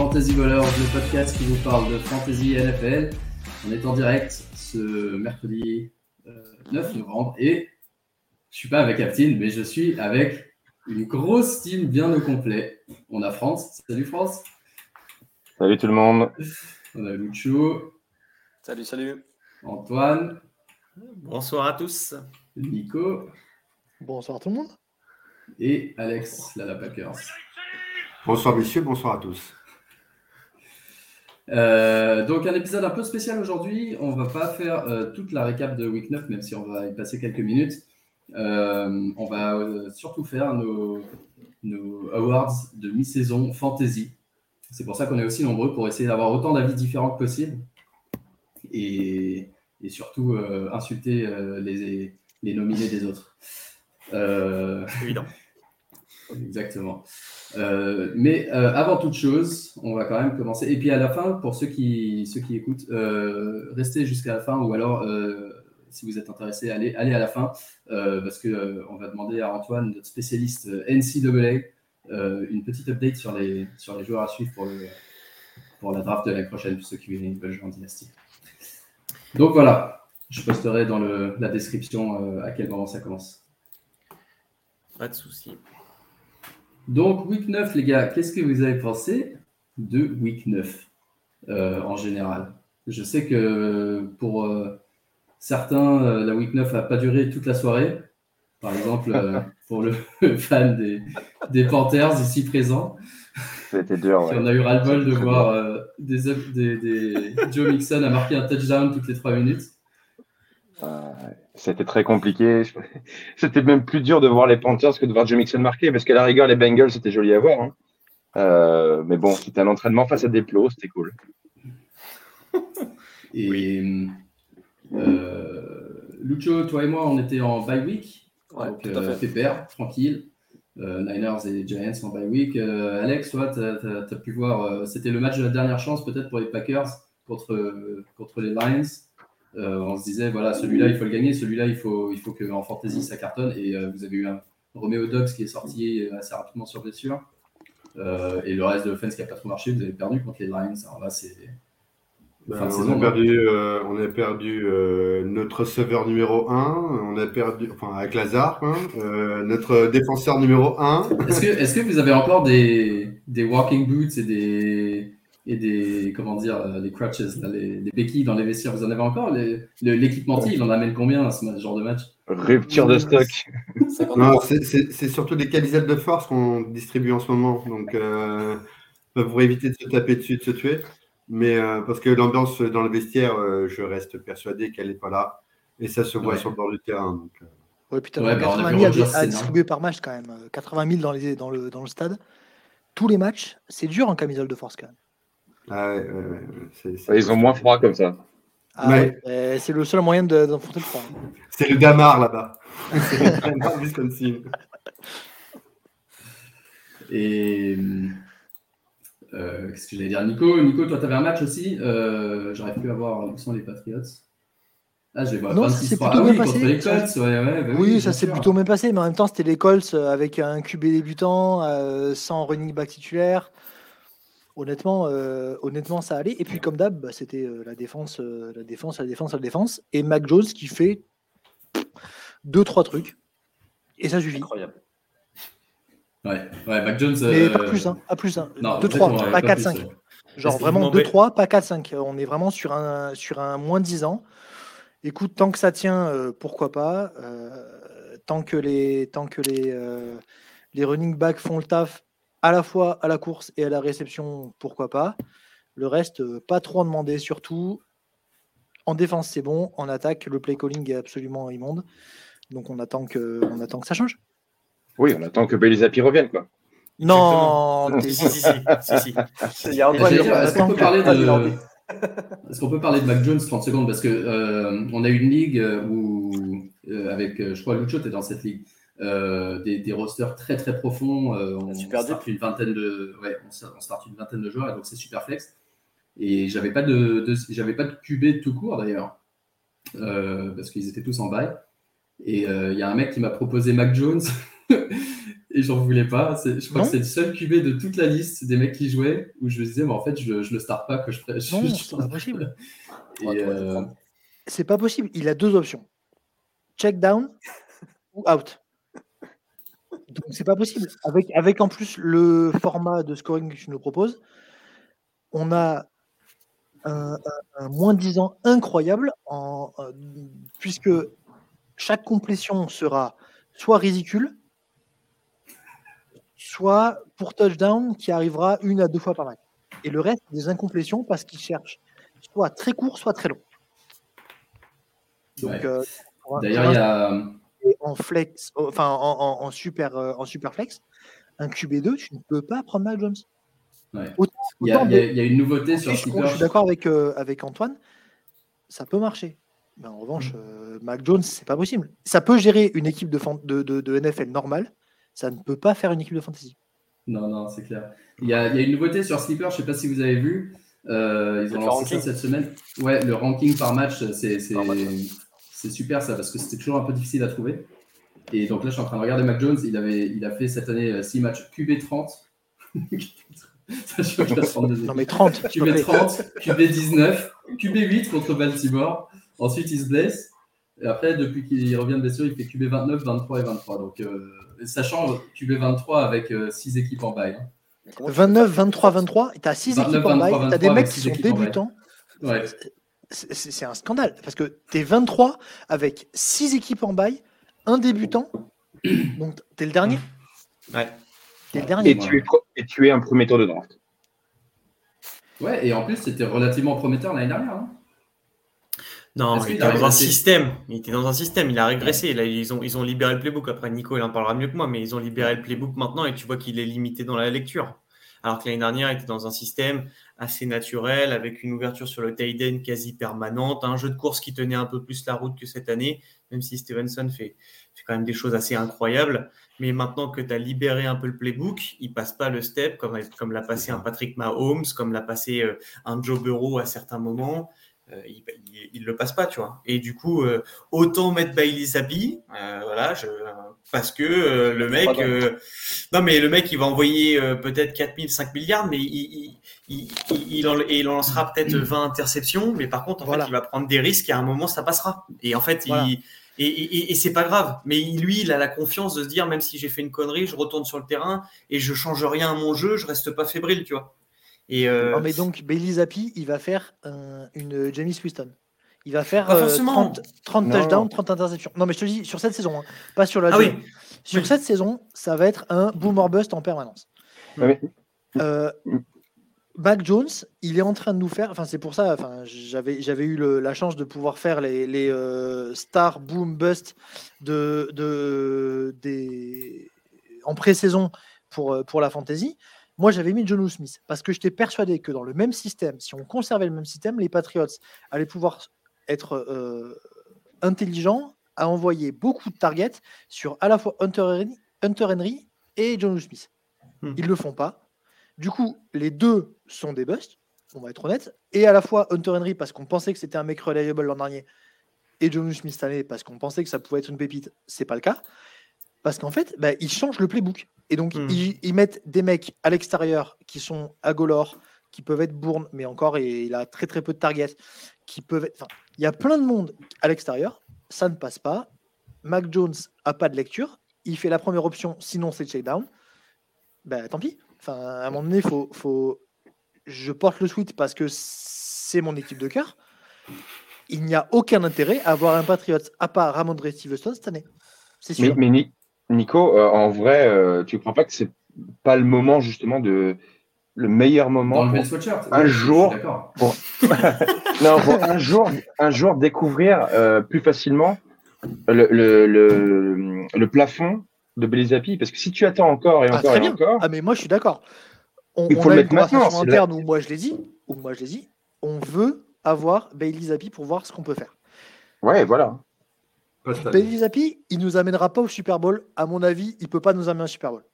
Fantasy Ballers, le podcast qui vous parle de Fantasy NFL. On est en direct ce mercredi 9 euh, novembre et je suis pas avec Aptine, mais je suis avec une grosse team bien au complet. On a France. Salut France. Salut tout le monde. On a Lucho. Salut, salut. Antoine. Bonsoir à tous. Nico. Bonsoir tout le monde. Et Alex, la Packers. Bonsoir messieurs, bonsoir à tous. Euh, donc un épisode un peu spécial aujourd'hui. On va pas faire euh, toute la récap de Week 9, même si on va y passer quelques minutes. Euh, on va surtout faire nos, nos awards de mi-saison fantasy. C'est pour ça qu'on est aussi nombreux pour essayer d'avoir autant d'avis différents que possible et, et surtout insulter les, les nominés des autres. Évident. Exactement. Euh, mais euh, avant toute chose, on va quand même commencer. Et puis à la fin, pour ceux qui, ceux qui écoutent, euh, restez jusqu'à la fin ou alors, si vous êtes intéressé, allez, allez à la fin parce qu'on on va demander à Antoine, notre spécialiste NCAA, une petite update sur les, sur les joueurs à suivre pour, le, pour la draft de l'année prochaine, pour ceux qui veulent jouer en dynastie. Donc voilà, je posterai dans le, la description à quel moment ça commence. Pas de souci. Donc, week 9, les gars, qu'est-ce que vous avez pensé de week 9 euh, en général? Je sais que pour euh, certains, euh, la week 9 n'a pas duré toute la soirée. Par exemple, pour le fan des, Panthers ici. C'était dur. On a eu ras-le-bol de voir des, des, Joe Mixon a marqué un touchdown toutes les trois minutes. C'était très compliqué. C'était même plus dur de voir les Panthers que de voir Joe Mixon marquer, parce qu'à la rigueur, les Bengals, c'était joli à voir. Hein. Euh, mais bon, c'était un entraînement face à des plots, c'était cool. Et euh, Lucho, toi et moi, on était en bye week. Ouais, donc, euh, tranquille. Euh, Niners et Giants en bye week. Alex, toi, tu as, pu voir, c'était le match de la dernière chance peut-être pour les Packers contre, contre les Lions. Euh, on se disait, voilà, celui-là, il faut le gagner, celui-là, il faut, il faut qu'en fantasy, ça cartonne. Et euh, vous avez eu un Romeo Dobbs qui est sorti assez rapidement sur blessure. Euh, et le reste de l'offense qui n'a pas trop marché, vous avez perdu contre les Lions. Alors là, c'est. Ben, on, a perdu, on, a perdu, notre serveur numéro 1, on a perdu, enfin avec Lazare, hein, notre défenseur numéro 1. Est-ce que, est que vous avez encore des, des walking boots et des, et des, comment dire, euh, des crutches, les, béquilles dans les vestiaires. Vous en avez encore L'équipementier, il en amène combien à ce genre de match? Rupture de stock. c'est surtout des camisettes de force qu'on distribue en ce moment. Donc, euh, pour éviter de se taper dessus, de se tuer. Mais euh, parce que l'ambiance dans le vestiaire, je reste persuadé qu'elle n'est pas là. Et ça se voit sur le bord du terrain. Donc, ouais, putain, ouais, 80 000 à, à, distribuer par match quand même. 80 000 dans, les, dans, le, dans le stade. Tous les matchs, c'est dur en camisole de force quand même. Ah Ils ont moins froid comme ça. Ah c'est le seul moyen d'enfoncer le froid. C'est le Damar là-bas. c'est le Damar Wisconsin. Et euh, qu'est-ce que j'allais dire? Nico, Nico, toi, tu avais un match aussi. Euh, J'aurais pu avoir sont les Patriots. Ah, je vais voir. Non, ça s'est plutôt bien passé. Bah oui, ça s'est plutôt bien passé, mais en même temps, c'était les Colts avec un QB débutant, euh, sans running back titulaire. Honnêtement, euh, honnêtement, ça allait. Et puis, comme d'hab, bah, c'était euh, la défense, euh, la défense, la défense, la défense. Et Mac Jones qui fait deux, trois trucs. Et ça suffit. Incroyable. Ouais, ouais, Mac Jones. Mais pas plus, hein, pas plus. Hein. 2-3, pas 4-5. Genre vraiment 2-3, pas 4-5. On est vraiment sur un, sur un moins 10 ans. Écoute, tant que ça tient, pourquoi pas. tant que les, tant que les, les running backs font le taf à la fois à la course et à la réception, pourquoi pas. Le reste, euh, pas trop en demander, surtout. En défense, c'est bon. En attaque, le play calling est absolument immonde. Donc on attend que, on attend que ça change. Oui, on attend que Belisapi revienne, quoi. Non, si, si, si, si, Est-ce qu'on peut parler de... Est-ce qu'on peut parler de Mac Jones 30 secondes Parce que euh, on a une ligue où, euh, avec, je crois, Lucho, tu es dans cette ligue. Euh, des, rosters très très profonds. Euh, on, super start une vingtaine de, ouais, on, start une vingtaine de joueurs, et donc c'est super flex. Et j'avais pas de, j'avais pas de QB tout court d'ailleurs, euh, parce qu'ils étaient tous en bail. Et il y a un mec qui m'a proposé Mac Jones. et j'en voulais pas. Je crois que c'est le seul QB de toute la liste des mecs qui jouaient où je me disais, mais en fait, je, je le start pas, que je Non, c'est pas possible. Euh, c'est pas possible. Il a deux options check down ou out. Donc c'est pas possible. Avec, avec en plus le format de scoring que tu nous proposes, on a un, moins 10 ans incroyable en, puisque chaque complétion sera soit ridicule, soit pour touchdown qui arrivera une à deux fois par match. Et le reste, des incomplétions parce qu'ils cherchent soit très court, soit très long. Donc, euh, D'ailleurs, il y a. En flex, enfin en, super, euh, en super flex, un QB2, tu ne peux pas prendre Mac Jones. il, y a, une nouveauté sur Je, je suis d'accord avec, euh, avec Antoine, ça peut marcher. Mais en revanche, mm. euh, Mac Jones, c'est pas possible. Ça peut gérer une équipe de, de, de, de, NFL normale, ça ne peut pas faire une équipe de fantasy. Non, non, c'est clair. Il y, a, il y, a, une nouveauté sur Sleeper, je ne sais pas si vous avez vu. ils ont lancé ça cette semaine. Ouais, le ranking par match, c'est c'est super ça, parce que c'était toujours un peu difficile à trouver. Et donc là, je suis en train de regarder Mac Jones. Il, avait, il a fait cette année 6 euh, matchs QB30. non, mais 30. QB30, QB19, QB8 contre Baltimore. Ensuite, il se blesse. Et après, depuis qu'il revient de blessure, il fait QB29, 23 et 23. Donc, euh, sachant QB23 avec 6 euh, équipes en bail. 29, 23, 23. Tu as 6 équipes en bail. Tu as des mecs qui sont débutants. Ouais c'est un scandale parce que tu es 23 avec 6 équipes en bail, un débutant, donc tu es le dernier. Ouais. Es le dernier. Et tu, es, et tu es un premier tour de draft. Ouais, et en plus, c'était relativement prometteur l'année dernière. Hein. non, il était dans un système. Il était dans un système. Il a régressé. Là, ils ont, ils ont libéré le playbook. Après, Nico, il en parlera mieux que moi, mais ils ont libéré le playbook maintenant et tu vois qu'il est limité dans la lecture. Alors que l'année dernière, il était dans un système assez naturel, avec une ouverture sur le Tayden quasi permanente, un jeu de course qui tenait un peu plus la route que cette année, même si Stevenson fait, fait quand même des choses assez incroyables. Mais maintenant que tu as libéré un peu le playbook, il passe pas le step comme, comme l'a passé un Patrick Mahomes, comme l'a passé euh, un Joe Burrow à certains moments. Euh, il, ne le passe pas, tu vois. Et du coup, euh, autant mettre Bailey Zappi, voilà, je, parce que le mec, non mais le mec, il va envoyer peut-être 4000, 5 milliards, mais il, il, il, lancera peut-être 20 interceptions, mais par contre, en fait, il va prendre des risques et à un moment, ça passera. Et en fait, il, et, et, c'est pas grave. Mais lui, il a la confiance de se dire, même si j'ai fait une connerie, je retourne sur le terrain et je change rien à mon jeu, je reste pas fébrile, tu vois. Et euh, Non, mais donc, Bailey Zappi, il va faire une Jamie Winston. Il va faire 30, euh, 30 touchdowns, 30 interceptions. Non, mais je te dis, sur cette saison, hein, pas sur la ah, oui. Sur cette saison, ça va être un boomer bust en permanence. Ah oui. Euh, Mac Jones, il est en train de nous faire. Enfin, c'est pour ça. Enfin, j'avais j'avais eu la chance de pouvoir faire les, les euh, star boom bust de, de des en pré-saison pour euh, pour la fantasy. Moi, j'avais mis John Smith parce que j'étais persuadé que dans le même système, si on conservait le même système, les Patriots allaient pouvoir être euh, intelligents à envoyer beaucoup de targets sur à la fois Hunter Henry, Hunter Henry et John Smith. Hmm. Ils le font pas. Du coup, les deux sont des busts, on va être honnête. Et à la fois Hunter Henry, parce qu'on pensait que c'était un mec reliable l'an dernier, et John Smith cette année, parce qu'on pensait que ça pouvait être une pépite, c'est pas le cas. Parce qu'en fait, bah, ils changent le playbook. Et donc, hmm. ils, mettent des mecs à l'extérieur qui sont à Golor, qui peuvent être Bourne, mais encore, et il a très très peu de targets, qui peuvent être... Enfin, il y a plein de monde à l'extérieur, ça ne passe pas. Mac Jones a pas de lecture, il fait la première option, sinon c'est check down. Ben, tant pis. Enfin, à un moment donné, faut, faut... je porte le sweat parce que c'est mon équipe de cœur. Il n'y a aucun intérêt à avoir un Patriot à part Ramondre Stevenson cette année. C'est sûr. Mais, Nico, euh, en vrai, euh, tu ne crois pas que c'est pas le moment justement de le meilleur moment un jour pour... non, pour un jour un jour découvrir euh, plus facilement le, le, le, le plafond de Belisapi Parce que si tu attends encore et ah, encore et encore. Ah, mais moi, je suis d'accord. On, il faut le mettre maintenant. interne où moi, je l'ai dit, où moi, je l'ai dit, on veut avoir Bailey Zappi pour voir ce qu'on peut faire. Ouais, voilà. Bailey Zappi, il nous amènera pas au Super Bowl. À mon avis, il peut pas nous amener au Super Bowl.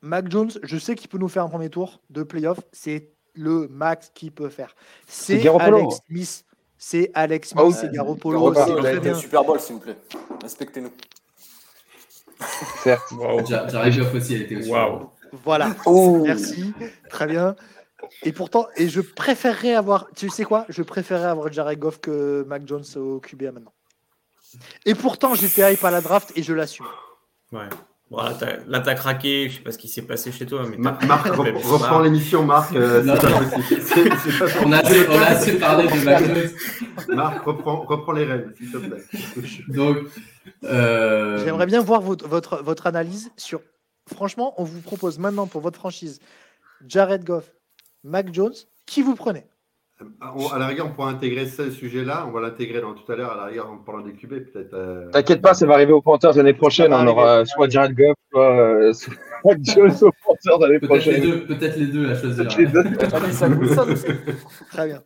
Mac Jones, je sais qu'il peut nous faire un premier tour de playoff. C'est le max qu'il peut faire. C'est Alex Smith. C'est Alex Smith, oh, c'est Garoppolo. C'est le Super Bowl, s'il vous plaît. Respectez-nous. Certes. Jared Goff aussi a été aussi. Voilà. Oh. Merci. Très bien. Et pourtant, et je préférerais avoir, tu sais quoi? Je préférerais avoir Jared Goff que Mac Jones au QBA maintenant. Et pourtant, j'étais hype à la draft et je l'assume. Ouais. là, t'as craqué, je sais pas ce qui s'est passé chez toi. Mais Marc, reprends l'émission, Marc. Euh, on, a assez, parlé de Jones. Marc, reprends, les rênes, s'il te plaît. Donc, euh, J'aimerais bien voir votre, votre, votre analyse sur. Franchement, on vous propose maintenant pour votre franchise Jared Goff, Mac Jones, qui vous prenez? À la rigueur, on pourra intégrer ce sujet-là. On va l'intégrer tout à l'heure, à la rigueur, en parlant des QB, peut-être. Euh, T'inquiète pas, ça va arriver aux Panthers l'année prochaine. On aura soit Jared Goff, soit, euh, Mac Jones aux Panthers l'année prochaine. Peut-être les deux à choisir. Très bien.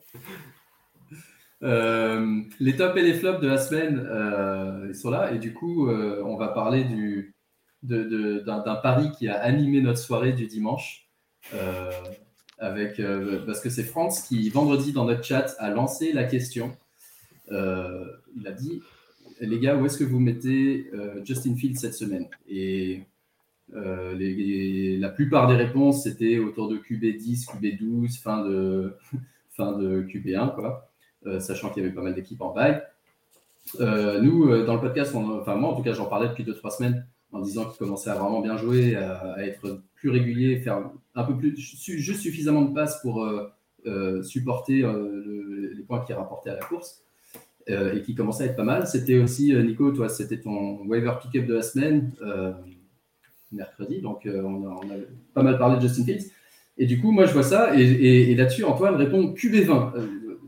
Euh, les tops et les flops de la semaine, ils sont là. Et du coup, on va parler du, d'un, pari qui a animé notre soirée du dimanche. Euh, euh, parce que c'est France qui, vendredi, dans notre chat, a lancé la question. Euh, il a dit Les gars, où est-ce que vous mettez Justin Fields cette semaine? Et la plupart des réponses, c'était autour de QB10, QB12, fin de, fin de QB1, quoi, sachant qu'il y avait pas mal d'équipes en bail. nous, dans le podcast, enfin moi en tout cas, j'en parlais depuis 2-3 semaines en disant qu'il commençait à vraiment bien jouer, à, être plus régulier, faire un peu plus, juste suffisamment de passes pour euh, euh, supporter euh, les points qu'il rapportait à la course et qui commençait à être pas mal. C'était aussi, Nico, toi, c'était ton waiver pick-up de la semaine, mercrredi, donc on a, pas mal parlé de Justin Fields. Et du coup, moi, je vois ça, et, là-dessus, Antoine répond QB20.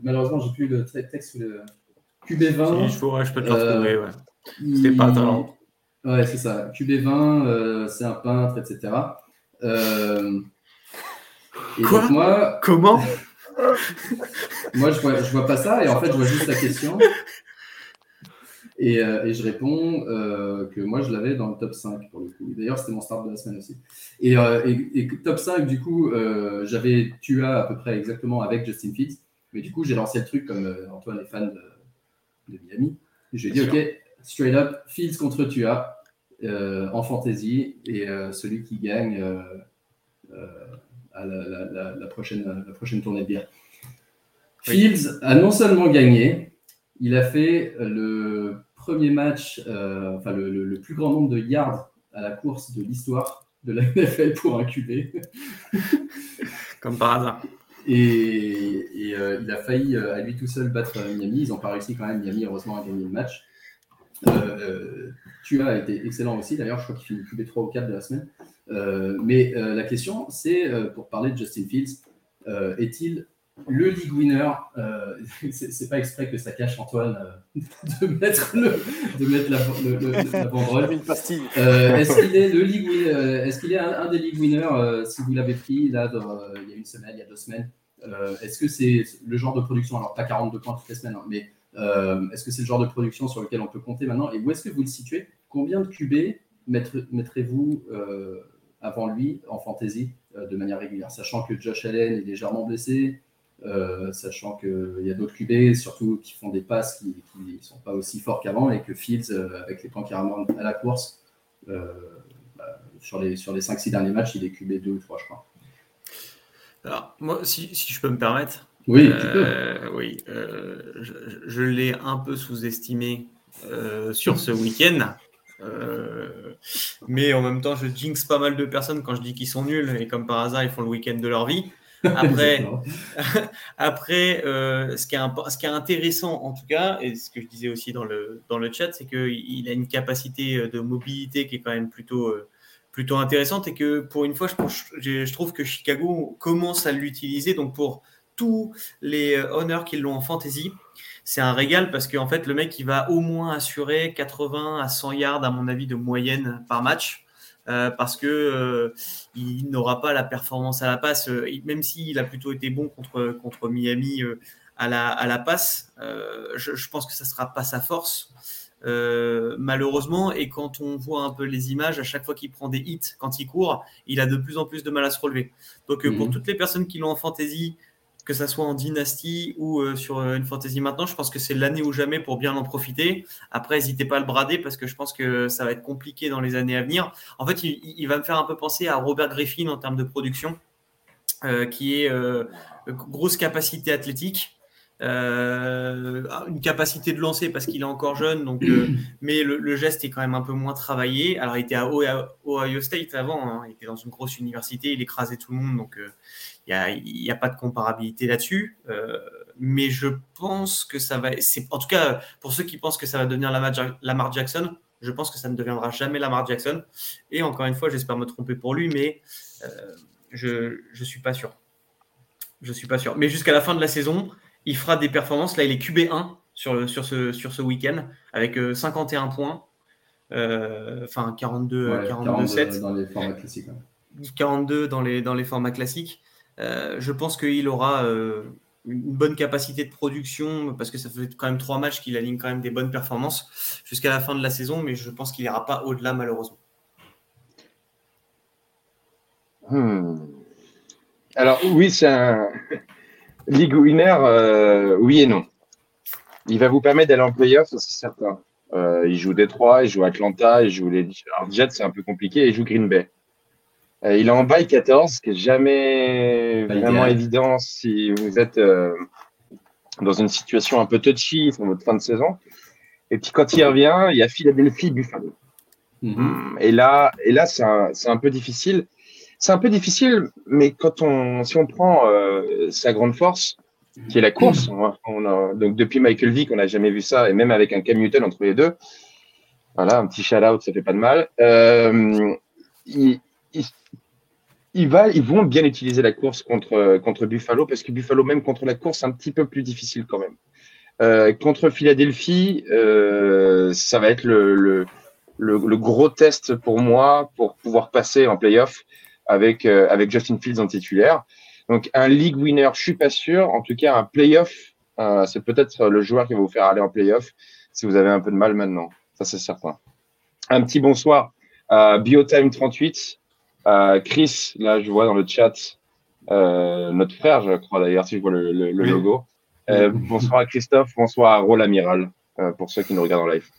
malheureusement, j'ai plus le texte sous le QB20. je, je peux te le retrouver, ouais. C'était pas talent. Ouais, c'est ça. QB20, euh, c'est un peintre, etc. Euh, Quoi? moi, Comment? Moi, je vois, je vois pas ça, et en fait, je vois juste la question. Et, euh, et je réponds que moi, je l'avais dans le top 5 pour le coup. D'ailleurs, c'était mon start de la semaine aussi. Et, et, top 5, du coup, j'avais Tua à peu près exactement avec Justin Fields. Mais du coup, j'ai lancé le truc comme Antoine est fan de, de Miami. J'ai dit, OK, straight up, Fields contre Tua. Euh, en fantasy et euh, celui qui gagne euh, à la, prochaine, la prochaine tournée de bière. Fields a non seulement gagné, il a fait le premier match, enfin le, plus grand nombre de yards à la course de l'histoire de la NFL pour un QB. Comme par hasard. Et, il a failli à lui tout seul battre Miami. Ils n'ont pas réussi quand même. Miami, heureusement, a gagné le match. Euh, tu as été excellent aussi, d'ailleurs, je crois qu'il finit QB 3 ou 4 de la semaine. Euh, mais euh, la question, c'est pour parler de Justin Fields, est-il le league winner C'est pas exprès que ça cache Antoine de mettre, le, de mettre la, le, banderole. est-ce qu'il est le league Est-ce qu'il est un, des league winners si vous l'avez pris là il y a une semaine, il y a deux semaines Est-ce que c'est le genre de production Alors pas 42 points toutes les semaines, hein, mais euh, est-ce que c'est le genre de production sur lequel on peut compter maintenant Et où est-ce que vous le situez? Combien de QB mettrez-vous euh, avant lui en fantasy euh, de manière régulière? Sachant que Josh Allen est légèrement blessé, sachant qu'il y a d'autres QB, surtout qui font des passes qui ne sont pas aussi forts qu'avant, et que Fields, avec les points qui à la course, bah, sur les, sur les 5-6 derniers matchs, il est QB 2 ou 3, je crois. Alors, moi, si, si je peux me permettre, oui, euh, oui euh, je, l'ai un peu sous-estimé euh, sur ce week-end. mais en même temps, je jinx pas mal de personnes quand je dis qu'ils sont nuls et comme par hasard, ils font le week-end de leur vie. Après, après ce, qui est, ce qui est intéressant en tout cas, et ce que je disais aussi dans le, dans le chat, c'est qu'il a une capacité de mobilité qui est quand même plutôt, plutôt intéressante et que pour une fois, je, je trouve que Chicago commence à l'utiliser. Donc pour tous les euh, honneurs qui l'ont en fantasy. C'est un régal parce qu'en fait, le mec, il va au moins assurer 80 à 100 yards, à mon avis, de moyenne par match. Euh, parce que euh, il n'aura pas la performance à la passe, même s'il a plutôt été bon contre, contre Miami à, la, à la passe. Je, pense que ça sera pas sa force. malheureusement, et quand on voit un peu les images, à chaque fois qu'il prend des hits, quand il court, il a de plus en plus de mal à se relever. Donc, pour mhm. toutes les personnes qui l'ont en fantasy, que ça soit en dynastie ou euh, sur euh, une fantasy maintenant, je pense que c'est l'année ou jamais pour bien en profiter. Après, n'hésitez pas à le brader parce que je pense que ça va être compliqué dans les années à venir. En fait, il, va me faire un peu penser à Robert Griffin en termes de production, euh, qui est grosse capacité athlétique, une capacité de lancer parce qu'il est encore jeune, donc, mais le, geste est quand même un peu moins travaillé. Alors, il était à Ohio State avant, hein. il était dans une grosse université, il écrasait tout le monde, donc il n'y a, pas de comparabilité là-dessus. Euh, mais je pense que ça va. En tout cas, pour ceux qui pensent que ça va devenir Lamar, Jackson, je pense que ça ne deviendra jamais Lamar Jackson. Et encore une fois, j'espère me tromper pour lui, mais euh, je ne suis pas sûr. Je suis pas sûr. Mais jusqu'à la fin de la saison, il fera des performances. Là, il est QB1 sur, sur ce, sur ce week-end avec 51 euh, points. Enfin, 42, 42, 7. Dans les formats classiques. 42 dans les, dans les formats classiques. Euh, je pense qu'il aura euh, une bonne capacité de production parce que ça fait quand même trois matchs qu'il aligne quand même des bonnes performances jusqu'à la fin de la saison, mais je pense qu'il n'ira pas au-delà malheureusement. Hmm. Alors oui, c'est un league winner, euh, oui et non. Il va vous permettre d'aller en playoff, c'est certain. il joue Détroit, il joue Atlanta, il joue les Jets, c'est un peu compliqué, il joue Green Bay. Euh, il est en bail 14, ce qui n'est jamais vraiment évident si vous êtes euh, dans une situation un peu touchy sur votre fin de saison. Et puis quand il revient, il y a Philadelphie, Buffalo. Mhm. Et là, et là c'est un, peu difficile. C'est un peu difficile, mais quand on, si on prend euh, sa grande force, qui est la course, donc depuis Michael Vick, on n'a jamais vu ça, et même avec un Cam Newton entre les deux, voilà, un petit shout-out, ça fait pas de mal. il, ils, vont bien utiliser la course contre, Buffalo parce que Buffalo, même contre la course, c'est un petit peu plus difficile quand même. Euh, contre Philadelphie, euh, ça va être le, le, gros test pour moi pour pouvoir passer en playoff avec, euh, avec Justin Fields en titulaire. Donc un league winner, je suis pas sûr. En tout cas, un playoff, euh, c'est peut-être le joueur qui va vous faire aller en playoff si vous avez un peu de mal maintenant. Ça, c'est certain. Un petit bonsoir à Biotime38 euh, Chris, là, je vois dans le chat, euh, notre frère, je crois d'ailleurs, si je vois le, logo. Euh, bonsoir à Christophe, bonsoir à Rôle Amiral, pour ceux qui nous regardent en live.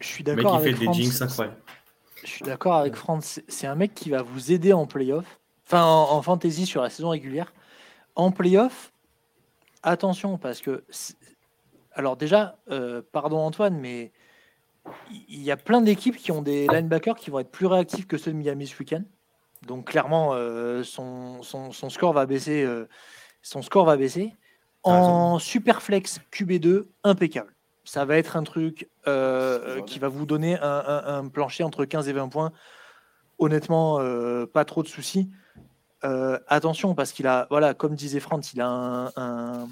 Je suis d'accord avec Je suis d'accord avec Franz. C'est un mec qui va vous aider en playoff, enfin en, fantasy sur la saison régulière. En playoff, attention parce que, alors déjà, pardon Antoine, mais il y a plein d'équipes qui ont des linebackers qui vont être plus réactifs que ceux de Miami ce week-end. Donc clairement, euh, son, score va baisser. Euh, son score va baisser. En super flex QB2, impeccable. Ça va être un truc euh, qui va vous donner un, plancher entre 15 et 20 points. Honnêtement, pas trop de soucis. attention, parce qu'il a, voilà, comme disait Franz, il a un,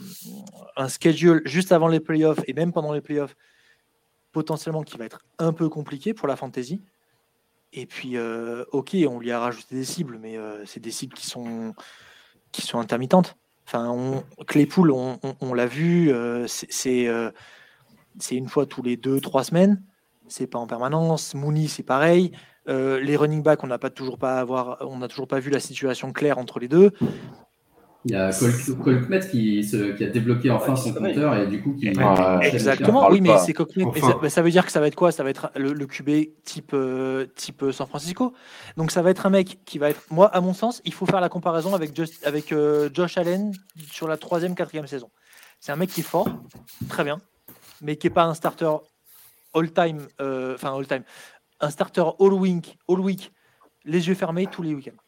un, schedule juste avant les playoffs et même pendant les playoffs potentiellement qui va être un peu compliqué pour la fantasy. Et puis, euh, ok, on lui a rajouté des cibles, mais euh, c'est des cibles qui sont, qui sont intermittentes. Enfin, on, Claypool, on, on, l'a vu, euh, c'est c'est une fois tous les deux, trois semaines. C'est pas en permanence. Mooney, c'est pareil. les running backs, on n'a pas toujours pas avoir, on n'a toujours pas vu la situation claire entre les deux. Il y a Colkmet qui, qui, a débloqué enfin son compteur et du coup qui. exactement, oui, mais c'est ça, ça, veut dire que ça va être quoi? Ça va être le, QB type, euh, type San Francisco. Donc ça va être un mec qui va être. Moi, à mon sens, il faut faire la comparaison avec, avec euh, Josh Allen sur la troisième, quatrième saison. C'est un mec qui est fort, très bien, mais qui n'est pas un starter all-time, euh, enfin all-time, un starter all-week, all week, les yeux fermés tous les week-ends.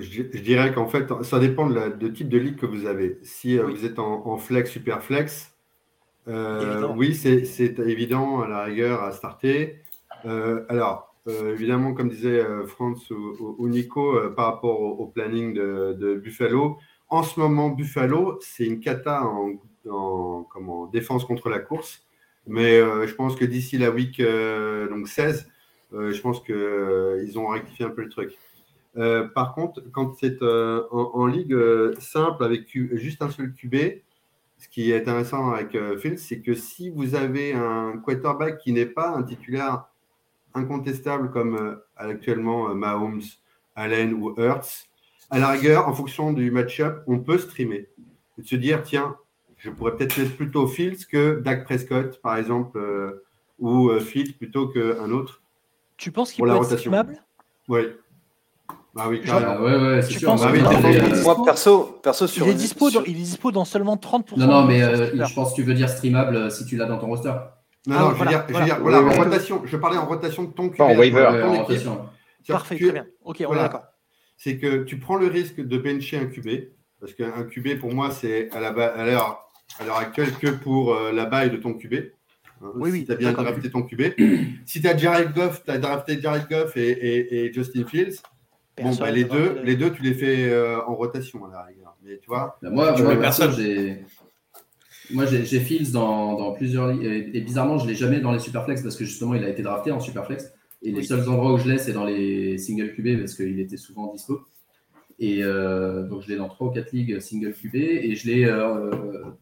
Je, dirais qu'en fait, ça dépend de, type de ligue que vous avez. Si euh, vous êtes en, flex, super flex, euh, oui, c'est évident à la rigueur à starter. Alors, évidemment, comme disait Franz ou, Nico, par rapport au, planning de, Buffalo, en ce moment, Buffalo, c'est une cata en, comment, défense contre la course. Mais je pense que d'ici la week donc 16, je pense qu'ils ont rectifié un peu le truc. Euh, par contre, quand c'est euh, en, ligue euh, simple avec juste un seul QB, ce qui est intéressant avec Phil, c'est que si vous avez un quarterback qui n'est pas un titulaire incontestable comme actuellement Mahomes, Allen ou Hurts, à la rigueur, en fonction du match-up, on peut streamer. Et se dire, tiens, je pourrais peut-être mettre plutôt Fields que Dak Prescott, par exemple, euh, ou euh, Fields plutôt qu'un autre. Tu penses qu'il peut être streamable Oui. Ah oui, ah ouais, ouais, c'est sûr. Bah moi, perso, perso sur il, est dispo dans, il est dispo dans seulement 30%. Non, non, mais je pense que tu veux dire streamable si tu l'as dans ton roster. Non, non, je veux dire, je veux dire voilà, en rotation. Je parlais en rotation de ton QB. en waiver. Parfait, très bien. Ok, on est d'accord. C'est que tu prends le risque de bencher un QB, parce qu'un QB, pour moi, c'est à l'heure à actuelle que pour euh, la baille de ton QB. Hein, oui, si oui, tu as bien drafté ton QB. si tu as Jared Goff, tu as drafté Jared Goff et, et, Justin Fields, bon, bah, les, deux, les deux, tu les fais euh, en rotation à la rigueur. Mais tu vois, bah, moi, moi personne, j'ai moi, j'ai Fields dans, dans plusieurs et, et, bizarrement, je ne l'ai jamais dans les Superflex parce que justement, il a été drafté en Superflex. Et les seuls endroits où je l'ai, c'est dans les single QB parce qu'il était souvent dispo. Et euh, donc, je l'ai dans 3 ou 4 ligues single QB. Et je l'ai euh,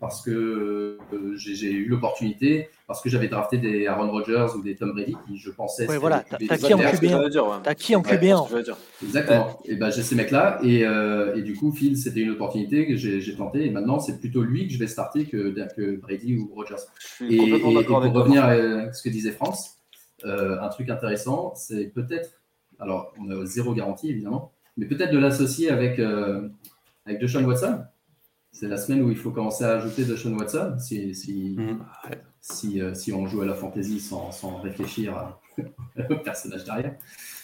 parce que euh, j'ai eu l'opportunité, parce que j'avais drafté des Aaron Rodgers ou des Tom Brady qui, je pensais. Ouais, voilà. T'as qui en QB1 T'as qui en QB1 Exactement. Et ben, j'ai ces mecs-là. Et, et, du coup, Phil, c'était une opportunité que j'ai tenté. Et maintenant, c'est plutôt lui que je vais starter que, que Brady ou Rodgers. Et, et, pour revenir à ce que disait France, un truc intéressant, c'est peut-être. Alors, on a zéro garantie, évidemment mais peut-être de l'associer avec, euh, avec Deshaun Watson. C'est la semaine où il faut commencer à ajouter Deshaun Watson si, si, mm. si, euh, si, on joue à la fantasy sans, sans réfléchir au personnage derrière.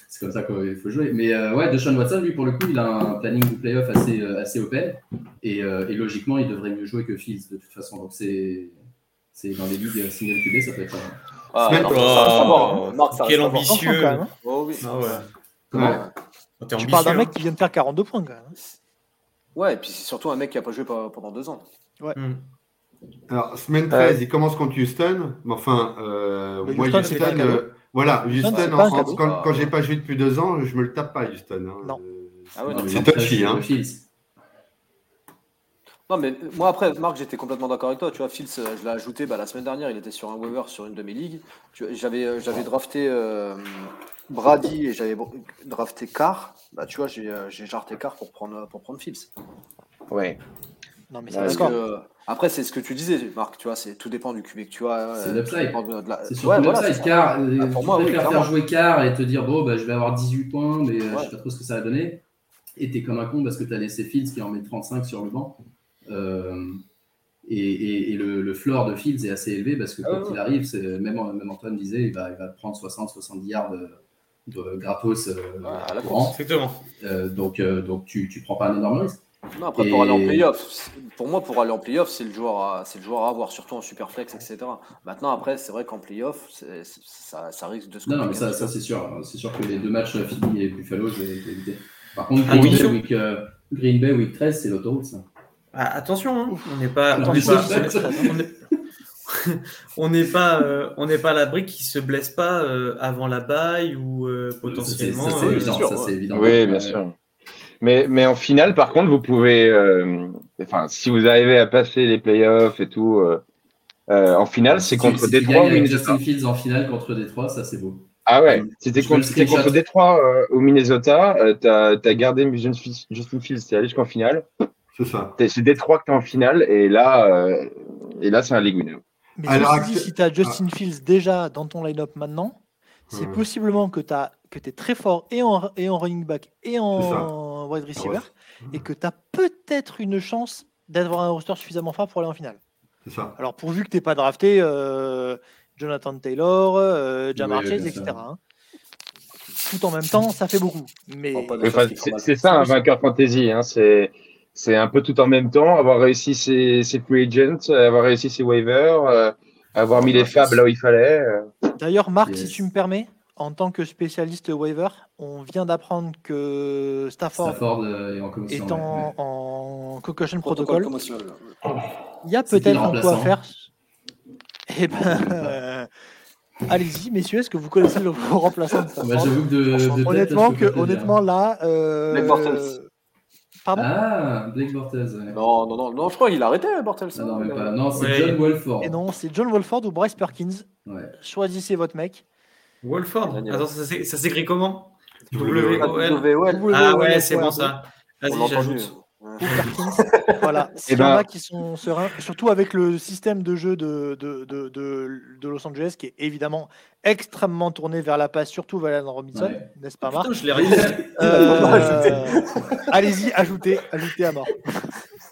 C'est comme ça qu'il faut jouer. Mais euh, ouais, Deshaun Watson, lui, pour le coup, il a un planning de playoff assez, euh, assez open. Et, et, logiquement, il devrait mieux jouer que Fields de toute façon. Donc c'est dans les ligues single QB, ça peut être. Ah, non, oh, quel ambitieux! Hein. Oh, oui. Ah ouais. ouais. Tu parles d'un mec qui vient de faire 42 points quand même. Hein. Ouais, et puis c'est surtout un mec qui n'a pas joué pendant deux ans. Ouais. Hmm. Alors, semaine 13, il commence contre Houston. Mais enfin, euh, moi, Houston, euh, voilà, Houston, quand, quand j'ai pas joué depuis deux ans, je me le tape pas, Houston. Hein. Non. Ah ouais, c'est touchy. Hein. Non, mais moi, après, Marc, j'étais complètement d'accord avec toi. Tu vois, Fields, euh, je l'ai ajouté bah, la semaine dernière, il était sur un waiver sur une de mes ligues. J'avais euh, drafté euh, Brady et j'avais drafté Carr. Bah, tu vois, j'ai jarté Carr pour prendre, pour prendre Fields. Ouais. Non, mais c'est d'accord. Après, c'est ce que tu disais, Marc, tu vois, c'est tout dépend du QB que tu as. C'est l'upside. C'est surtout ouais, l'upside. Car, bah, pour moi, oui, faire jouer Car et te dire, bon, bah, je vais avoir 18 points, mais je ne sais pas trop ce que ça va donner. Et t'es comme un con parce que tu as laissé Fields qui en met 35 sur le banc. Euh, et, le, le, floor de Fields est assez élevé parce que quand ah il arrive, même, même Antoine disait, il va, il va prendre 60-70 yards de, gratos euh, à la course. Euh, donc, donc tu ne prends pas un énorme risque. Non, après, pour aller en playoff, pour moi, pour aller en playoff, c'est le joueur à, c'est le joueur à avoir, surtout en superflex, etc. Maintenant, après, c'est vrai qu'en playoff, ça, ça, risque de se. Non, non mais ça, ça c'est sûr. C'est sûr que les deux matchs Philly et Buffalo, je vais éviter. Par contre, Green, Bay, week, Green Bay Week 13, c'est l'autoroute, ça. Ah, attention, hein, on n'est pas, on n'est pas, euh, on n'est pas, à l'abri qui se blesse pas euh, avant la baille ou euh, potentiellement. Ça, c'est évident, Oui, bien sûr. Mais, mais en finale, par contre, vous pouvez, enfin, si vous arrivez à passer les playoffs et tout, en finale, c'est contre Détroit ou Minnesota. Fields en finale contre Détroit, ça c'est beau. Ah ouais, c'était contre, contre Détroit au Minnesota. tu as, gardé Justin Fields, tu allé jusqu'en finale. C'est ça. C'est Détroit qui est en finale et là, euh, et là c'est un League winner. Mais Alors, si tu as Justin ah. Fields déjà dans ton line-up maintenant, c'est possiblement que tu que es très fort et en, et en running back et en wide receiver et que tu as peut-être une chance d'avoir un roster suffisamment fort pour aller en finale. C'est ça. Alors pourvu que tu n'aies pas drafté euh, Jonathan Taylor, euh, Jamar Chase, etc. Hein. Tout en même temps, ça fait beaucoup. Mais c'est ça un vainqueur fantasy. Hein, c'est c'est un peu tout en même temps, avoir réussi ses, ses free agents, avoir réussi ses waivers, euh, avoir mis les fabs là où il fallait. Euh. D'ailleurs, Marc, si tu me permets, en tant que spécialiste waiver, on vient d'apprendre que Stafford, euh, est en, en, concussion protocol. Il y a peut-être un quoi faire. Eh ben, allez-y, messieurs, est-ce que vous connaissez le remplaçant de Stafford Honnêtement, que, honnêtement là. Pardon? Ah, Blake Bortles. Non, non, non, non, je crois qu'il a arrêté Bortles. Ah non, mais pas. non c'est John Wolford. Et non, c'est John Wolford ou Bryce Perkins. Ouais. Choisissez votre mec. Wolford? Attends, ça s'écrit comment? W Ah ouais, c'est bon ça. voilà, s'il y en a qui sont sereins, surtout avec le système de jeu de, de, de, de, Los Angeles qui est évidemment extrêmement tourné vers la passe, surtout Valerian Robinson, n'est-ce pas, Marc je euh, Allez-y, ajoutez, ajoutez à mort.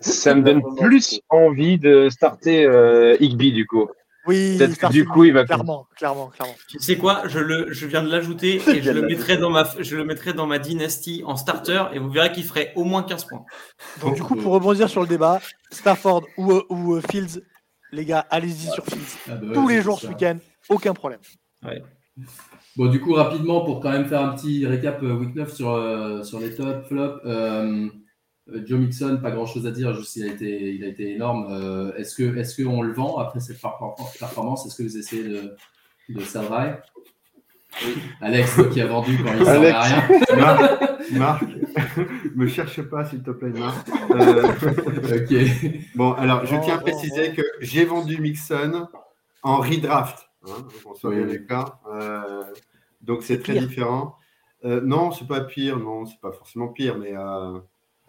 Ça me donne plus envie de starter euh, Igby du coup. Oui, du coup, il va clairement, clairement, clairement. Tu sais quoi je, le, je viens de l'ajouter et je le, mettrai dans ma, je le mettrai dans ma dynastie en starter et vous verrez qu'il ferait au moins 15 points. Donc, du coup, pour rebondir sur le débat, Stafford ou, ou euh, Fields, les gars, allez-y sur Fields. Ah bah Tous les jours ce week-end, aucun problème. Bon, du coup, rapidement, pour quand même faire un petit récap euh, week 9 sur, euh, sur les top, flops. Euh, Joe Mixon, pas grand chose à dire, juste il a été, il a été énorme. Euh, est-ce que, est-ce qu'on le vend après cette performance Est-ce que vous essayez de, de oui. Alex, qui a vendu quand il servait à rien. Marc, me cherche pas s'il te plaît, Marc. Euh, ok. Bon, alors je tiens à préciser que j'ai vendu Mixon en redraft. Hein, on soit bien d'accord. donc c'est très différent. non, c'est pas pire, non, c'est pas forcément pire, mais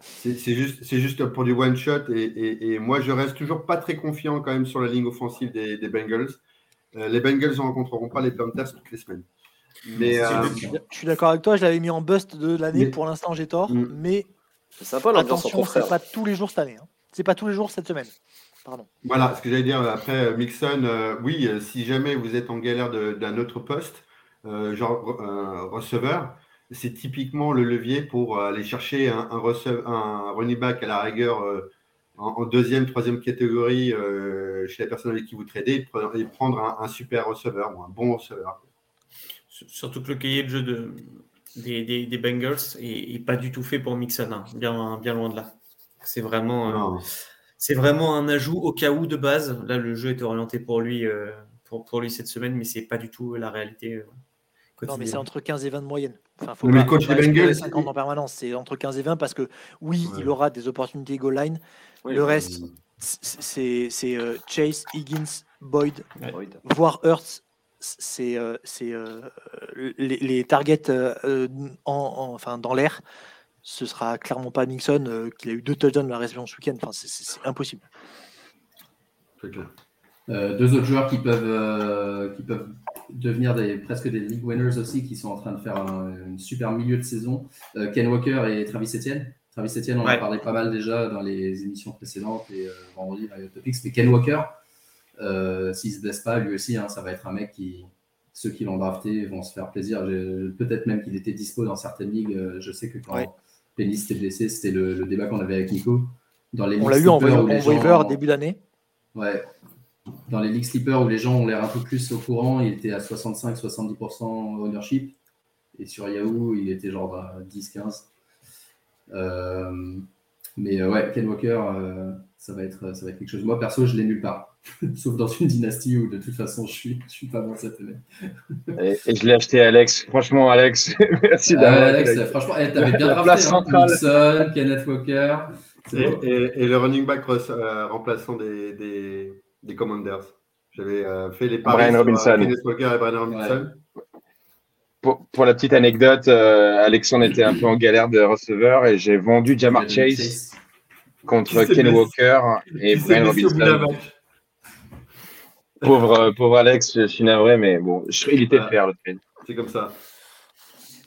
c'est juste, juste pour du one shot et, et, moi je reste toujours pas très confiant quand même sur la ligne offensive des, des Bengals. Euh, les Bengals ne rencontreront pas les Panthers toutes les semaines. Mais, euh, Je suis d'accord avec toi, je l'avais mis en bust de l'année, pour l'instant j'ai tort, mm. mais sympa, attention, c'est pas tous les jours cette année, hein. c'est pas tous les jours cette semaine. Pardon. Voilà, ce que j'allais dire après euh, Mixon, oui, si jamais vous êtes en galère d'un autre poste, genre receveur, c'est typiquement le levier pour euh, aller chercher un, un, running back à la rigueur euh, en, deuxième, troisième catégorie euh, chez la personne avec qui vous tradez et prendre un, super receveur ou un bon receveur. Surtout que le cahier de jeu de, des, Bengals est, pas du tout fait pour Mixon, hein. bien, bien loin de là. C'est vraiment, c'est vraiment un ajout au cas où de base. Là, le jeu était orienté pour lui, pour, pour, lui cette semaine, mais c'est pas du tout la réalité. Non, mais c'est entre 15 et 20 de moyenne. Enfin, faut mais pas, coach des Bengals, 50 en permanence, c'est entre 15 et 20 parce que oui, il aura des opportunités goal line. le reste, c'est euh, Chase, Higgins, Boyd, voire Hurts. C'est euh, euh, les, les, targets en, enfin, dans l'air. Ce sera clairement pas Nixon qui a eu deux touchdowns de la réception ce week-end. Enfin, c'est impossible. C'est clair. Euh, deux autres joueurs qui peuvent, euh, qui peuvent devenir des, presque des league winners aussi, qui sont en train de faire un, super milieu de saison. Euh, Ken Walker et Travis Etienne. Travis Etienne, on en a parlé pas mal déjà dans les émissions précédentes et vendredi dans les topics. Mais Ken Walker, s'il ne se blesse pas, lui aussi, hein, ça va être un mec qui, ceux qui l'ont drafté vont se faire plaisir. Peut-être même qu'il était dispo dans certaines ligues. Je sais que quand ouais. Penny s'était blessé, c'était le, débat qu'on avait avec Nico. Dans les on l'a eu en, waiver début d'année. Ouais, dans les league sleepers où les gens ont l'air un peu plus au courant, il était à 65-70% ownership. Et sur Yahoo, il était genre à 10-15. Euh, mais euh, ouais, Ken Walker, euh, ça, va être, ça va être quelque chose. Moi, perso, je l'ai nulle part. Sauf dans une dynastie où de toute façon, je suis, je suis pas bon cette année. et, je l'ai acheté, Alex. Franchement, Alex, merci d'avoir. Alex, franchement, eh, t'avais bien drafté. Hein, Kenneth Walker. Et, le running back remplaçant des des Commanders. J'avais euh, fait les paris Brian Robinson. et Brian Robinson. Pour, la petite anecdote, euh, Alexandre était un peu en galère de receveur et j'ai vendu Jamar Chase contre Ken Walker et Brian Robinson. Pauvre, pauvre Alex, je suis navré, mais bon, il était faire le trade. C'est comme ça.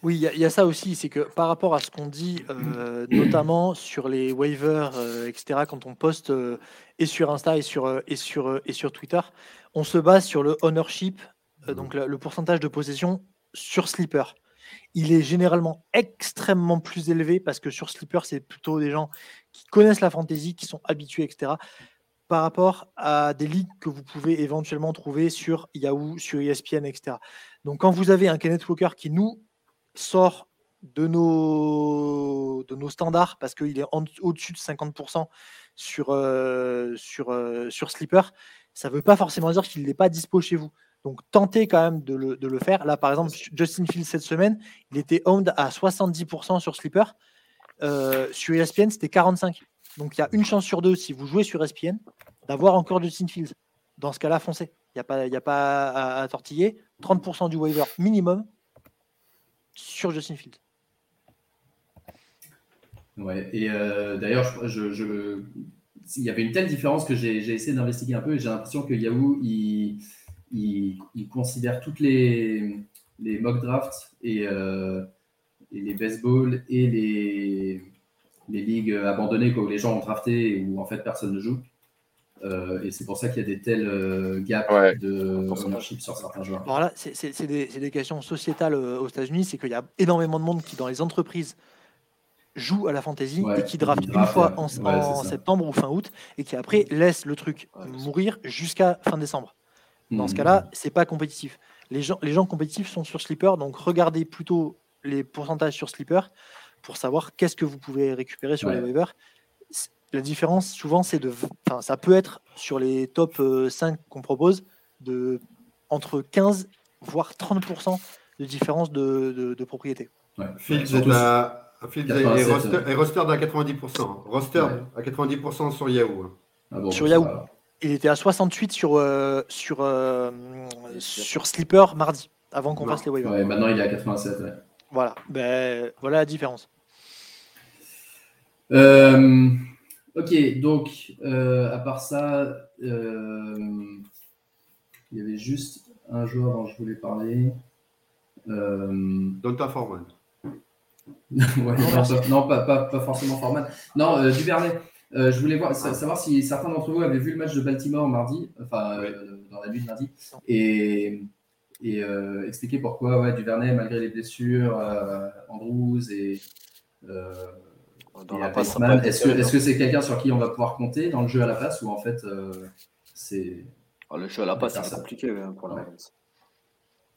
Oui, il y, a ça aussi, c'est que par rapport à ce qu'on dit, euh, notamment sur les waivers, etc., quand on poste et sur Insta et sur, euh, et sur, euh, et sur Twitter, on se base sur le ownership, euh, donc le, pourcentage de possession sur Sleeper. Il est généralement extrêmement plus élevé parce que sur Sleeper, c'est plutôt des gens qui connaissent la fantasy, qui sont habitués, etc. Par rapport à des ligues que vous pouvez éventuellement trouver sur Yahoo, sur ESPN, etc. Donc quand vous avez un Kenneth Walker qui nous sort de nos, de nos standards parce qu'il est au-dessus de 50% sur, euh, euh, sur Sleeper, ça ne veut pas forcément dire qu'il n'est pas dispo chez vous. Donc tentez quand même de le, de le, faire. Là, par exemple, Justin Fields cette semaine, il était owned à 70% sur Sleeper. Euh, sur ESPN, c'était 45. Donc il y a une chance sur deux, si vous jouez sur ESPN, d'avoir encore Justin Fields. Dans ce cas-là, foncez. Il n'y a pas, a pas à, à, tortiller. 30% du waiver minimum sur Justin Fields. Ouais, et d'ailleurs, je, je, il y avait une telle différence que j'ai essayé d'investiguer un peu et j'ai l'impression que Yahoo, il, il, considère toutes les, les mock drafts et, et les baseball et les, les ligues abandonnées quoi, où les gens ont drafté et où en fait personne ne joue. Euh, et c'est pour ça qu'il y a des tels euh, gaps de ownership sur certains joueurs. Alors là, c'est des, des, questions sociétales euh, aux États-Unis, c'est qu'il y a énormément de monde qui, dans les entreprises, joue à la fantasy et qui draft une fois en, septembre ou fin août et qui après laisse le truc mourir jusqu'à fin décembre. Dans ce hmm. cas-là, c'est pas compétitif. Les gens, les gens compétitifs sont sur Sleeper, donc regardez plutôt les pourcentages sur Sleeper pour savoir qu'est-ce que vous pouvez récupérer sur les waivers la différence, souvent, c'est de. Enfin, ça peut être sur les top 5 euh, qu'on propose, de entre 15 voire 30% de différence de, de, propriété. Ouais. Fields Fields est roster, à 90%. Roster à 90% sur Yahoo. Ah sur Yahoo. Il était à 68 sur, euh, sur, euh, sur Sleeper mardi, avant qu'on fasse les waivers. Ouais, maintenant il est à 87. Voilà, ben, voilà la différence. Euh, Ok, donc, euh, à part ça, euh, il y avait juste un joueur dont je voulais parler. Euh... Donta Non, pas, forcément Forman. Non, euh, Duvernay. Euh, je voulais voir, savoir si certains d'entre vous avaient vu le match de Baltimore mardi, enfin dans la nuit de mardi, et, et expliquer pourquoi ouais, Duvernay, malgré les blessures, Andrews et est-ce que c'est quelqu'un sur qui on va pouvoir compter dans le jeu à la passe ou en fait euh, c'est. Ah, le jeu à la passe, c'est compliqué hein, pour la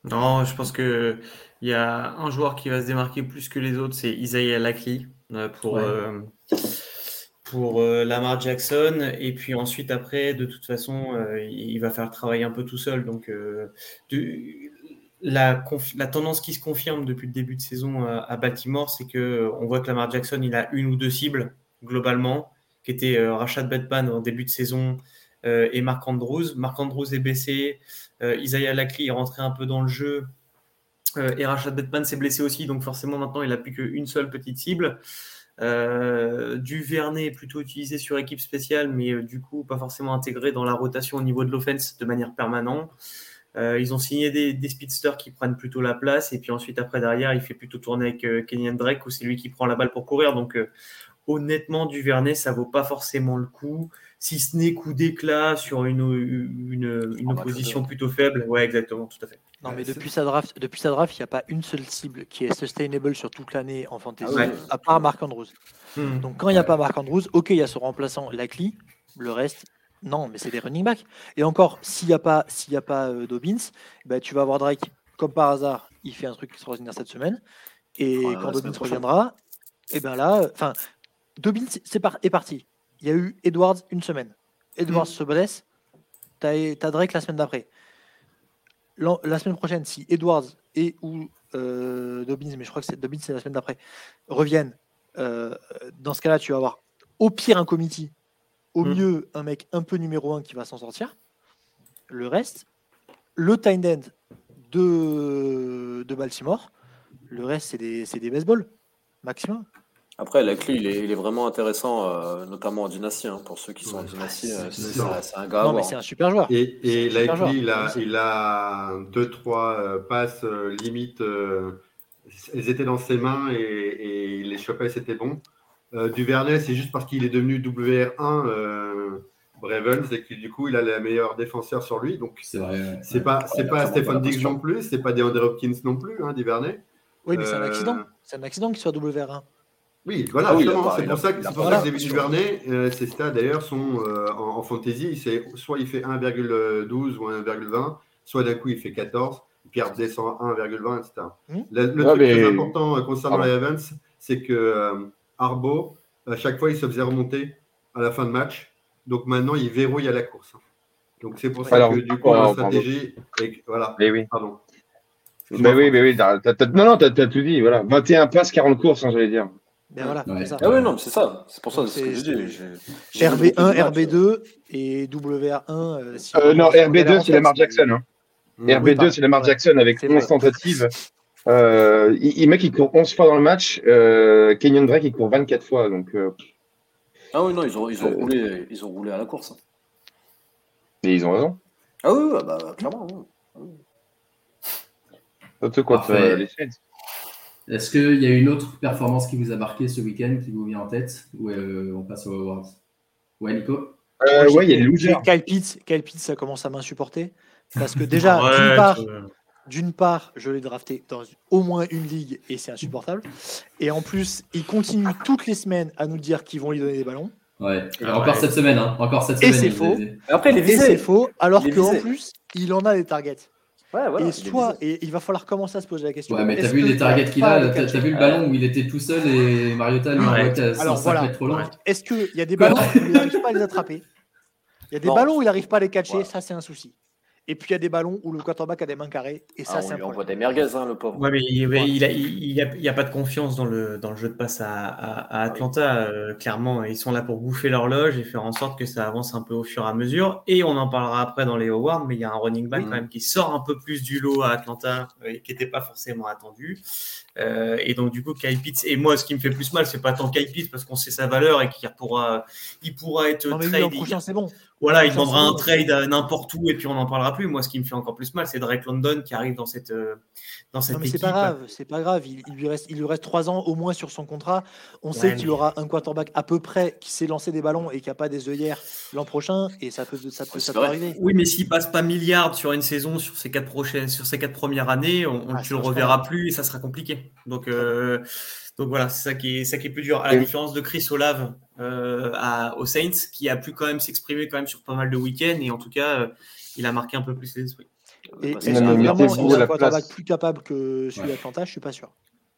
Non, je pense qu'il y a un joueur qui va se démarquer plus que les autres, c'est Isaiah Lackley euh, pour, euh, pour Lamar Jackson. Et puis ensuite, après, de toute façon, il va faire le travail un peu tout seul. Donc, la, la, tendance qui se confirme depuis le début de saison euh, à, Baltimore, c'est que euh, on voit que Lamar Jackson, il a une ou deux cibles globalement, qui étaient euh, Rashad Batman en début de saison et Marc Andrews. Marc Andrews est blessé, Isaiah Lackley est rentré un peu dans le jeu et Rashad Batman s'est blessé aussi, donc forcément maintenant il n'a plus qu'une seule petite cible. du Vernet est plutôt utilisé sur équipe spéciale, mais du coup pas forcément intégré dans la rotation au niveau de l'offense de manière permanente. Euh, ils ont signé des, speedsters qui prennent plutôt la place. Et puis ensuite, après, derrière, il fait plutôt tourner avec euh, Kenyan Drake où c'est lui qui prend la balle pour courir. Donc, euh, honnêtement, du Vernet, ça vaut pas forcément le coup. Si ce n'est coup d'éclat sur une, une, une opposition plutôt faible. Ouais, exactement, tout à fait. Non, mais depuis sa draft, depuis sa draft, il n'y a pas une seule cible qui est sustainable sur toute l'année en fantasy, ah à part Marc Andrews. Hmm. Donc quand il n'y a pas Marc Andrews, ok, il y a son remplaçant Lacley. Le reste, non, mais c'est des running backs. Et encore, s'il n'y a pas, s'il y a pas euh, Dobbins, bah, tu vas avoir Drake, comme par hasard, il fait un truc extraordinaire cette semaine. Et quand Dobbins reviendra, et eh ben là, enfin, Dobbins c'est est parti. Il y a eu Edwards une semaine. Edwards mm. se blesse, tu as, Drake la semaine d'après. La semaine prochaine, si Edwards et ou euh, Dobbins, mais je crois que c'est Dobbins c'est la semaine d'après, reviennent, euh, dans ce cas-là, tu vas avoir au pire un committee au hmm. mieux, un mec un peu numéro 1 qui va s'en sortir. Le reste, le tight end de, de Baltimore, le reste, c'est des, des baseball, maximum. Après, la clé, il est, vraiment intéressant, euh, notamment en dynastie. Hein, pour ceux qui sont en dynastie, euh, c'est un gars. Non, mais c'est un super joueur. Et, et la il a, il a deux, trois euh, passes limite. elles étaient dans ses mains et, et il les chopait, c'était bon. Euh, Duvernay, c'est juste parce qu'il est devenu WR1 euh, Breven, c'est que du coup, il a le meilleur défenseur sur lui. Donc, c'est vrai. C'est pas, c'est pas Stéphane Diggs non plus, c'est pas DeAndre Hopkins non plus, hein, Duvernay. Oui, mais c'est un accident. Euh, c'est un accident qu'il soit WR1. Oui, voilà, ah c'est pour ça que, c'est pour ça que David Duvernay, euh, ses stats d'ailleurs sont en, fantasy, c'est soit il fait 1,12 ou 1,20, soit d'un coup il fait 14, puis il redescend à 1,20, etc. Le, le truc très important concernant les Evans, c'est que Arbo, à chaque fois, il se faisait remonter à la fin de match. Donc maintenant, il verrouille à la course. Donc c'est pour ça que du coup, la stratégie. voilà. Mais oui. Pardon. Mais oui, mais oui. non, non, tu as, tout dit. Voilà. 21 passes, 40 courses, hein, j'allais dire. Ben voilà, ça. Ah oui, non, c'est ça. C'est pour ça que je dis. RB1, RB2 et WR1. Euh, euh, non, RB2, c'est Lamar Jackson. Hein. RB2, c'est Lamar Jackson avec 11 tentatives. Euh, il, mec, il court 11 fois dans le match. Euh, Kenyon Drake, il court 24 fois. Donc, euh, ah oui, non, ils ont, ils ont, roulé, ils ont roulé à la course. Hein. Et ils ont raison. Ah oui, ah bah, clairement. Oui. quoi, les Est-ce qu'il y a une autre performance qui vous a marqué ce week-end, qui vous vient en tête Ou on passe aux awards Ouais, Nico Ouais, il y a les losers. Kyle Pitts, Kyle Pitts, ça commence à m'insupporter. Parce que déjà, d'une part, d'une part, je l'ai drafté dans au moins une ligue et c'est insupportable. Et en plus, il continue toutes les semaines à nous dire qu'ils vont lui donner des ballons. Ouais, ah encore cette semaine, hein. encore cette semaine. Et c'est faux. Après, les c'est faux, alors qu'en plus, il en a des targets. Ouais, voilà, et soit, et il va falloir commencer à se poser la question. Ouais, mais t'as vu les targets qu'il a, t'as vu le ballon où il était tout seul et Mariota lui envoie Alors voilà, trop long. Est-ce qu'il y a des ballons où il n'arrive pas à les attraper? Il y a des ballons où il n'arrive pas à les catcher, ça c'est un souci. Et puis il y a des ballons où le quarterback a des mains carrées. Et ça, ah, c'est on voit des merguez, hein, le pauvre. Ouais, mais il n'y a, il, a, pas de confiance dans le, dans le jeu de passe à, à, Atlanta. Euh, clairement, ils sont là pour bouffer l'horloge et faire en sorte que ça avance un peu au fur et à mesure. Et on en parlera après dans les awards, mais il y a un running back quand même qui sort un peu plus du lot à Atlanta et euh, qui n'était pas forcément attendu. Euh, et donc, du coup, Kyle Pitts, et moi, ce qui me fait plus mal, c'est pas tant Kyle Pitts parce qu'on sait sa valeur et qu'il pourra, il pourra être non, mais c'est bon. Voilà, il vendra un trade n'importe où et puis on n'en parlera plus. Moi, ce qui me fait encore plus mal, c'est Drake London qui arrive dans cette, euh, dans cette non, mais C'est pas grave, c'est pas grave. Il, lui reste, il lui reste trois ans au moins sur son contrat. On sait qu'il aura un quarterback à peu près qui sait lancer des ballons et qui a pas des œillères l'an prochain et ça peut, ça peut, ça peut arriver. Oui, mais s'il passe pas milliard sur une saison sur ces quatre prochaines, sur ces quatre premières années, on, ne ah, le reverra plus et ça sera compliqué. Donc euh, donc voilà, c'est ça qui est, ça qui est plus dur. À la différence de Chris Olave euh, à, aux Saints, qui a pu quand même s'exprimer quand même sur pas mal de week-ends et en tout cas, euh, il a marqué un peu plus les esprits. Et est-ce vraiment un quarterback plus capable que celui d'Atlanta Je suis pas sûr.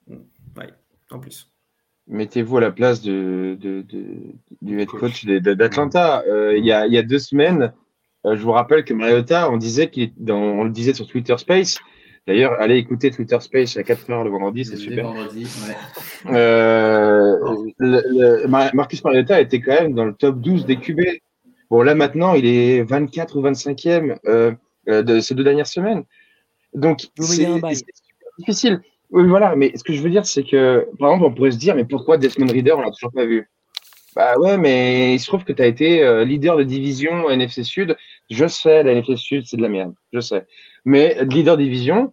Mm. Oui, en plus. Mettez-vous à la place de, de, du head coach d'Atlanta. Euh, il, y a, il y a deux semaines, je vous rappelle que Mariota, on disait qu'il, on le disait sur Twitter Space, D'ailleurs, allez écouter Twitter Space à 4h le vendredi, c'est super. Vendredi, ouais. euh, le, Marcus Mariota était quand même dans le top 12 des QB. Bon, là maintenant, il est 24 ou 25e euh, euh, de ces deux dernières semaines. Donc, c'est difficile. Oui, voilà, mais ce que je veux dire, c'est que, par exemple, on pourrait se dire, mais pourquoi Desmond Reader, on l'a toujours pas vu? Bah ouais, mais il se trouve que tu as été leader de division NFC Sud. Je sais, la NFC Sud, c'est de la merde. Je sais. Mais leader division,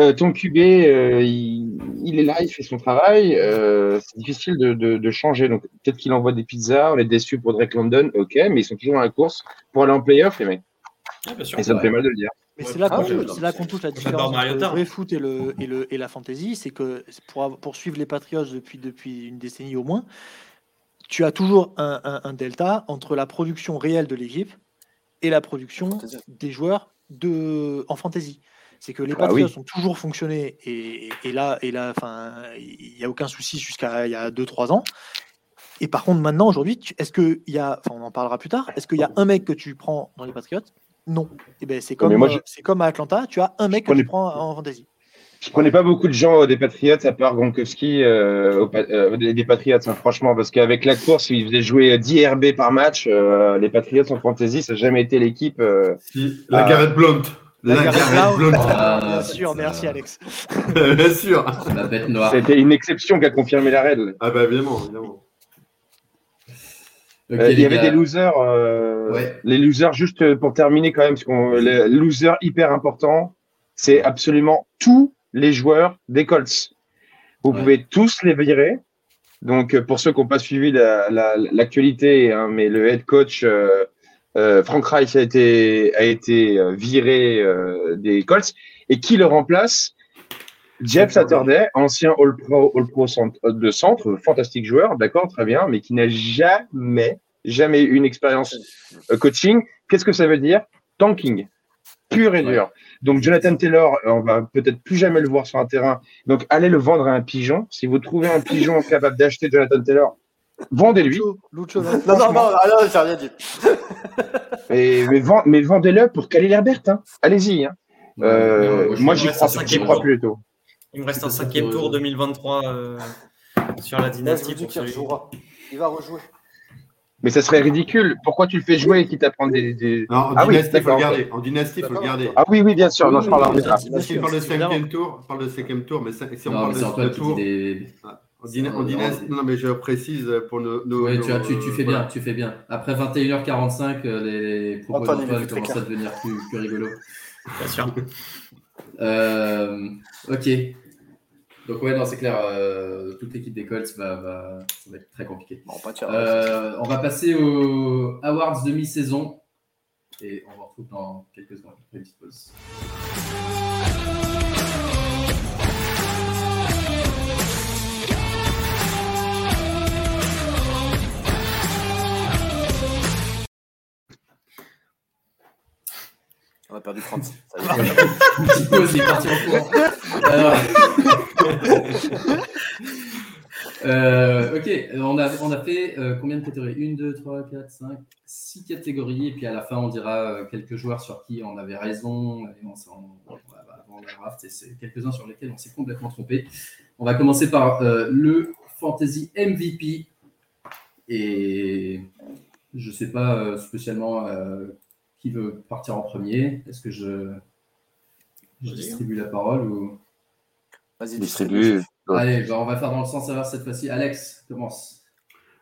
euh, ton QB, euh, il, est là, il fait son travail. Euh, c'est difficile de, changer. Donc peut-être qu'il envoie des pizzas, on est déçu pour Drake London, ok, mais ils sont toujours dans la course pour aller en playoff, les mecs. et ça me fait mal de le dire. Mais c'est là qu'on touche la différence entre le vrai foot et, le, et, le, et la fantasy. C'est que pour, pour suivre les Patriots depuis, depuis une décennie au moins, tu as toujours un, un delta entre la production réelle de l'équipe et la production des joueurs de, en fantasy. C'est que les ah Patriots ont toujours fonctionné et, là, et là, enfin, il n'y a aucun souci jusqu'à il y a 2-3 ans. Et par contre, maintenant, aujourd'hui, est-ce qu'il y a, enfin, on en parlera plus tard, est-ce qu'il y a un mec que tu prends dans les Patriots? Non. Et eh ben, c'est comme, euh, c'est comme à Atlanta, tu as un mec que tu prends en fantasy. Je connais pas beaucoup de gens des Patriots à part Gronkowski euh, euh, des Patriots, hein, franchement, parce qu'avec la course, ils faisaient jouer 10 RB par match. les Patriots en fantasy, ça n'a jamais été l'équipe. la Garrett Blount. La, Garrett Blount. Ah, bien sûr, merci Alex. bien sûr. La bête noire. C'était une exception qui a confirmé la règle. Ah bah évidemment, évidemment. il y avait des losers. Les losers, juste pour terminer quand même, parce qu'on les losers hyper importants, c'est absolument tout les joueurs des Colts. Vous pouvez tous les virer. Donc, euh, pour ceux qui n'ont pas suivi l'actualité, hein, mais le head coach euh, euh, Frank Reich a été, a été viré des Colts. Et qui le remplace? Jeff Saturday, ancien All-Pro All -Pro de centre, fantastique joueur, d'accord, très bien, mais qui n'a jamais, jamais eu une expérience coaching. Qu'est-ce que ça veut dire? Tanking, pur et dur. Donc Jonathan Taylor, on va peut-être plus jamais le voir sur un terrain. Donc allez le vendre à un pigeon. Si vous trouvez un pigeon capable d'acheter Jonathan Taylor, vendez-lui. non, non, non, non, ah j'ai rien dit. mais, vendez-le pour Khalil Herbert. Hein. Allez-y. Hein. Euh, moi, j'y crois, crois plus tôt. Il me reste un cinquième tour 2023 euh, sur la dynastie. il va rejouer. Mais ça serait ridicule. Pourquoi tu le fais jouer et qu'il t'apprend des, des... Non, en ah dynastie, il faut le garder. En dynastie, faut le garder. Ah oui, oui, bien sûr. Non, je parle en Parce qu'il parle de cinquième tour, parle de cinquième tour, mais si on parle de tour. Des... Ah, en, dynastie, non, mais je précise pour nos. nos oui, tu, tu, tu, fais bien, tu fais bien. Après 21h45, euh, les propos d'Antoine commencent à devenir plus, plus rigolos. Bien sûr. euh, ok. Donc ouais, non, c'est clair, euh, toute l'équipe des Colts va, va, ça va être très compliqué. Bon, pas euh, on va passer aux Awards demi-saison et on va retrouve dans quelques secondes. Une petite pause. On a perdu 30. Petite pause, il est parti en courant. Alors... Euh, ok, on a, on a fait euh, combien de catégories? 1, 2, 3, 4, 5, 6 catégories. Et puis à la fin, on dira euh, quelques joueurs sur qui on avait raison et on, on, avant la draft. Et c'est quelques-uns sur lesquels on s'est complètement trompé. On va commencer par le Fantasy MVP. Et je ne sais pas spécialement qui veut partir en premier. Est-ce que je, je distribue la parole ou... Vas-y, distribue. Allez, bah, on va faire dans le sens inverse cette fois-ci. Alex, commence.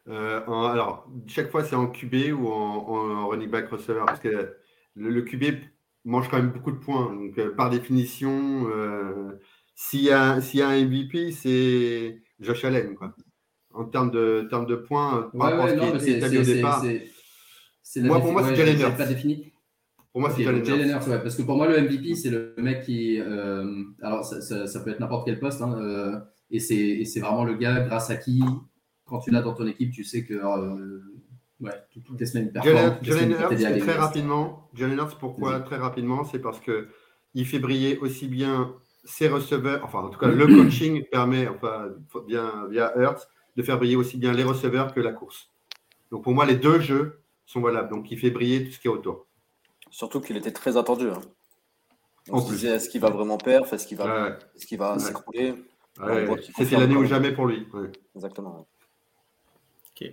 Euh, alors, chaque fois, c'est en QB ou en, running back receiver parce que le, QB mange quand même beaucoup de points. Donc, euh, par définition, euh, s'il y, a, y a un MVP, c'est Josh Allen. Quoi. En termes de, termes de points, par rapport à ce qui était établi au départ. Moi, pour moi, c'est Jalen pas défini. Pour moi, c'est Jalen Hurts. parce que pour moi, le MVP, c'est le mec qui. alors, ça, ça, peut être n'importe quel poste. Hein, et c'est vraiment le gars grâce à qui, quand tu l'as dans ton équipe, tu sais que euh, ouais, toutes les semaines, il performe. Jalen très rapidement. Jalen Hurts, pourquoi très rapidement? C'est parce que il fait briller aussi bien ses receveurs, enfin en tout cas le coaching permet, enfin bien via Hurts, de faire briller aussi bien les receveurs que la course. Donc pour moi, les deux jeux sont valables. Donc il fait briller tout ce qui est autour. Surtout qu'il était très attendu. Hein. On se disait est-ce qu'il va vraiment perdre, est-ce qu'il va, est s'écrouler? C'était l'année ou jamais pour lui. Exactement. Ok.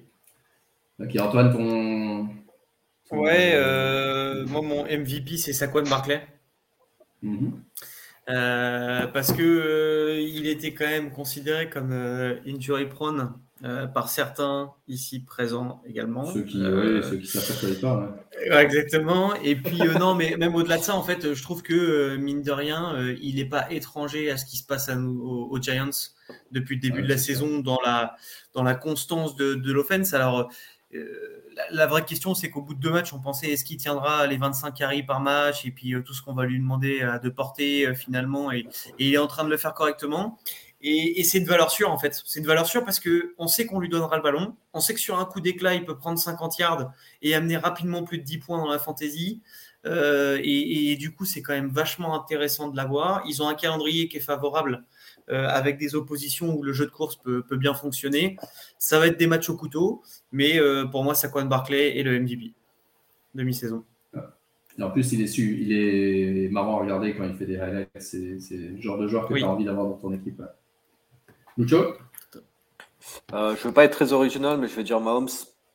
Ok, Antoine, ton. Ouais, euh, moi, mon MVP, c'est Saquon Barclay. Mm-hmm. Euh, parce que euh, il était quand même considéré comme injury prone euh, par certains ici présents également. Ceux qui, euh, ceux qui s'aperçoivent pas. exactement. Et puis, euh, non, mais même au-delà de ça, en fait, je trouve que, mine de rien, il n'est pas étranger à ce qui se passe à nous, aux, Giants depuis le début de la saison dans la, dans la constance de, de l'offense. Alors, la, vraie question, c'est qu'au bout de deux matchs, on pensait est-ce qu'il tiendra les 25 carries par match et puis tout ce qu'on va lui demander de porter finalement. Et, et, il est en train de le faire correctement. Et, c'est une valeur sûre, en fait. C'est une valeur sûre parce qu'on sait qu'on lui donnera le ballon. On sait que sur un coup d'éclat, il peut prendre 50 yards et amener rapidement plus de 10 points dans la fantasy. Euh, et, du coup, c'est quand même vachement intéressant de l'avoir. Ils ont un calendrier qui est favorable euh, avec des oppositions où le jeu de course peut, bien fonctionner. Ça va être des matchs au couteau, mais euh, pour moi, Saquon Barclay est le MVP demi-saison. en plus, il est, il est marrant à regarder quand il fait des highlights. C'est le genre de joueur que tu as envie d'avoir dans ton équipe. Mucho euh, Je ne veux pas être très original, mais je vais dire Mahomes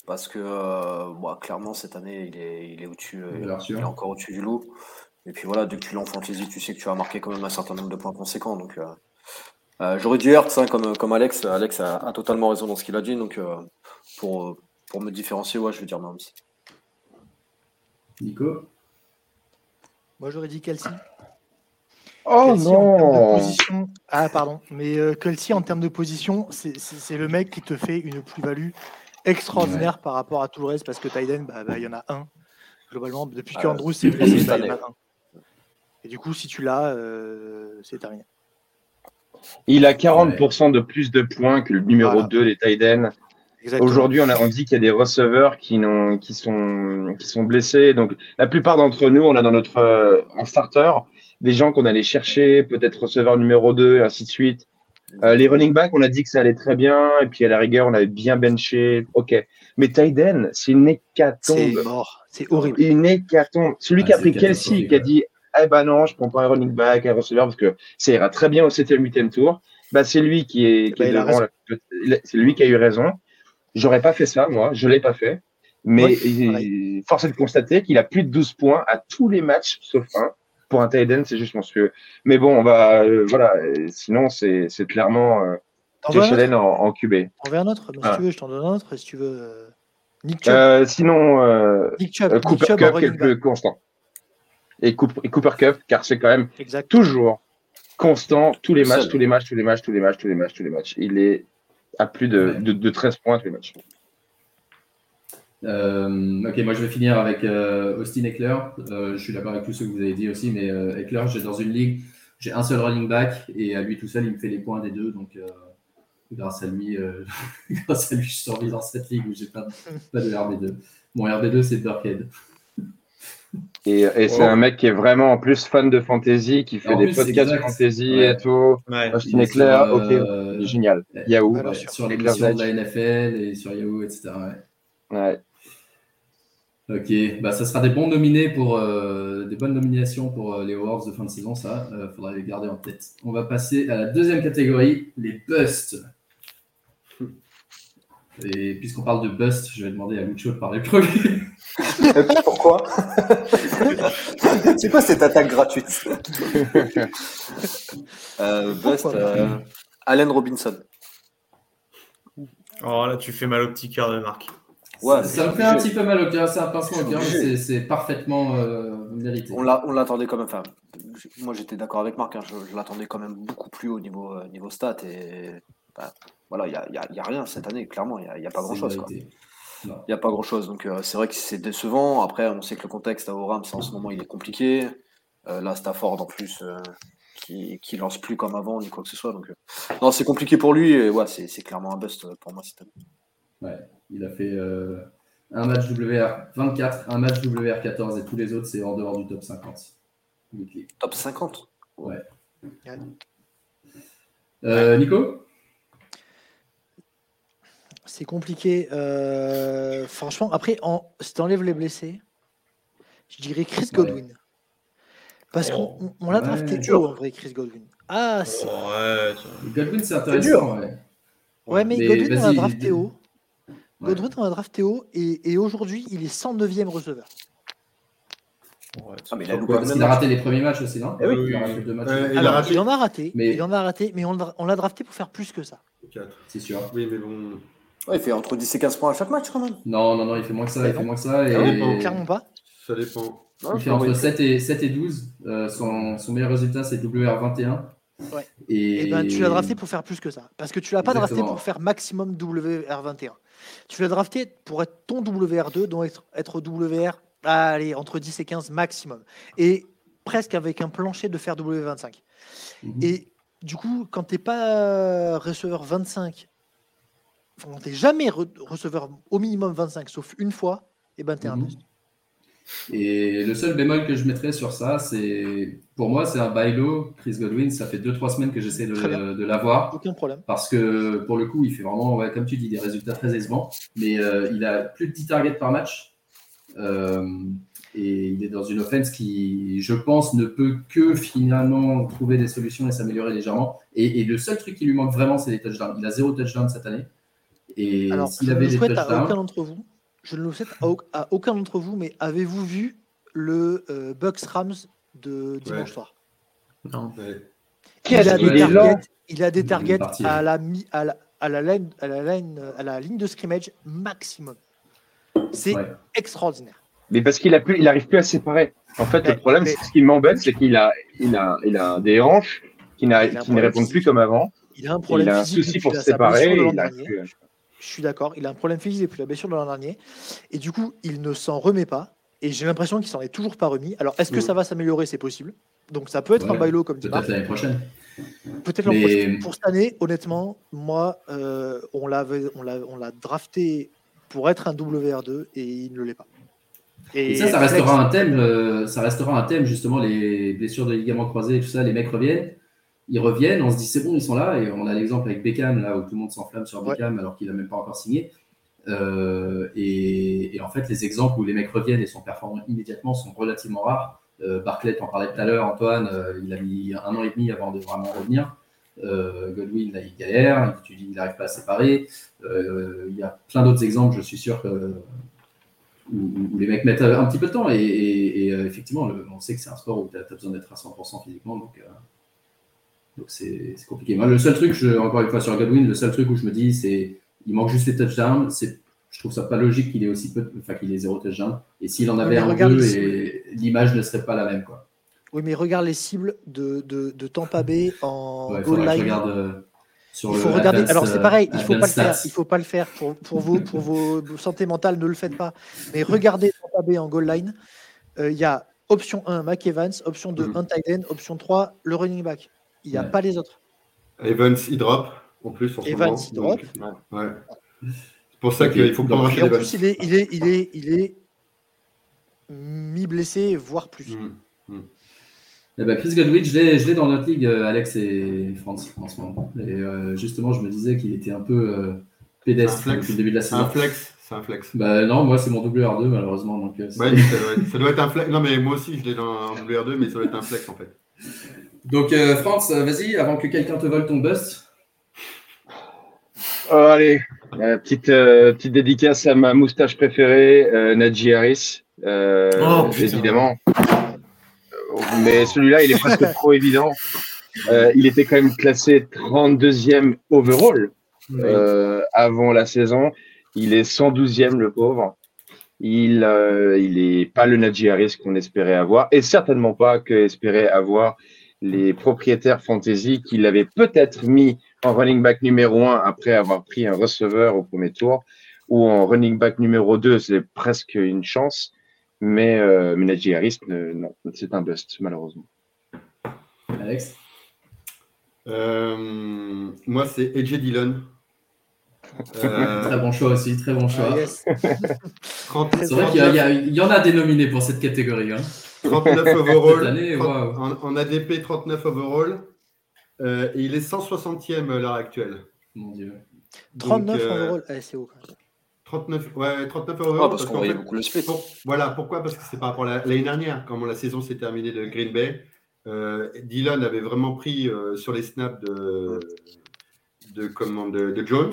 parce que euh, clairement cette année il est, il est au-dessus, euh, il est encore au-dessus du loup. Et puis voilà, dès que tu l'as en fantasy, tu sais que tu vas marquer quand même un certain nombre de points conséquents. Donc j'aurais dû Hertz hein, comme, comme Alex. Alex a, totalement raison dans ce qu'il a dit. Donc pour, pour me différencier, ouais, je vais dire Mahomes. Nico Moi j'aurais dit Kelsey. Oh non Ah pardon, mais euh, Kelsey en termes de position, c'est le mec qui te fait une plus-value extraordinaire par rapport à tout le reste parce que Tyden, bah, bah, il y en a un. Globalement, depuis que Andrews s'est blessé, bah, il y en a un. Et du coup, si tu l'as, euh, c'est terminé. Il a 40% de plus de points que le numéro 2 des Tyden. Aujourd'hui, on, a, dit qu'il y a des receveurs qui, qui, sont, qui sont blessés. Donc, la plupart d'entre nous, on a dans notre euh, en starter des gens qu'on allait chercher, peut-être receveur numéro 2, et ainsi de suite. Euh, les running backs, on a dit que ça allait très bien, et puis à la rigueur, on avait bien benché. Ok. Mais Tyden, c'est une hécatombe. C'est mort. C'est horrible. Une hécatombe. Celui qui a pris Kelsey, qui a dit Eh ben non, je prends pas un running back, un receveur, parce que ça ira très bien au 7e, 8e tour. Bah, c'est lui qui est, qui bah, est devant. C'est lui qui a eu raison. J'aurais pas fait ça, moi. Je l'ai pas fait. Mais force est de constater qu'il a plus de 12 points à tous les matchs sauf un. Pour un tight c'est juste monstrueux. Mais bon, on va, euh, voilà. Sinon, c'est clairement euh, Josh Allen en, en QB. On veut un autre? si ah. tu veux, je t'en donne un autre. Si tu veux. Euh, Nick Chubb. Euh, sinon, euh, Nick Chubb. Cooper Cup est le plus constant. Et Cooper, Cooper Cup, car c'est quand même toujours constant, tous les matchs, tous les matchs, tous les matchs, tous les matchs, tous les matchs, tous les matchs. Il est à plus de, de, 13 points tous les matchs. Euh, ok, moi je vais finir avec euh, Austin Eckler. Euh, je suis d'accord avec tout ce que vous avez dit aussi, mais Eckler, j'ai dans une ligue, j'ai un seul running back et à lui tout seul, il me fait les points des deux. Donc grâce à lui, grâce à lui, je suis survie dans cette ligue où j'ai pas, pas de RB2. Mon RB2, c'est Burkhead. Et, c'est un mec qui est vraiment en plus fan de fantasy, qui fait des podcasts fantasy et tout. Austin Eckler, ok, génial. Yahoo. sur les de la NFL et sur Yahoo, etc. Ouais. Ok, bah, ça sera des bons nominés pour euh, des bonnes nominations pour euh, les awards de fin de saison, ça, il euh, faudra les garder en tête. On va passer à la deuxième catégorie, les busts. Et puisqu'on parle de bust, je vais demander à Lucho de parler premier. Pourquoi C'est quoi cette attaque gratuite? Bust, Allen Robinson. Oh là, tu fais mal au petit cœur de Marc ça, me fait un petit peu mal au cœur, c'est un pincement au cœur, mais c'est parfaitement euh, mérité. On l'attendait quand même. Enfin, moi, j'étais d'accord avec Marc. Hein, je, l'attendais quand même beaucoup plus haut niveau, euh, niveau stats. Et bah, voilà, il n'y a, y a, rien cette année, clairement. Il n'y a, pas grand-chose. Il n'y a pas grand-chose. Donc, euh, c'est vrai que c'est décevant. Après, on sait que le contexte à Rams, en ce moment, il est compliqué. là, Stafford, en plus, qui, qui lance plus comme avant, ni quoi que ce soit. Donc, non, c'est compliqué pour lui. Et ouais, c'est clairement un bust pour moi cette année. Ouais. Il a fait euh, un match WR 24, un match WR 14 et tous les autres, c'est en dehors du top 50. Top 50 Ouais. Euh, Nico? C'est compliqué. Euh, franchement, après, en, si tu enlèves les blessés, je dirais Chris Godwin. Parce qu'on l'a drafté haut en vrai, Chris Godwin. Ah, c'est. Ouais, Godwin, c'est intéressant. Ouais. ouais, mais, Godwin, on l'a drafté haut. Godwin, on a drafté haut et, et aujourd'hui, il est 109e receveur. ah, mais il, a raté les premiers matchs aussi, non eh oui. il, a raté deux matchs. il, raté. il, en a raté, mais... il en a raté, mais on, l'a drafté pour faire plus que ça. C'est sûr. Oui, mais bon. Ouais, il fait entre 10 et 15 points à chaque match quand même. Non, non, non, il fait moins que ça. Il fait moins que ça. Et... Ah clairement pas. Ça dépend. Il fait entre 7 et, 7 et 12. Euh, son, son meilleur résultat, c'est WR21. Ouais. Et... et, ben, tu l'as drafté pour faire plus que ça. Parce que tu l'as pas drafté pour faire maximum WR21. Tu l'as drafté pour être ton WR2, donc être, être WR, allez, entre 10 et 15 maximum. Et presque avec un plancher de faire W25. Mhm. Et du coup, quand tu n'es pas receveur 25, enfin, quand tu n'es jamais receveur au minimum 25, sauf une fois, et eh ben tu es un mhm. Et le seul bémol que je mettrais sur ça, c'est pour moi, c'est un bailo. Chris Godwin, ça fait 2-3 semaines que j'essaie de, de l'avoir. Aucun problème. Parce que pour le coup, il fait vraiment, comme tu dis, des résultats très aisants. Mais euh, il a plus de 10 targets par match. Euh, et il est dans une offense qui, je pense, ne peut que finalement trouver des solutions et s'améliorer légèrement. Et, le seul truc qui lui manque vraiment, c'est les touchdowns. Il a zéro touchdown cette année. Et s'il avait des touchdowns. À aucun d'entre vous je ne le souhaite à, aucun d'entre vous, mais avez-vous vu le euh, Bucks Rams de dimanche soir? Non. Il, a des targets, il a des targets à la, à la, à la, ligne, à la, ligne, à la ligne de scrimmage maximum. C'est extraordinaire. Mais parce qu'il n'arrive il plus à séparer. En fait, le problème, c'est ce qui m'embête, c'est qu'il a, il a, il a des hanches qui, qui ne répondent plus comme avant. Il a un problème il a un souci pour se séparer. Il a je suis d'accord. Il a un problème physique depuis la blessure de l'an dernier. Et du coup, il ne s'en remet pas. Et j'ai l'impression qu'il s'en est toujours pas remis. Alors, est-ce que ça va s'améliorer? C'est possible. Donc, ça peut être un bailo comme Peut-être l'année prochaine. Peut-être l'année prochaine. Pour cette année, honnêtement, moi, euh, on l'a drafté pour être un WR2 et il ne l'est pas. Et, ça, ça restera un thème. Euh, ça restera un thème justement les blessures de ligaments croisés, tout ça. Les mecs reviennent ils reviennent, on se dit c'est bon, ils sont là, et on a l'exemple avec Beckham, là où tout le monde s'enflamme sur Beckham alors qu'il n'a même pas encore signé. Euh, et, en fait, les exemples où les mecs reviennent et sont performants immédiatement sont relativement rares. Euh, Barclay, en parlais tout à l'heure, Antoine, euh, il a mis un an et demi avant de vraiment revenir. Euh, Godwin, là, il galère, tu dis il n'arrive pas à séparer. Il y a plein d'autres exemples, je suis sûr que les mecs mettent un petit peu de temps. Et, effectivement, on sait que c'est un sport où tu as, besoin d'être à 100% physiquement. Donc, donc c'est compliqué. Moi, le seul truc, je, encore une fois sur Godwin, le seul truc où je me dis, c'est il manque juste les touchdowns. Je trouve ça pas logique qu'il ait aussi peu, enfin qu'il ait zéro touchdown. Et s'il en avait un deux, l'image ne serait pas la même, quoi. Oui, mais regarde les cibles de, de, de Tampa Bay en goal line. Regarde, euh, sur il faut regarder. Alors c'est pareil, il faut pas le faire. Il faut pas le faire pour, pour vous, pour vos santé mentale, ne le faites pas. Mais regardez Tampa Bay en goal line. Euh, il y a option 1, Mac Evans, option 2, mm. un tight end, option 3, le running back. Il n'y a pas les autres. Evans, il drop en plus. En Evans, il drop. Ouais. C'est pour ça qu'il faut pas marcher. En plus, il est, il est, il est, il est mi-blessé, voire plus. Mm. Mm. Eh ben Chris Godwin, je l'ai dans notre ligue, euh, Alex et France, en ce moment. Et euh, justement, je me disais qu'il était un peu euh, pédestre depuis le début de la saison. C'est un flex. C'est un flex. Bah, non, moi, c'est mon WR2, malheureusement. Donc, ouais, ça, doit être, un flex. Non, mais moi aussi, je l'ai dans un WR2, mais ça doit être un flex, en fait. Donc, France, vas-y, avant que quelqu'un te vole ton bust. Oh, allez, petite, petite dédicace à ma moustache préférée, Nadji Harris. Oh, évidemment mais celui-là, il est presque trop évident. Euh, il était quand même classé 32e overall euh, avant la saison. Il est 112e, le pauvre. Il n'est euh, il pas le Najee Harris qu'on espérait avoir et certainement pas que espéraient avoir les propriétaires fantasy qui l'avaient peut-être mis en running back numéro 1 après avoir pris un receveur au premier tour ou en running back numéro 2, c'est presque une chance. Mais, euh, Harris, non, c'est un bust, malheureusement. Alex? Euh, Moi, c'est AJ Dillon. Euh, très bon choix aussi, très bon choix. Ah, c'est vrai qu'il y, en a dénominé pour cette catégorie. 39 hein. overall. en, ADP, 39 overall. Euh, et il est 160e à l'heure actuelle. Mon Dieu. 39 overall, eh, c'est haut. 39, ouais, 39 euros. Ah, parce qu'on beaucoup le split. voilà, pourquoi? Parce que c'est par rapport à l'année dernière, quand la saison s'est terminée de Green Bay. Euh, Dylan avait vraiment pris euh, sur les snaps de, de, comment, de, Jones,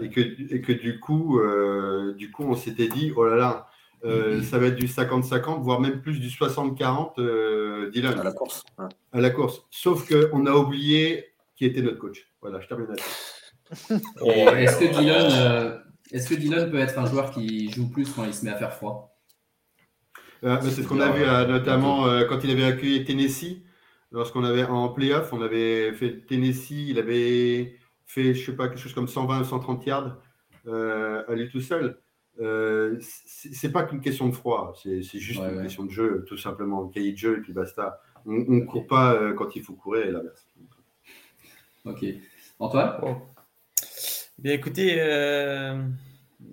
et, que, et que du coup, euh, du coup on s'était dit, oh là là, mm-hmm. ça va être du 50-50, voire même plus du 60-40 Dylan. À la course. À la course. Sauf qu'on a oublié qui était notre coach. Voilà, je termine là Est-ce que Dylan est-ce que Dylan peut être un joueur qui joue plus quand il se met à faire froid? Euh, C'est ce qu'on a vu euh, notamment euh, quand il avait accueilli Tennessee. Lorsqu'on avait en playoff, on avait fait Tennessee, il avait fait, je sais pas, quelque chose comme 120 ou 130 yards à lui tout seul. C'est pas qu'une question de froid, c'est juste une question de jeu, tout simplement. Cahier de jeu et puis basta. On ne court pas quand il faut courir et l'inverse. Ok. Antoine? Bien écoutez, euh,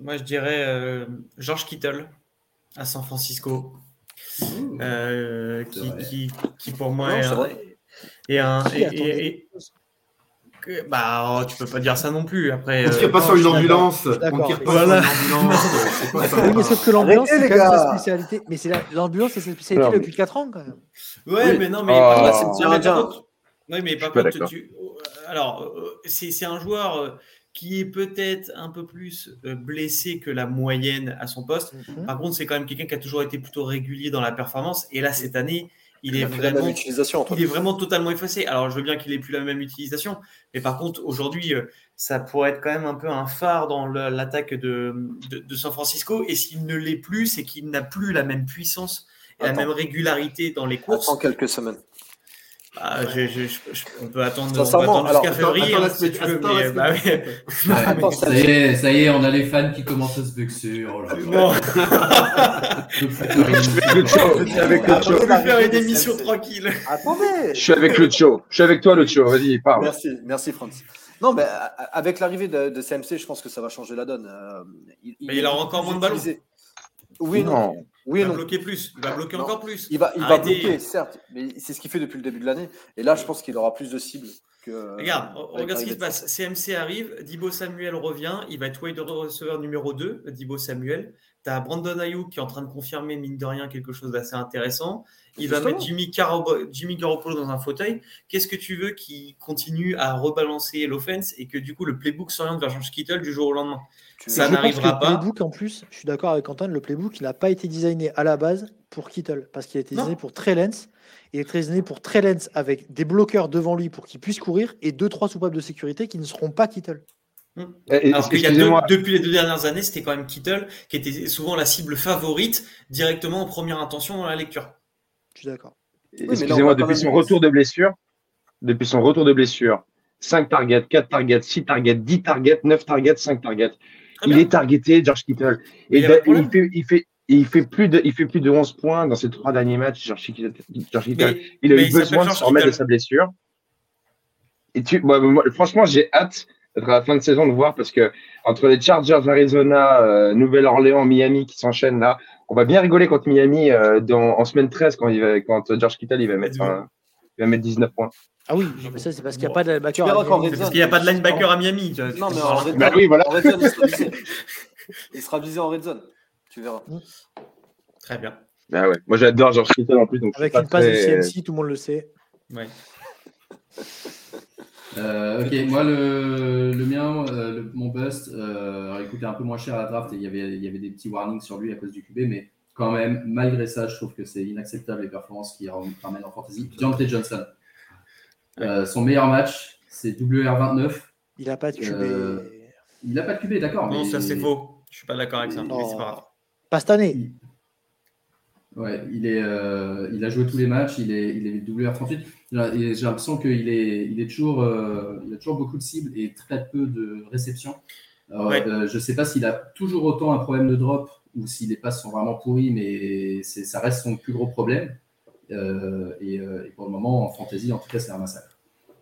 moi je dirais euh, George Kittle à San Francisco, euh, qui, qui, pour moi est, un. Et, bah, oh, tu peux pas dire ça non plus. Après, on tire pas sur une ambulance. On tire pas sur une ambulance. mais sauf que l'ambulance, c'est quand même sa spécialité. Mais l'ambulance, c'est sa spécialité depuis 4 ans, quand même. Ouais, mais non, mais oh. c'est bien. Oui, mais par contre, tu... alors, c'est un joueur qui est peut-être un peu plus euh, blessé que la moyenne à son poste. Mhm. Par contre, c'est quand même quelqu'un qui a toujours été plutôt régulier dans la performance. Et là, cette année, il, est vraiment, il est vraiment totalement effacé. Alors, je veux bien qu'il ait plus la même utilisation, mais par contre, aujourd'hui, euh, ça pourrait être quand même un peu un phare dans l'attaque de, de, San Francisco. Et s'il ne l'est plus, c'est qu'il n'a plus la même puissance et la même régularité dans les courses. En quelques semaines. Ah, on peut attendre, jusqu'à février hein, si tu. Mais, bah, ça, y est, ça y est, on a les fans qui commencent à se vexer. Oh là je suis avec le show. On peut faire une émission tranquille. Attendez. Je suis avec le show. Je suis avec toi, le show. Vas-y, parle. Merci, merci, Francis. Non, mais avec l'arrivée de, de, CMC, je pense que ça va changer la donne. Euh, il, mais il, aura encore moins de ballons. Oui, non. Oui, il va bloquer plus. Il va bloquer encore plus. Il va, il va bloquer, certes, mais c'est ce qu'il fait depuis le début de l'année. Et là, je pense qu'il aura plus de cibles. Que, regarde, regarde ce qui se passe. CMC arrive, Dibo Samuel revient, il va être wide receiver numéro 2, Dibo Samuel. Tu as Brandon Ayuk qui est en train de confirmer, mine de rien, quelque chose d'assez intéressant. Il va mettre Jimmy, Jimmy Garoppolo dans un fauteuil. Qu'est-ce que tu veux qui continue à rebalancer l'offense et que du coup le playbook s'oriente vers George Kittle du jour au lendemain? Ça n'arrivera pas. Le playbook, en plus, je suis d'accord avec Antoine, le playbook, il n'a pas été designé à la base pour Kittle parce qu'il a été designé pour Trey Lance. Il est designé pour Trey Lance avec des bloqueurs devant lui pour qu'il puisse courir et deux trois soupapes de sécurité qui ne seront pas Kittle. Hmm. Alors qu'il y a depuis les deux dernières années, c'était quand même Kittle qui était souvent la cible favorite directement en première intention dans la lecture. Je suis d'accord. Excusez-moi, depuis son retour de blessure, depuis son retour de blessure, 5 targets, 4 targets, 6 targets, 10 targets, 9 targets, 5 targets. Il est targeté, George Kittle. Et il, fait, il, fait, il, fait, plus de, il fait plus de 11 points dans ses trois derniers matchs, George Kittle. il a eu besoin de se remettre de sa blessure. Et tu, franchement, j'ai hâte d'être à la fin de saison de voir parce que entre les Chargers, Arizona, euh, Nouvelle-Orléans, Miami qui s'enchaînent là, on va bien rigoler contre Miami euh, dans, en semaine 13 quand, il va, quand George Kittle il va mettre, il va mettre 19 points. Ah oui, mais ça c'est parce qu'il n'y a pas de linebacker. C'est parce qu'il n'y a pas de linebacker à Miami. Non, mais en red bah zone, oui, voilà. il, sera visé. il sera visé en red zone. Tu verras. Très bien. Ah ouais. Moi j'adore George Kittle en plus. Donc Avec une passe de CMC, tout le monde le sait. Ouais. Euh, ok, moi le, le mien, euh, mon bust, euh, il coûtait un peu moins cher à la draft et il y, avait, il y avait des petits warnings sur lui à cause du QB, mais quand même, malgré ça, je trouve que c'est inacceptable les performances qu'il ramène en fantasy. Deontay Johnson, euh, son meilleur match, c'est WR29. Il n'a pas de QB. il n'a pas de QB, d'accord. Non, ça c'est faux. Je suis pas d'accord avec ça. Pas, pas cette année. Ouais, il, est, euh, il a joué tous les matchs, il est, il est WR38. J'ai l'impression qu'il est, il est toujours, euh, il a toujours beaucoup de cibles et très peu de réceptions. Euh, je ne sais pas s'il a toujours autant un problème de drop ou si les passes sont vraiment pourries, mais ça reste son plus gros problème. et, et, pour le moment, en fantasy, en tout cas, c'est un massacre.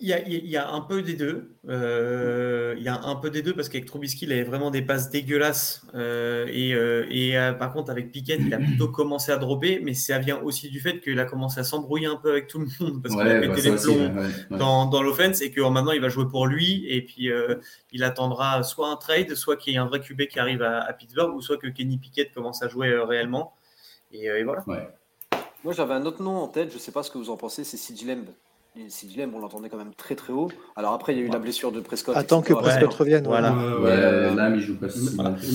Il y, a, un peu des deux. Euh, il y a un peu des deux parce qu'avec Trubisky, il avait vraiment des passes dégueulasses. Euh, et, euh, par contre, avec Piquet, il a plutôt commencé à dropper. Mais ça vient aussi du fait qu'il a commencé à s'embrouiller un peu avec tout le monde parce qu'il a pété bah, les plombs dans, dans l'offense et que maintenant il va jouer pour lui. Et puis il attendra soit un trade, soit qu'il y ait un vrai QB qui arrive à, Pittsburgh, ou soit que Kenny Piquet commence à jouer réellement. Et, voilà. Moi, j'avais un autre nom en tête. Je ne sais pas ce que vous en pensez. C'est Sid Lamb. C'est dilemme, on l'entendait quand même très très haut. Alors après, il y a eu la blessure de Prescott. Attends que Prescott revienne. Voilà. Ouais, là, il joue pas.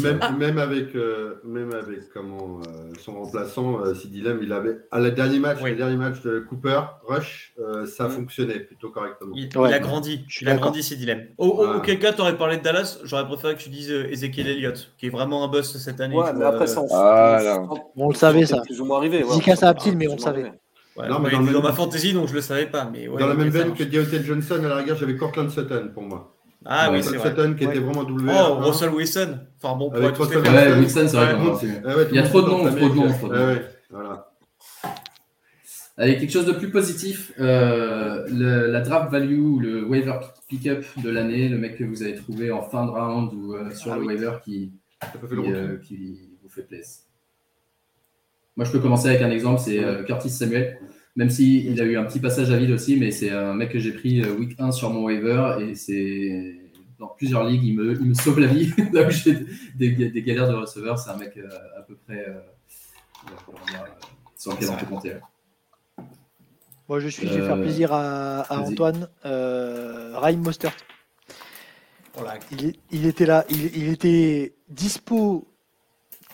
Même, même, avec, euh, même avec comment, euh, son remplaçant, euh, Lamb, il avait à la dernier match, le dernier match de Cooper, Rush, euh, ça fonctionnait plutôt correctement. Il, a grandi. Il a grandi, Sidi Lamb. Auquel cas, tu aurais parlé de Dallas, j'aurais préféré que tu dises Ezekiel Elliott, qui est vraiment un boss cette année. Ouais, mais après, ça, on, ah, on, le savait ça. Plus ou moins arrivé. Zika, ça a mais on le savait non, mais dans, ma fantasy, donc je le savais pas. Mais dans la même veine que Deontay Johnson, à la rigueur, j'avais Cortland Sutton pour moi. Ah oui, c'est vrai. Sutton qui était vraiment double. Oh, Russell Wilson. Enfin bon, pour Avec Russell ouais, Wilson, c'est vrai. Il y a trop de noms, trop de noms. Voilà. Avec quelque chose de plus positif, euh, le, la draft value ou le waiver pick-up de l'année, le mec que vous avez trouvé en fin de round ou euh, sur ah le waiver qui, qui, euh, qui, vous fait plaisir. Moi, je peux commencer avec un exemple, c'est euh, Curtis Samuel. Même s'il il a eu un petit passage à vide aussi, mais c'est un mec que j'ai pris euh, week 1 sur mon waiver et c'est dans plusieurs ligues, il me, il me sauve la vie. Là où j'ai des, des, galères de receveur, c'est un mec euh, à peu près sur lequel on peut compter. Moi, je suis, je vais faire plaisir à, à Antoine. Euh, Ryan Mostert. Il, il, était là, il, il était dispo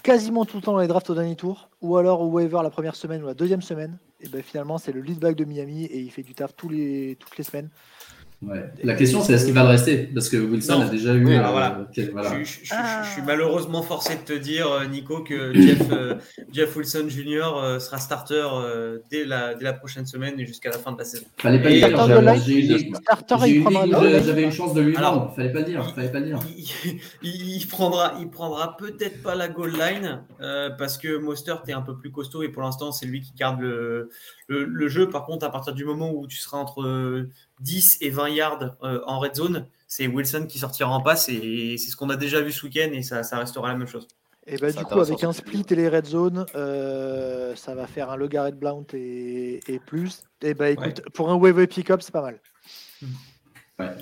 quasiment tout le temps dans les drafts au dernier tour, ou alors au waiver la première semaine ou la deuxième semaine. Et ben finalement, c'est le lead back de Miami et il fait du taf toutes les semaines. La question, c'est est-ce qu'il va le rester? Parce que Wilson a déjà eu. Euh, je, suis malheureusement forcé de te dire, euh, Nico, que Jeff, euh, Jeff Wilson Jr. sera starter dès, la, dès la prochaine semaine et jusqu'à la fin de la saison. Fallait pas dire. J'avais une chance de lui Alors, Fallait pas dire. Fallait pas dire. Il, il prendra, il prendra peut-être pas la goal line parce que Mostert est un peu plus costaud et pour l'instant, c'est lui qui garde le, le, le, jeu. Par contre, à partir du moment où tu seras entre 10 et 20 yards euh, en red zone, c'est Wilson qui sortira en passe et c'est ce qu'on a déjà vu ce week-end et ça, restera la même chose. Et bah, du coup, avec un split et les red zones, euh, ça va faire un Logaret Blount et, plus. Et bah écoute, pour un wave pick-up, c'est pas mal. Ouais.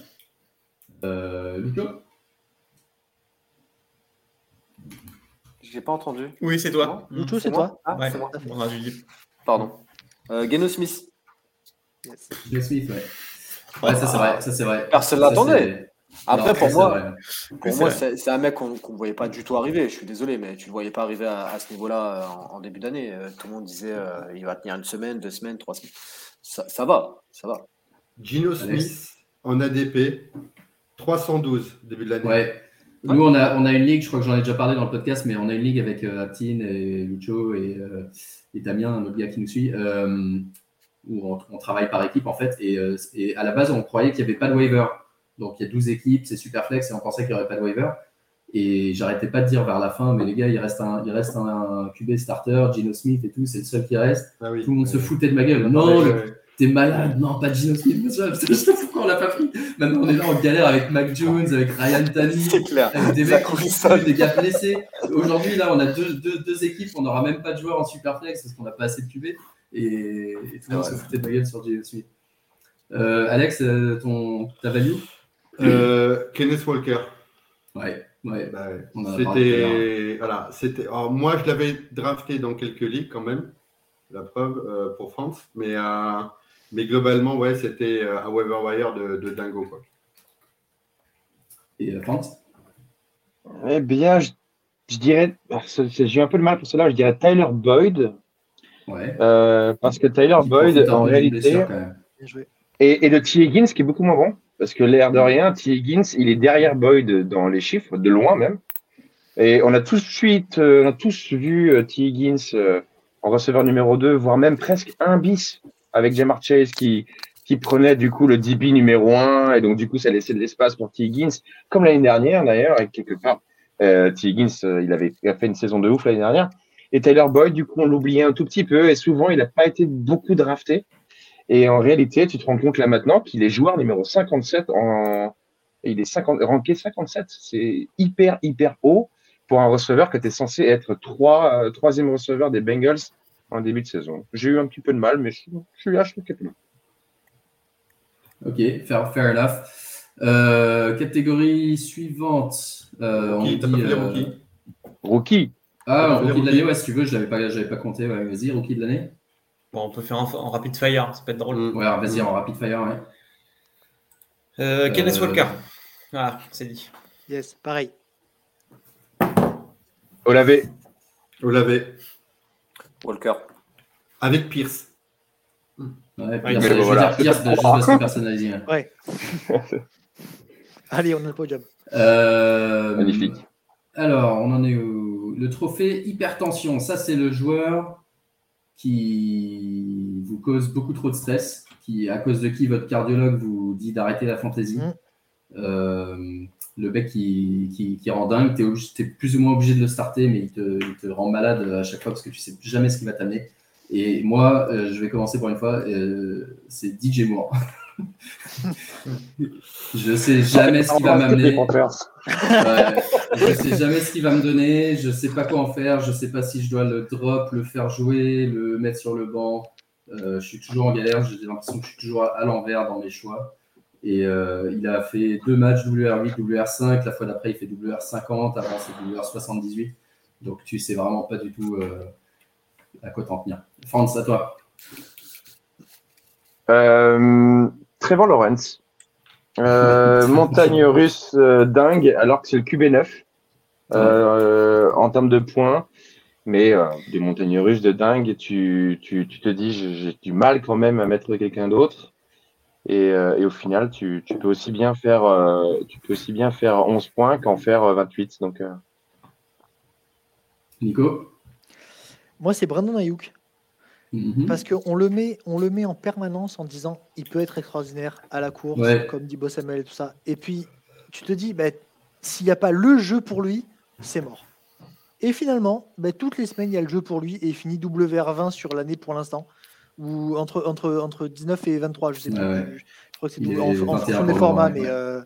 Euh, J'ai pas entendu. Oui, c'est toi. Lucho, c'est toi. Ah, c'est moi. Pardon. Euh, Geno Smith. Geno Smith, ouais. Ouais, ça c'est vrai. Ça, c'est vrai. Personne l'attendait. Après, pour moi, pour moi c'est un mec qu'on ne voyait pas du tout arriver. Je suis désolé, mais tu ne le voyais pas arriver à, ce niveau-là euh, en, début d'année. Euh, tout le monde disait euh, il va tenir une semaine, deux semaines, trois semaines. Ça, ça va, ça va. Gino Smith en ADP, 312 début de l'année. Ouais. Nous, on a, on a une ligue, je crois que j'en ai déjà parlé dans le podcast, mais on a une ligue avec euh, Aptine et Lucho et, et, Damien, un autre gars qui nous suit, où on, travaille par équipe en fait. Et, et à la base, on croyait qu'il n'y avait pas de waiver. Donc il y a 12 équipes, c'est super flex et on pensait qu'il n'y aurait pas de waiver. Et j'arrêtais pas de dire vers la fin, mais les gars, il reste un, il reste un, QB starter, Gino Smith et tout, c'est le seul qui reste. Ah tout le monde se foutait de ma gueule. Non, t'es malade, non, pas Gino Smith, je sais pas pourquoi on l'a pas pris. Maintenant, on est là en galère avec Mac Jones, avec Ryan Tanny, avec des mecs qui des gars blessés. Aujourd'hui, là, on a deux, deux, équipes, on n'aura même pas de joueurs en super flex parce qu'on n'a pas assez de QB. Et, tout le monde se foutait de ma gueule sur Gino Smith. Euh, Alex, euh, ton, ta value euh, Kenneth Walker. Ouais, ouais. Bah c'était. Voilà, c'était. Alors, moi, je l'avais drafté dans quelques ligues quand même, la preuve euh, pour France. Mais, euh, mais globalement, ouais, c'était un waiver wire de, de dingo. Quoi. Et France Eh bien, je, dirais. J'ai un peu de mal pour cela. Je dirais Tyler Boyd. Ouais. parce que Tyler Boyd, en réalité. Et, et, le T. Higgins qui est beaucoup moins bon. Parce que l'air de rien, T. Higgins, il est derrière Boyd dans les chiffres, de loin même. Et on a tous, suite, euh, on a tous vu euh, T. Higgins euh, en receveur numéro 2, voire même presque un bis avec Jamar Chase qui, qui prenait du coup le DB numéro 1 et donc du coup ça laissait de l'espace pour T. Higgins, comme l'année dernière d'ailleurs, et quelque part, T. Higgins, il avait fait une saison de ouf l'année dernière. Et Tyler Boyd, du coup, on l'oubliait un tout petit peu et souvent il n'a pas été beaucoup drafté. Et en réalité, tu te rends compte là maintenant qu'il est joueur numéro 57 en. Il est 50, ranké 57. C'est hyper, hyper haut pour un receveur que tu es censé être trois, euh, troisième receveur des Bengals en début de saison. J'ai eu un petit peu de mal, mais je, suis là, je suis capable. Ok, fair, fair enough. Euh, catégorie suivante. Euh, rookie, on dit, euh, rookie. rookie. Ah, rookie de l'année, ouais, si tu veux, je n'avais pas, pas compté. Ouais, Vas-y, rookie de l'année. Bon, on peut faire en, rapid fire, ça peut être drôle. Mm. Ouais, vas-y, en rapid fire, ouais. Euh, Kenneth euh... Walker. Voilà, c'est dit. Yes, pareil. Olavé. Olavé. Walker. Avec Pierce. Ouais, Pierce, je voilà. dire Pierce de juste personnalisé. Ouais. Allez, on a le podium. Euh, Magnifique. Alors, on en est où? Le trophée hypertension, ça c'est le joueur qui vous cause beaucoup trop de stress, qui, à cause de qui votre cardiologue vous dit d'arrêter la fantaisie. Mm. Euh, le mec qui, qui, rend dingue, tu es, es, plus ou moins obligé de le starter, mais il te, il te, rend malade à chaque fois parce que tu sais jamais ce qui va t'amener. Et moi, euh, je vais commencer pour une fois, euh, c'est DJ Moore. je sais jamais ce qu'il va m'amener. je sais jamais ce qu'il va me donner. Je sais pas quoi en faire. Je sais pas si je dois le drop, le faire jouer, le mettre sur le banc. Euh, je suis toujours en galère. J'ai l'impression que je suis toujours à l'envers dans mes choix. Et euh, il a fait deux matchs WR8, WR5. La fois d'après, il fait WR50. Avant, c'est WR78. Donc, tu sais vraiment pas du tout euh, à quoi t'en tenir. France, à toi. Euh, Trevor Lawrence. Euh, montagne russe euh, dingue, alors que c'est le QB9 euh, en termes de points. Mais des montagnes russes de dingue, tu, tu, tu te dis, j'ai du mal quand même à mettre quelqu'un d'autre. Et, et, au final, tu, tu, peux aussi bien faire, tu peux aussi bien faire 11 points qu'en faire 28. Donc, Nico? Moi, c'est Brandon Ayuk. Mhm. Parce qu'on le, met, on le met en permanence en disant il peut être extraordinaire à la course, comme dit Samuel et tout ça. Et puis, tu te dis, bah, s'il n'y a pas le jeu pour lui, c'est mort. Et finalement, bah, toutes les semaines, il y a le jeu pour lui et il finit WR20 sur l'année pour l'instant. Ou entre, entre, entre 19 et 23, je sais pas. Je, crois que c'est en, fonction des formats, mais, euh,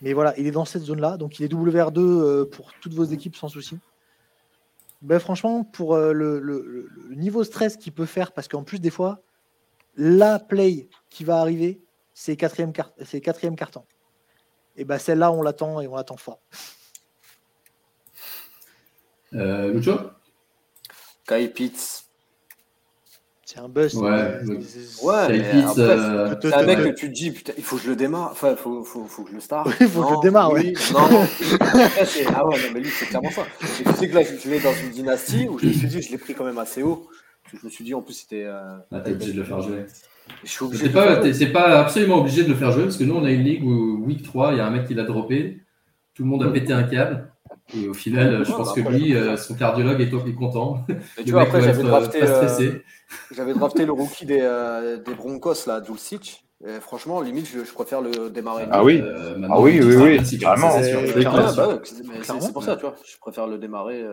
mais voilà, il est dans cette zone-là. Donc il est WR2 euh, pour toutes vos équipes sans souci. Ben, franchement, pour euh, le, niveau stress qu'il peut faire, parce qu'en plus, des fois, la play qui va arriver, c'est quatrième, quatrième carton. Et ben celle-là, on l'attend et on l'attend fort. Euh, Lucho Kai Pitts. C'est un buzz. Ouais, euh... c'est un mec que tu te dis, putain, il faut que je le démarre. Enfin, il faut, faut, faut, que je le start. il faut que je le démarre, oui. Non. ah ouais, non, mais lui, c'est clairement ça. Et tu sais que là, je l'ai dans une dynastie où je me suis dit, je l'ai pris quand même assez haut. Je me suis dit, en plus, c'était. Euh, ah, t'es obligé de le faire jouer. C'est pas, pas absolument obligé de le faire jouer parce que nous, on a une ligue où, week 3, il y a un mec qui l'a droppé. Tout le monde a pété un câble. Et au final, je pense que lui, euh, son cardiologue est, est content. Mais tu vois, après, j'avais drafté, euh, j'avais drafté le rookie des, euh, des Broncos, là, Dulcich. Et franchement, limite, je, je, préfère le démarrer. Ah oui, ah oui, oui, oui, carrément. C'est pour ça, tu vois. Je préfère le démarrer,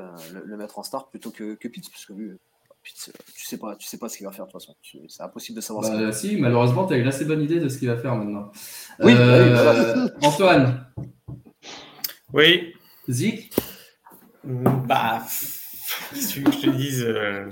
le, mettre en start plutôt que, que Pitts, parce que lui, Pitts, tu sais pas, tu sais pas ce qu'il va faire de toute façon. C'est impossible de savoir. Bah, si, malheureusement, tu as une assez bonne idée de ce qu'il va faire maintenant. Oui. Bah Antoine. Oui. Zik Bah, si que je te dise. Euh,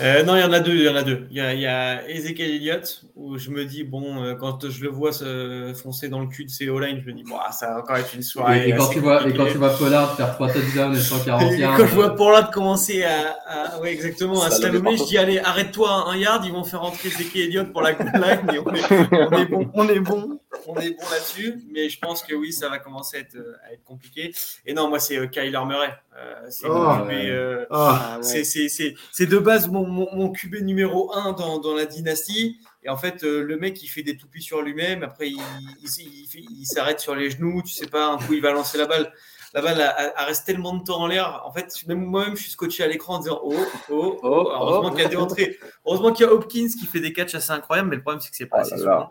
euh, non, il y en a deux. Il y en a deux. Il y a, il y a Ezekiel Elliott où je me dis bon, euh, quand je le vois se foncer dans le cul de ses O-line, je me dis bon, ça va encore être une soirée. Et, quand tu vois, et quand tu vois Pollard faire 3 touchdowns et 141. Et quand je vois Pollard commencer à, à ouais, exactement, à slalomer, je dis allez, arrête-toi un yard, ils vont faire rentrer Ezekiel Elliott pour la goal line et on est, on est bon, on est bon, on est bon là-dessus. Mais je pense que oui, ça va commencer à être, à être compliqué. Et non, moi c'est Kyler Murray. c'est oh, oh, de base mon mon, QB numéro 1 dans, la dynastie. Et en fait, euh, le mec, il fait des toupies sur lui-même. Après, il, s'arrête sur les genoux. Tu sais pas, un coup, il va lancer la balle. La balle a, resté tellement de temps en l'air. En fait, même moi-même, je suis scotché à l'écran en disant Oh, oh, oh. heureusement qu'il y a des entrées. Heureusement qu'il y a Hopkins qui fait des catchs assez incroyables. Mais le problème, c'est que c'est pas oh assez souvent.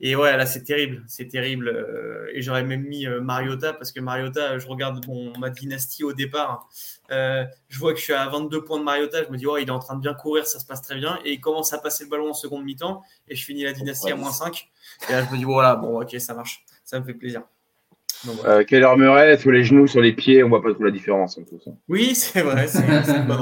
Et ouais, là, c'est terrible. C'est terrible. Euh, et j'aurais même mis euh, Mariota parce que Mariota, je regarde ma dynastie au départ. Euh, je vois que je suis à 22 points de Mariota, je me dis, oh, il est en train de bien courir, ça se passe très bien. Et il commence à passer le ballon en seconde mi-temps, et je finis la dynastie à moins 5. Et là, je me dis, voilà, bon, ok, ça marche. Ça me fait plaisir. Donc, voilà. euh, Murray, sur les genoux, sur les pieds, on voit pas trop la différence. En tout ça. Oui, c'est vrai.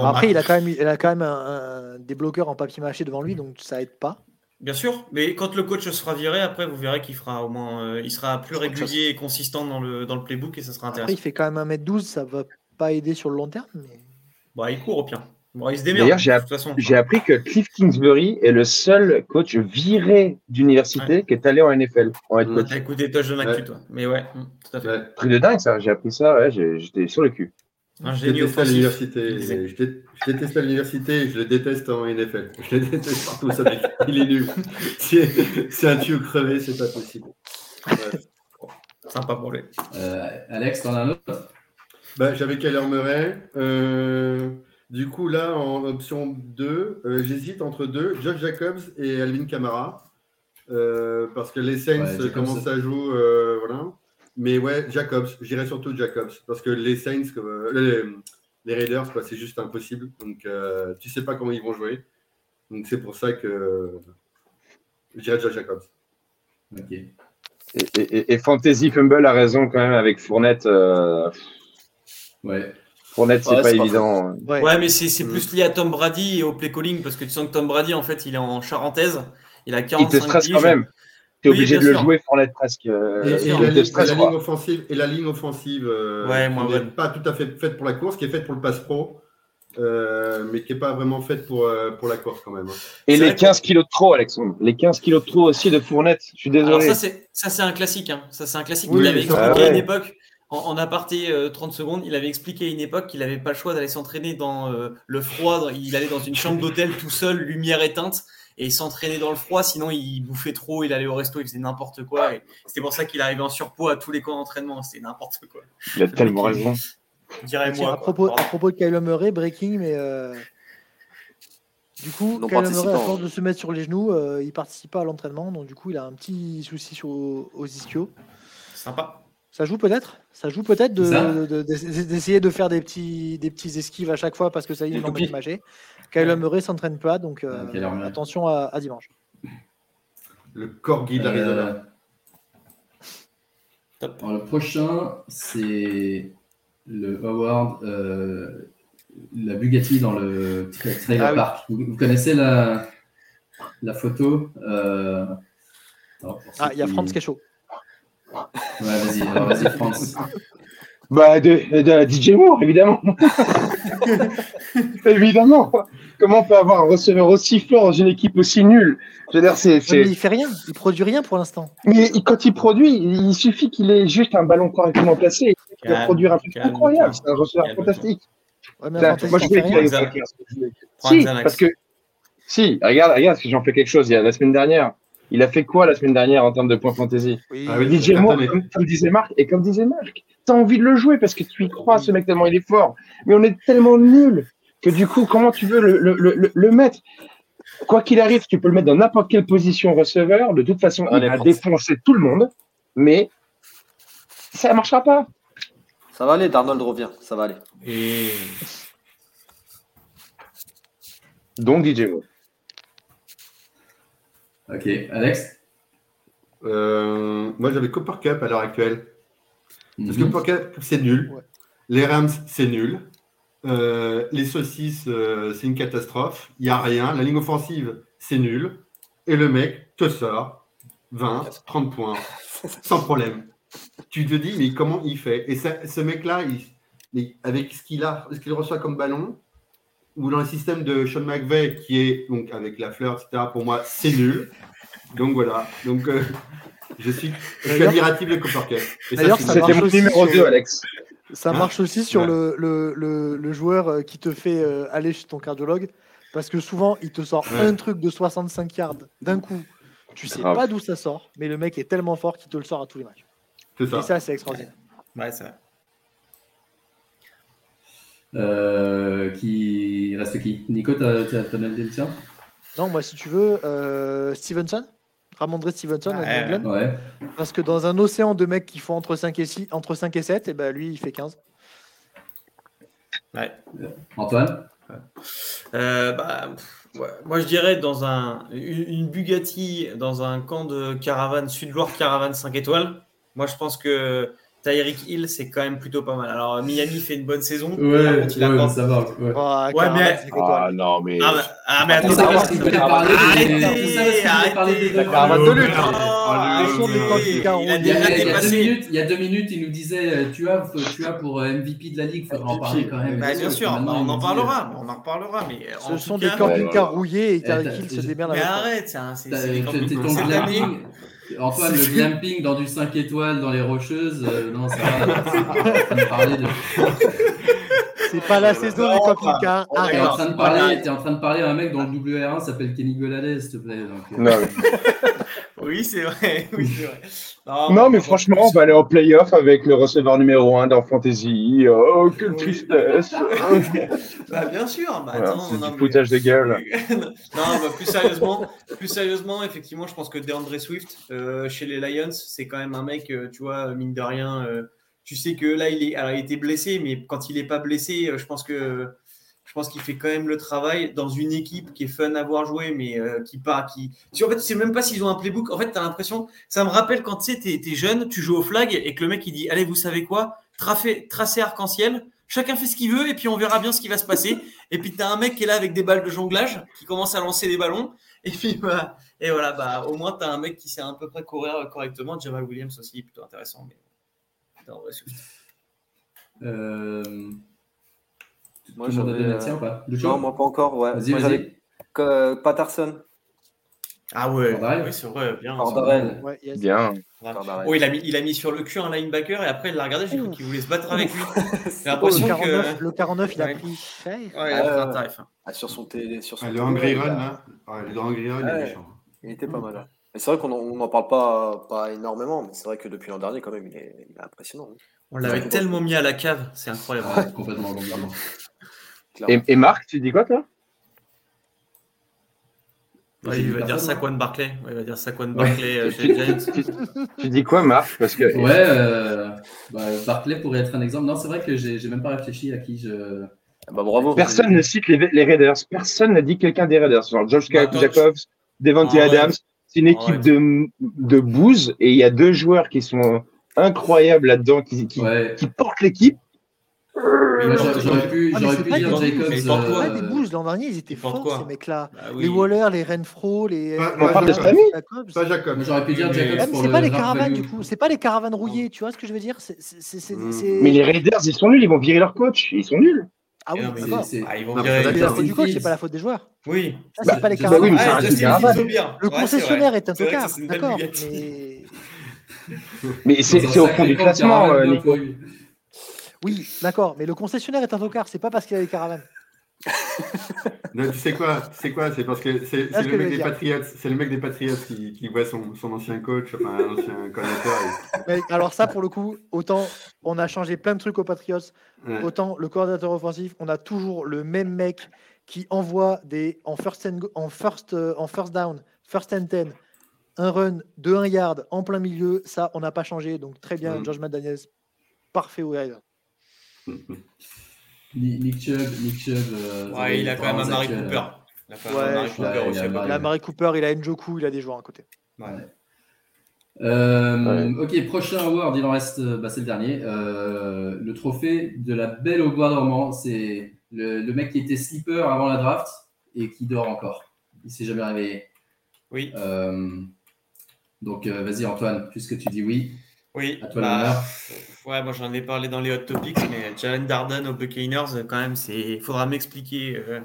Après, il a quand même, il a quand même un, des bloqueurs en papier mâché devant lui, donc ça aide pas. Bien sûr, mais quand le coach sera viré, après, vous verrez qu'il fera au moins, euh, il sera plus régulier et consistant dans le, dans le playbook et ça sera intéressant. Après, il fait quand même 1m12, ça va pas aider sur le long terme. Mais... Bon, il court au pire. Bon, il se démerde. D'ailleurs, j'ai, appris que Cliff Kingsbury est le seul coach viré d'université qui est allé en NFL. En être coach. écouté de ouais. toi. Mais ouais, mm, tout à fait. Truc de dingue, ça. J'ai appris ça, ouais, j'étais sur le cul. Un génie je déteste l'université. Je, déteste l'université je le déteste en NFL. Je le déteste partout. Ça, il est nul. C'est un tuyau crevé, c'est pas possible. Sympa pour lui. Euh, Alex, t'en as un autre? Bah, J'avais Kyler Murray. Euh, du coup, là, en option 2, euh, j'hésite entre deux, Josh Jacobs et Alvin Kamara. Euh, parce que les Saints commencent à jouer. voilà. Mais ouais, Jacobs. J'irai surtout Jacobs. Parce que les Saints, les, les, Raiders, c'est juste impossible. Donc, tu sais pas comment ils vont jouer. Donc, c'est pour ça que j'irai Josh Jacobs. Ok. Et, et, et, Fantasy Fumble a raison quand même avec Fournette. Ouais. Fournette, c'est pas, évident. Ouais, mais c'est plus lié à Tom Brady et au play calling parce que tu sens que Tom Brady, en fait, il est en charentaise. Il a 45 Il te stresse quand même. Tu es obligé de le jouer, Fournette, presque. Euh, et, la, ligne offensive, et la ligne offensive euh, n'est pas tout à fait faite pour la course, qui est faite pour le pass pro. Euh, mais qui n'est pas vraiment faite pour, pour la course quand même. Hein. Et les 15 kilos de trop, Alexandre. Les 15 kilos de trop aussi de Fournette. Je suis désolé. Alors ça, c'est un classique. Hein. Ça, c'est un classique. Oui, il avait expliqué à une époque en, aparté 30 euh, secondes, il avait expliqué à une époque qu'il n'avait pas le choix d'aller s'entraîner dans euh, le froid. Il allait dans une chambre d'hôtel tout seul, lumière éteinte, et s'entraîner dans le froid. Sinon, il bouffait trop, il allait au resto, il faisait n'importe quoi. C'était pour ça qu'il arrivait en surpoids à tous les camps d'entraînement. C'était n'importe quoi. Il a tellement raison. Dirais-moi. À propos, à propos de Kyle Murray, breaking, mais euh, du coup, Kyle Murray, à force de se mettre sur les genoux, il participe pas à l'entraînement. Donc, du coup, il a un petit souci sur, aux ischios. Sympa. Ça joue peut-être Ça joue peut-être d'essayer de, faire des petits, des petits esquives à chaque fois parce que ça y est, il est imagé. Kyle. Murray s'entraîne pas, donc euh, attention à, dimanche. Le corgi d'Arizona. Euh... le prochain, c'est le Howard, euh, la Bugatti dans le trailer ah park. Vous, connaissez la, la photo euh, Ah, il y a Franz qui est chaud. Ouais, vas-y, vas-y, France. Bah, de, DJ Moore, évidemment. évidemment. Comment on peut avoir un receveur aussi fort dans une équipe aussi nulle? Je veux dire, c'est, il fait rien, il produit rien pour l'instant. Mais quand il produit, il suffit qu'il ait juste un ballon correctement placé. Il va produire un truc incroyable. C'est un receveur fantastique. moi, je voulais qu'il Si, parce que. Si, regarde, regarde, que j'en fais quelque chose. Il y a la semaine dernière, il a fait quoi la semaine dernière en termes de points fantasy oui, ah DJ Moore, comme, disait Marc, et comme disait Marc, tu as envie de le jouer parce que tu y crois, ce mec, tellement il est fort. Mais on est tellement nul que du coup, comment tu veux le, le, le, mettre? Quoi qu'il arrive, tu peux le mettre dans n'importe quelle position receveur. De toute façon, il va défoncer tout le monde, mais ça ne marchera pas. Ça va aller, Darnold revient, ça va aller. Et... Donc DJ Moore. Ok, Alex euh, Moi, j'avais Copper Cup à l'heure actuelle. Parce que mhm. Copper Cup, c'est nul. Les Rams, c'est nul. Euh, les saucisses, euh, c'est une catastrophe. Il n'y a rien. La ligne offensive, c'est nul. Et le mec te sort 20, 30 points, sans problème. Tu te dis, mais comment il fait? Et ce mec-là, avec ce qu'il a, ce qu'il reçoit comme ballon, ou dans le système de Sean McVeigh, qui est donc avec la fleur, etc., pour moi, c'est nul. Donc voilà. Donc euh, je suis, je admiratif de Copper D'ailleurs, c'était mon numéro 2, Alex. Ça hein marche aussi sur le, le, le, joueur euh, qui te fait euh, aller chez ton cardiologue, parce que souvent, il te sort un truc de 65 yards d'un coup. Tu sais pas d'où ça sort, mais le mec est tellement fort qu'il te le sort à tous les matchs. Ça. Et ça, c'est extraordinaire. Ouais, c'est vrai. Euh, qui reste qui? Nico, tu as, donné le tien? Non, moi, si tu veux, euh, Stevenson. Ramondre Stevenson ouais. Parce que dans un océan de mecs qui font entre 5 et, 6, entre 5 et 7, et ben lui, il fait 15. Ouais. Antoine? Euh, bah, Moi, je dirais dans un, une Bugatti dans un camp de caravane, Sud-Loire caravane 5 étoiles. Moi, je pense que Tyreek Hill, c'est quand même plutôt pas mal. Alors, Miami fait une bonne saison. Ouais, ouais, ça va. Ouais, ouais mais. Ah, non, mais. Ah, ah mais attends, arrêtez, arrêtez, Il y a deux minutes, il nous disait euh, tu as, tu as pour euh, MVP de la ligue, il faudra en parler quand même. Bah, bien sûr, on en parlera, on en reparlera. Mais Ce sont des camping-cars rouillés et Tyreek Hill se démerde. Mais arrête, c'est des camping-cars. Antoine, le glamping dans du 5 étoiles dans les Rocheuses, euh, non, ça va. parler de. C'est pas la saison du camping-car. T'es en, train de parler, es en train de parler à un mec dont le WR1 s'appelle Kenny Golades, s'il te plaît. Donc, euh. non, oui, c'est vrai. Oui, vrai. Non, mais franchement, on va aller en playoff avec le receveur numéro 1 dans Fantasy. Oh, quelle tristesse. bah, bien sûr. Bah, c'est du foutage de gueule. non, bah, plus sérieusement, plus sérieusement, effectivement, je pense que DeAndre Swift euh, chez les Lions, c'est quand même un mec, euh, tu vois, mine de rien. Euh, tu sais que là, il, est, alors, il était blessé, mais quand il n'est pas blessé, je pense que pense qu'il fait quand même le travail dans une équipe qui est fun à voir jouer, mais euh, qui part, qui. Tu, en fait, tu sais même pas s'ils ont un playbook. En fait, tu as l'impression. Ça me rappelle quand tu sais, tu es, jeune, tu joues au flag et que le mec il dit Allez, vous savez quoi? Tracé, tracé arc-en-ciel, chacun fait ce qu'il veut et puis on verra bien ce qui va se passer. Et puis tu as un mec qui est là avec des balles de jonglage, qui commence à lancer des ballons. Et puis voilà, et voilà bah, au moins tu as un mec qui sait à peu près courir correctement. Jamal Williams aussi, plutôt intéressant. Mais... euh... Moi, j'en ai le tien ou pas? Non, moi pas encore. Ouais. Vas-y, vas-y. Euh, Patterson. Ah ouais, oui, c'est vrai, bien. Ouais, Bien. Oh, il a, mis, il a mis sur le cul un linebacker et après il l'a regardé, j'ai cru qu'il voulait se battre avec lui. J'ai l'impression que. Le 49, il a pris cher. Ouais, il a pris un tarif. Hein. Ah, sur son télé. Sur son ah, le Angry Run, là. Ah, le Angry Run, il est méchant. Il était pas mal. C'est vrai qu'on n'en parle pas, pas énormément, mais c'est vrai que depuis l'an dernier, quand même, il est, il est impressionnant. Hein. On l'avait tellement mis à la cave, c'est incroyable. complètement, complètement. Et, Marc, tu dis quoi, toi? Il va dire Saquon Barclay. il va dire Saquon Barclay chez Giants. tu, dis quoi, Marc? Parce que... Ouais, euh, bah, Barclay pourrait être un exemple. Non, c'est vrai que j'ai même pas réfléchi à qui je. Ah bah, bravo. Personne ne cite les, Raiders. Personne n'a dit quelqu'un des Raiders. Genre Josh bah, Jacobs, Devante ah, Adams. C'est une équipe de, de bouse et il y a deux joueurs qui sont incroyables là-dedans, qui, qui portent l'équipe. J'aurais pu, ah, pu dire Jacobs. Mais euh... des boosts l'an dernier, ils étaient forts ces mecs-là. Bah les Waller, les Renfro, les. on parle de Jacobs. Pas Jacob. J'aurais pu dire Jacobs. C'est pas les caravanes du coup. C'est pas les caravanes rouillées. Tu vois ce que je veux dire? Mm. Mais les Raiders, ils sont nuls. Ils vont virer leur coach. Ils sont nuls. Ah oui, d'accord. Ah, ils vont virer la faute du coach, c'est pas la faute des joueurs. Oui. C'est pas les caravanes. Le concessionnaire est un tocard. D'accord. Mais c'est au fond du classement, Nico. Oui, d'accord, mais le concessionnaire est un tocard, c'est pas parce qu'il a des caravanes. non, tu sais quoi C'est quoi C'est parce que c'est le, mec des Patriots. C'est le mec des Patriots qui, qui voit son, son, ancien coach, enfin un ancien coordinateur. alors ça, pour le coup, autant on a changé plein de trucs aux Patriots, autant le coordinateur offensif, on a toujours le même mec qui envoie des en first en first euh, en first down, first and ten, un run de 1 yard en plein milieu. Ça, on n'a pas changé. Donc très bien, mm. George McDaniels, parfait au Nick Chubb, Nick Chubb. Euh, ouais, il a quand même un Mary Cooper. Il a quand même un Cooper aussi. Il a Mary Cooper, il a Njoku, il a des joueurs à côté. Ouais. Euh, ok, prochain award, il en reste, euh, bah, c'est le dernier. Euh, le trophée de la belle au bois dormant. C'est le, le, mec qui était sleeper avant la draft et qui dort encore. Il s'est jamais réveillé. Oui. donc, vas-y, Antoine, puisque tu dis oui. Oui, bah, ouais, moi j'en ai parlé dans les hot topics, mais Jalen Darden aux Buccaneers, quand même, il faudra m'expliquer euh,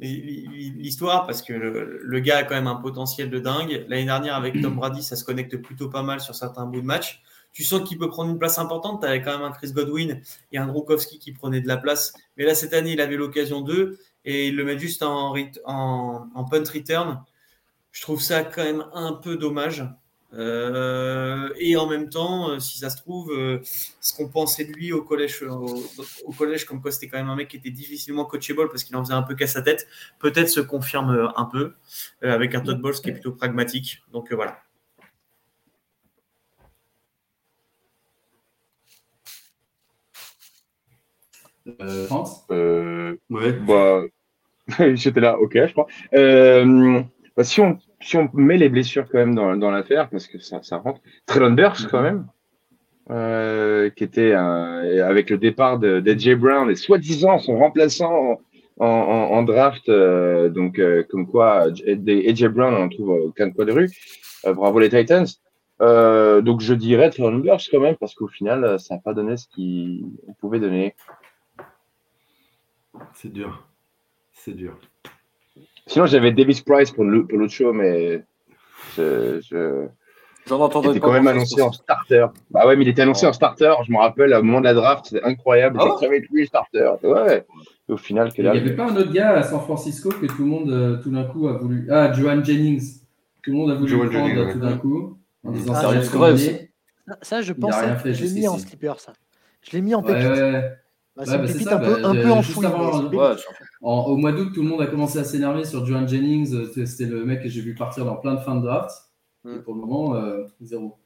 l'histoire parce que le, gars a quand même un potentiel de dingue. L'année dernière, avec Tom Brady, ça se connecte plutôt pas mal sur certains bouts de match. Tu sens qu'il peut prendre une place importante. Tu avais quand même un Chris Godwin et un Gronkowski qui prenaient de la place. Mais là, cette année, il avait l'occasion d'eux et il le met juste en, en, en punt return. Je trouve ça quand même un peu dommage. Euh, et en même temps, euh, si ça se trouve, euh, ce qu'on pensait de lui au collège, au, collège, comme quoi c'était quand même un mec qui était difficilement coachable parce qu'il en faisait un peu qu'à sa tête, peut-être se confirme un peu avec un Todd Bowles qui est plutôt pragmatique. Donc voilà. France Ouais. Bah, j'étais là, ok, je crois. Bah, si on si on met les blessures quand même dans, l'affaire, parce que ça, rentre. Trellon Burks quand même, euh, qui était avec le départ d'AJ Brown et soi-disant son remplaçant en, draft, euh, donc euh, comme quoi AJ Brown on en trouve aucun coin de rue. bravo les Titans. donc je dirais Trellon Burks quand même, parce qu'au final, ça n'a pas donné ce qu'il pouvait donner. C'est dur. C'est dur. Sinon, j'avais Davis Price pour l'autre show, mais je, je... J'en entendais il était quand même annoncé en starter. Bah ouais, mais il était annoncé en starter. Je me rappelle, au moment de la draft, c'était incroyable. Ah ouais lui starter. Ouais. au final, que là, il n'y avait pas un autre gars à San Francisco que tout le monde, euh, tout d'un coup, a voulu. Ah, Joan Jennings. Tout le monde a voulu Joan prendre Jennings, tout d'un coup. En disant ah, ça, ça, je pense, que je l'ai mis en slipper, ça. Je l'ai mis en pépite. Ouais, ouais. Bah, c'est bah, un, peu, bah, un peu enfouie. au mois d'août, tout le monde a commencé à s'énerver sur Joan Jennings. Euh, c'était le mec que j'ai vu partir dans plein de fins de draft. Mm. pour le moment, euh, zéro.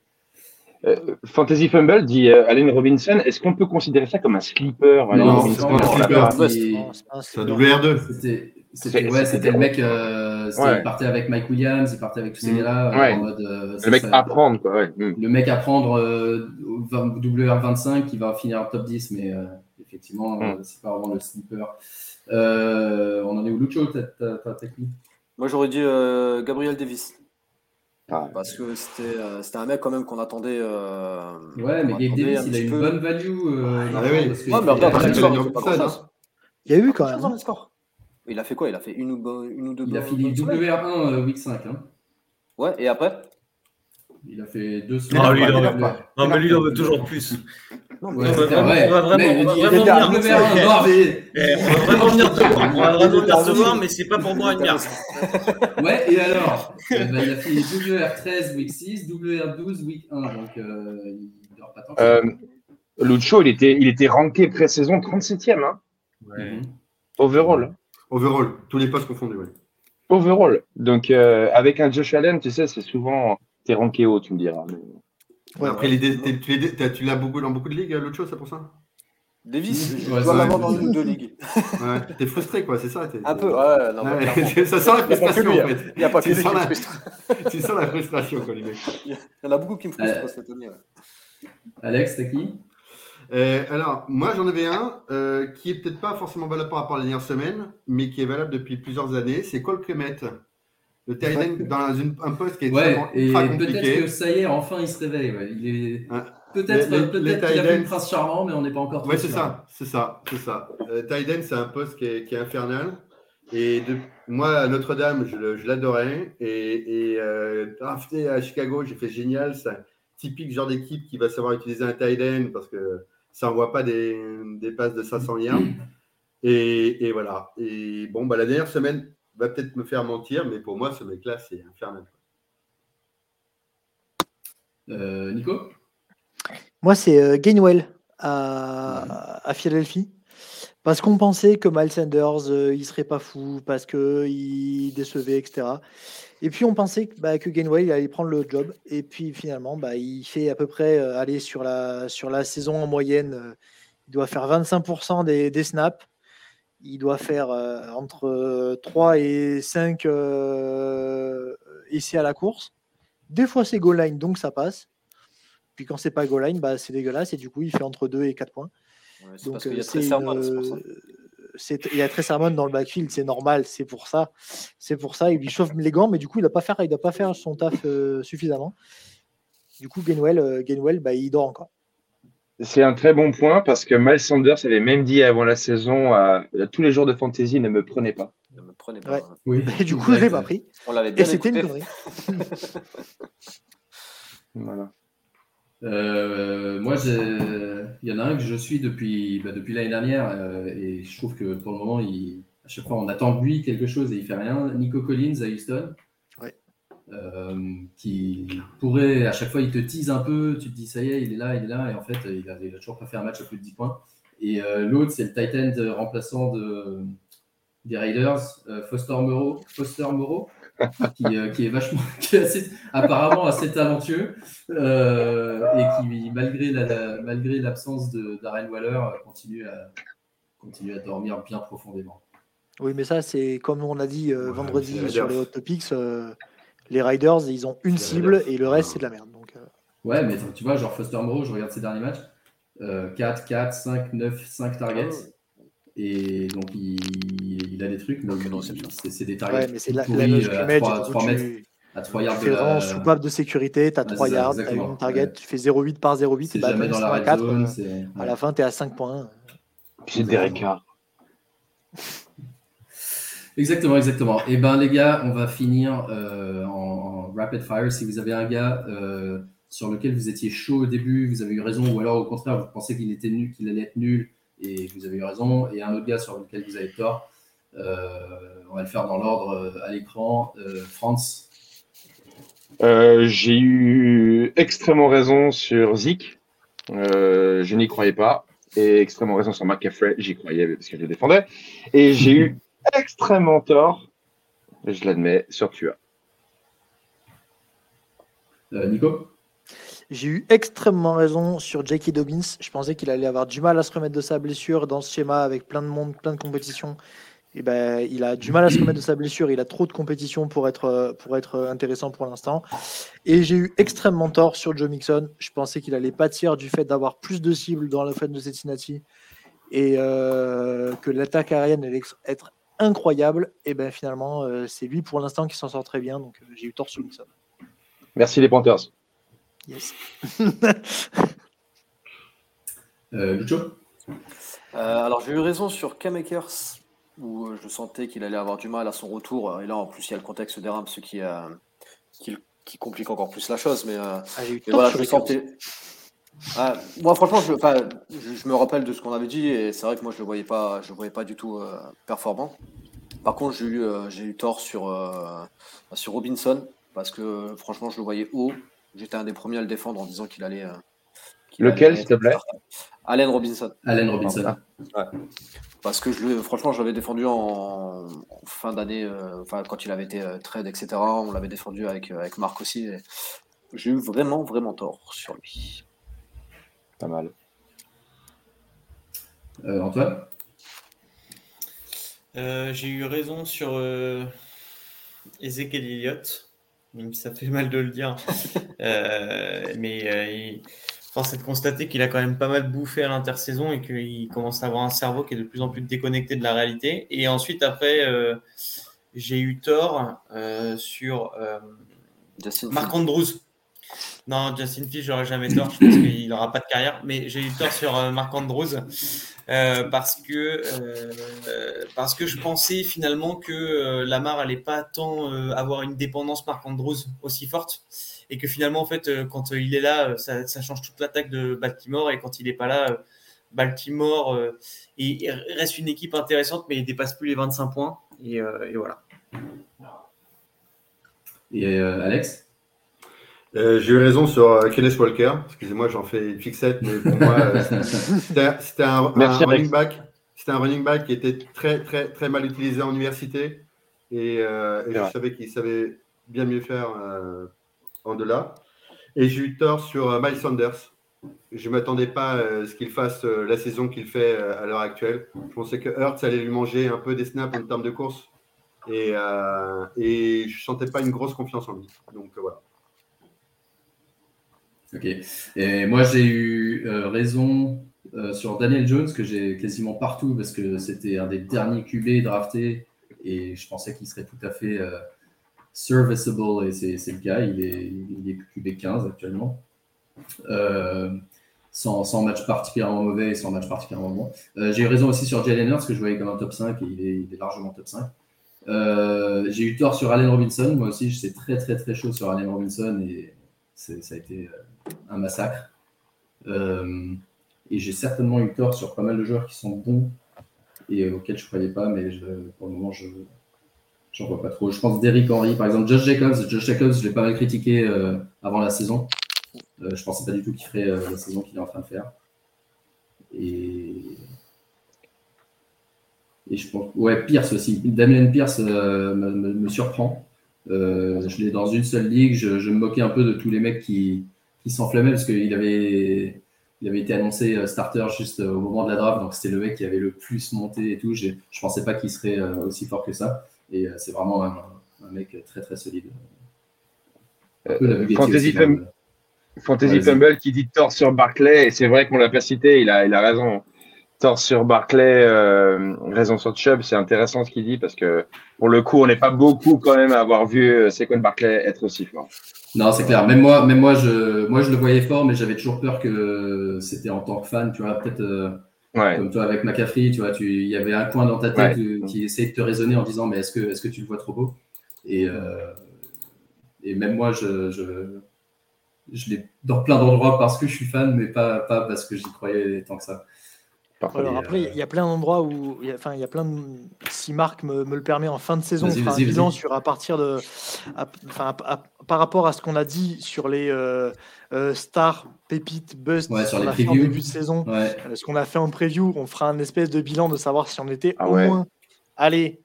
Euh, Fantasy Fumble dit Allen Robinson. Est-ce qu'on peut considérer ça comme un sleeper Non, c'est pas un sleeper. C'est un WR2. C'était le mec. il partait avec Mike Williams, il partait avec tous ces mm. gars-là. le mec à prendre, quoi. Mm. Le mec à prendre WR25 qui va finir en top 10, mais effectivement, hmm. euh, c'est pas vraiment le sniper. Euh, on en est où, Lucho, ta technique? Moi, j'aurais dit euh, Gabriel Davis. Ah, parce que c'était un mec quand même qu'on attendait. ouais, mais Gabe Davis, il a une bonne value. ah, oui. ouais, mais regarde, il y a eu quand même. Il a fait quoi? Il a fait une ou, une ou deux. Il a fini WR1 week 5. Hein. Ouais, et après? Il a fait deux semaines. Non, lui, il en, non, mais lui, il en veut toujours plus. Non, mais on va vraiment, venir On va vraiment venir te voir, mais c'est pas pour moi une merde. Ouais, et alors eh ben, Il a fait WR13 week 6, WR12 week 1, donc euh, il dort pas tant. Euh, Lucho, il était, il était ranké pré-saison 37e. Hein. Ouais. Mhm. Overall. Overall, tous les postes confondus, ouais. Overall. Donc, euh, avec un Josh Allen, tu sais, c'est souvent. T'es ranké haut, tu me diras. Mais... Après, tu, tu l'as beaucoup dans beaucoup de ligues, l'autre chose, c'est pour ça? Davis, je dois l'avoir dans une ou deux ligues. Ouais, t'es frustré, quoi, c'est ça Un peu, ouais. Non, ouais ça sent la frustration, en fait. Il n'y a pas que lui Tu sens la frustration, quoi, les mecs. Il y en a beaucoup qui me frustrent euh, cette année. Alex, t'as qui? Alors, moi, j'en avais un qui est peut-être pas forcément valable par rapport à la dernière semaine, mais qui est valable depuis plusieurs années. C'est Cole Clement. Le Titan dans une, un poste qui est ouais, et Peut-être que ça y est, enfin, il se réveille. Il est... Peut-être peut qu'il a une phrase charmant, mais on n'est pas encore. Oui, c'est ça, c'est ça, c'est ça. Euh, c'est un poste qui est, qui est infernal. Et de, moi, à Notre-Dame, je, l'adorais. Et, et euh, à Chicago, j'ai fait génial. C'est typique genre d'équipe qui va savoir utiliser un tight parce que ça n'envoie pas des, des, passes de 500 yards. Et, et, voilà. Et bon, bah, la dernière semaine va peut-être me faire mentir, mais pour moi, ce mec-là, c'est infernal. Euh, Nico? Moi, c'est euh, Gainwell à, Philadelphie. Parce qu'on pensait que Miles Sanders, euh, il serait pas fou, parce qu'il décevait, etc. Et puis on pensait bah, que Gainwell il allait prendre le job. Et puis finalement, bah, il fait à peu près euh, aller sur la, sur la saison en moyenne. il doit faire 25% des, snaps. Il doit faire entre 3 et 5 essais à la course. Des fois, c'est goal line, donc ça passe. Puis quand c'est pas goal line, bah, c'est dégueulasse et du coup, il fait entre 2 et 4 points. Donc, il y a très il y a très sermon dans le backfield, c'est normal, c'est pour ça. C'est pour ça, il lui chauffe les gants, mais du coup, il ne doit, pas doit pas faire son taf euh, suffisamment. Du coup, Gainwell, euh, bah, il dort encore. C'est un très bon point parce que Miles Sanders avait même dit avant la saison à, tous les jours de fantasy ne me prenez pas. Ne me prenez pas. Oui. Et du coup, je l'ai pas pris. On l'avait Et c'était une connerie. voilà. Euh, moi, il y en a un que je suis depuis, bah, depuis l'année dernière euh, et je trouve que pour le moment, il, à chaque fois, on attend de lui quelque chose et il fait rien. Nico Collins à Houston, euh, qui pourrait, à chaque fois, il te tease un peu, tu te dis ça y est, il est là, il est là, et en fait, il a, toujours pas fait un match à plus de 10 points. Et l'autre, c'est le Titan remplaçant de, des Raiders, Foster Moreau. Foster Moreau euh, qui, est vachement, apparemment assez talentueux euh, et qui, malgré, la, malgré l'absence de Darren Waller, continue à, continue à dormir bien profondément. Oui, mais ça, c'est comme on a dit euh, vendredi sur les Hot Topics, les Riders, ils ont une cible et le reste, c'est de la merde. Donc, Ouais, mais tu vois, genre Foster Moreau, je regarde ses derniers matchs 4, 4, 5, 9, 5 targets. Et donc, il, il, a des trucs, mais c'est des targets. Ouais, mais c'est la, la loge à 3, 3 mètres. À 3 yards. Tu fais vraiment soupape de sécurité, tu as 3 yards, tu as une target, ouais. tu fais 0,8 par 0,8, et bah, jamais dans la à 4. Zone, euh, à la fin, tu es à 5 points. C'est des récards. Exactement, exactement. Et eh ben les gars, on va finir euh, en, rapid fire. Si vous avez un gars euh, sur lequel vous étiez chaud au début, vous avez eu raison, ou alors au contraire, vous pensez qu'il était nul, qu'il allait être nul, et vous avez eu raison. Et un autre gars sur lequel vous avez tort. Euh, on va le faire dans l'ordre à l'écran. France. J'ai eu extrêmement raison sur Zik. je n'y croyais pas. Et extrêmement raison sur McCaffrey. J'y croyais parce que je le défendais. Et j'ai eu extrêmement tort, je l'admets, sur Tua. Nico? J'ai eu extrêmement raison sur Jackie Dobbins. Je pensais qu'il allait avoir du mal à se remettre de sa blessure dans ce schéma avec plein de monde, plein de compétitions. Et ben, il a du mal à se remettre de sa blessure. Il a trop de compétition pour être, pour être intéressant pour l'instant. Et j'ai eu extrêmement tort sur Joe Mixon. Je pensais qu'il allait pâtir du fait d'avoir plus de cibles dans le fait de Cincinnati et euh, que l'attaque aérienne allait être incroyable. Et ben finalement, euh, c'est lui pour l'instant qui s'en sort très bien. Donc euh, j'ai eu tort sur Mixon. Merci les Panthers. Yes. euh, Lucho euh, Alors, j'ai eu raison sur Kamakers, où je sentais qu'il allait avoir du mal à son retour. Et là, en plus, il y a le contexte des Rams, ce qui, euh, qui, qui, complique encore plus la chose. Mais, euh, ah, voilà, je sentais. Ah, moi, franchement, je, je, je, me rappelle de ce qu'on avait dit, et c'est vrai que moi, je ne le voyais pas, je le voyais pas du tout euh, performant. Par contre, j'ai eu, euh, j'ai eu tort sur, sur Robinson, parce que franchement, je le voyais haut. J'étais un des premiers à le défendre en disant qu'il allait. Euh, Lequel, s'il te plaît? Allen Robinson. Allen Robinson. Parce que je, franchement, je l'avais défendu en, fin d'année, euh, enfin, quand il avait été euh, trade, etc. On l'avait défendu avec, avec Marc aussi. J'ai eu vraiment, vraiment tort sur lui. Pas mal. Antoine J'ai eu raison sur Ezekiel Elliott. Même ça fait mal de le dire. Euh, mais euh, force est de constater qu'il a quand même pas mal bouffé à l'intersaison et qu'il commence à avoir un cerveau qui est de plus en plus déconnecté de la réalité. Et ensuite, après, euh, j'ai eu tort euh, sur euh, Marc Andrews. Non, Justin Fish, j'aurais jamais tort. Je pense qu'il n'aura pas de carrière. Mais j'ai eu tort sur Marc Andrews parce, que, parce que je pensais finalement que Lamar n'allait pas tant avoir une dépendance Marc Andrews aussi forte et que finalement, en fait, euh, quand euh, il est là, euh, ça, change toute l'attaque de Baltimore, et quand il n'est pas là, Baltimore reste une équipe intéressante, mais il dépasse plus les 25 points, et, voilà. Et Alex? J'ai eu raison sur Kenneth Walker. Excusez-moi, j'en fais une fixette, mais pour moi, c'était un, running back. C'était un running back qui était très, très, très mal utilisé en université. Et, je savais qu'il savait bien mieux faire en delà. Et j'ai eu tort sur euh, Miles Sanders. Je ne m'attendais pas à ce qu'il fasse euh, la saison qu'il fait euh, à l'heure actuelle. Je pensais que Hurts allait lui manger un peu des snaps en termes de course. Et, et je ne sentais pas une grosse confiance en lui. Donc voilà. Ok. Et moi, j'ai eu raison sur Daniel Jones, que j'ai quasiment partout, parce que c'était un des derniers QB draftés. Et je pensais qu'il serait tout à fait serviceable, et c'est le cas, il est, il est QB 15 actuellement. Euh, sans, sans, match particulièrement mauvais et sans match particulièrement bon. Euh, j'ai eu raison aussi sur Jalen Hurts, que je voyais comme un top 5, et il est, il est largement top 5. Euh, j'ai eu tort sur Allen Robinson, moi aussi, j'étais très très très chaud sur Allen Robinson, et ça a été un massacre. et j'ai certainement eu tort sur pas mal de joueurs qui sont bons et auxquels je ne croyais pas, mais pour le moment, je, J'en vois pas trop. Je pense d'Eric Henry, par exemple. Josh Jacobs, Josh Jacobs, je l'ai pas mal critiqué euh, avant la saison. Euh, je pensais pas du tout qu'il ferait euh, la saison qu'il est en train de faire. Et. Et je pense. Ouais, Pierce aussi. Damien Pierce me, surprend. je l'ai dans une seule ligue. Je, me moquais un peu de tous les mecs qui, qui s'enflammaient parce qu'il avait, il avait été annoncé starter juste au moment de la draft. Donc c'était le mec qui avait le plus monté et tout. Je, je pensais pas qu'il serait aussi fort que ça. Et euh, c'est vraiment un, mec très très solide. Euh, Fantasy, Fantasy Fumble qui dit tort sur Barclay, et c'est vrai qu'on l'a pas cité, il a, il a raison. Sur Barclay, euh, raison sur Chubb, c'est intéressant ce qu'il dit parce que pour le coup, on n'est pas beaucoup quand même à avoir vu Sequon Barclay être aussi fort. Non, c'est clair. Même moi, même moi, je, moi, je le voyais fort, mais j'avais toujours peur que c'était en tant que fan, tu vois, peut-être comme toi avec McCaffrey, tu vois, il y avait un point dans ta tête qui essayait de te raisonner en disant mais est-ce que, est que tu le vois trop beau? Et, euh, et même moi, je, je, l'ai dans plein d'endroits parce que je suis fan, mais pas, pas parce que j'y croyais tant que ça. Alors après, il y a plein d'endroits où, enfin, il y a plein de, si Marc me, le permet en fin de saison, on fera un bilan sur à partir de, enfin, par rapport à ce qu'on a dit sur les euh, euh, stars, pépites, bust ouais, sur les en début de saison, euh, ce qu'on a fait en preview, on fera un espèce de bilan de savoir si on était ah au moins, allez,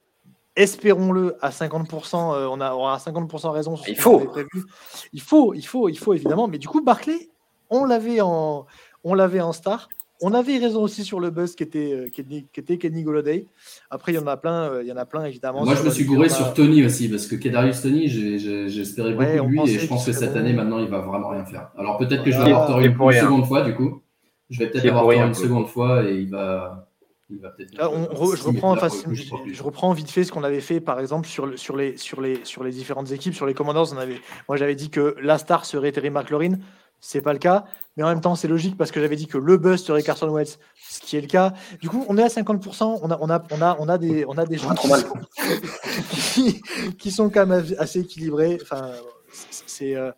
espérons-le à 50%, on a aura 50% raison. Sur il faut. Prévu. Il faut, il faut, il faut évidemment. Mais du coup, Barclay, on l'avait en, on l'avait en star. On avait raison aussi sur le buzz qui était, euh, qui était, Kenny Goloday. Après, il y en a plein, euh, il y en a plein évidemment. Moi, je me suis gouré sur Tony aussi, parce que Kedarius Tony, j'espérais beaucoup de lui, et je pense que cette année, maintenant, il va vraiment rien faire. Alors peut-être que je vais avoir une, une seconde fois, du coup. Je vais peut-être avoir une seconde fois, et il va. Il va ah, je, reprends, je, reprends vite fait ce qu'on avait fait, par exemple, sur, sur, les, sur, les, sur les différentes équipes, sur les Commanders. On avait, moi, j'avais dit que la star serait Terry McLaurin. C'est pas le cas, mais en même temps, c'est logique parce que j'avais dit que le buzz serait Carson Wentz, ce qui est le cas. Du coup, on est à 50%. On a, on a, on a, on a des, on a des gens qui, sont quand même assez équilibrés. Enfin, c'est euh,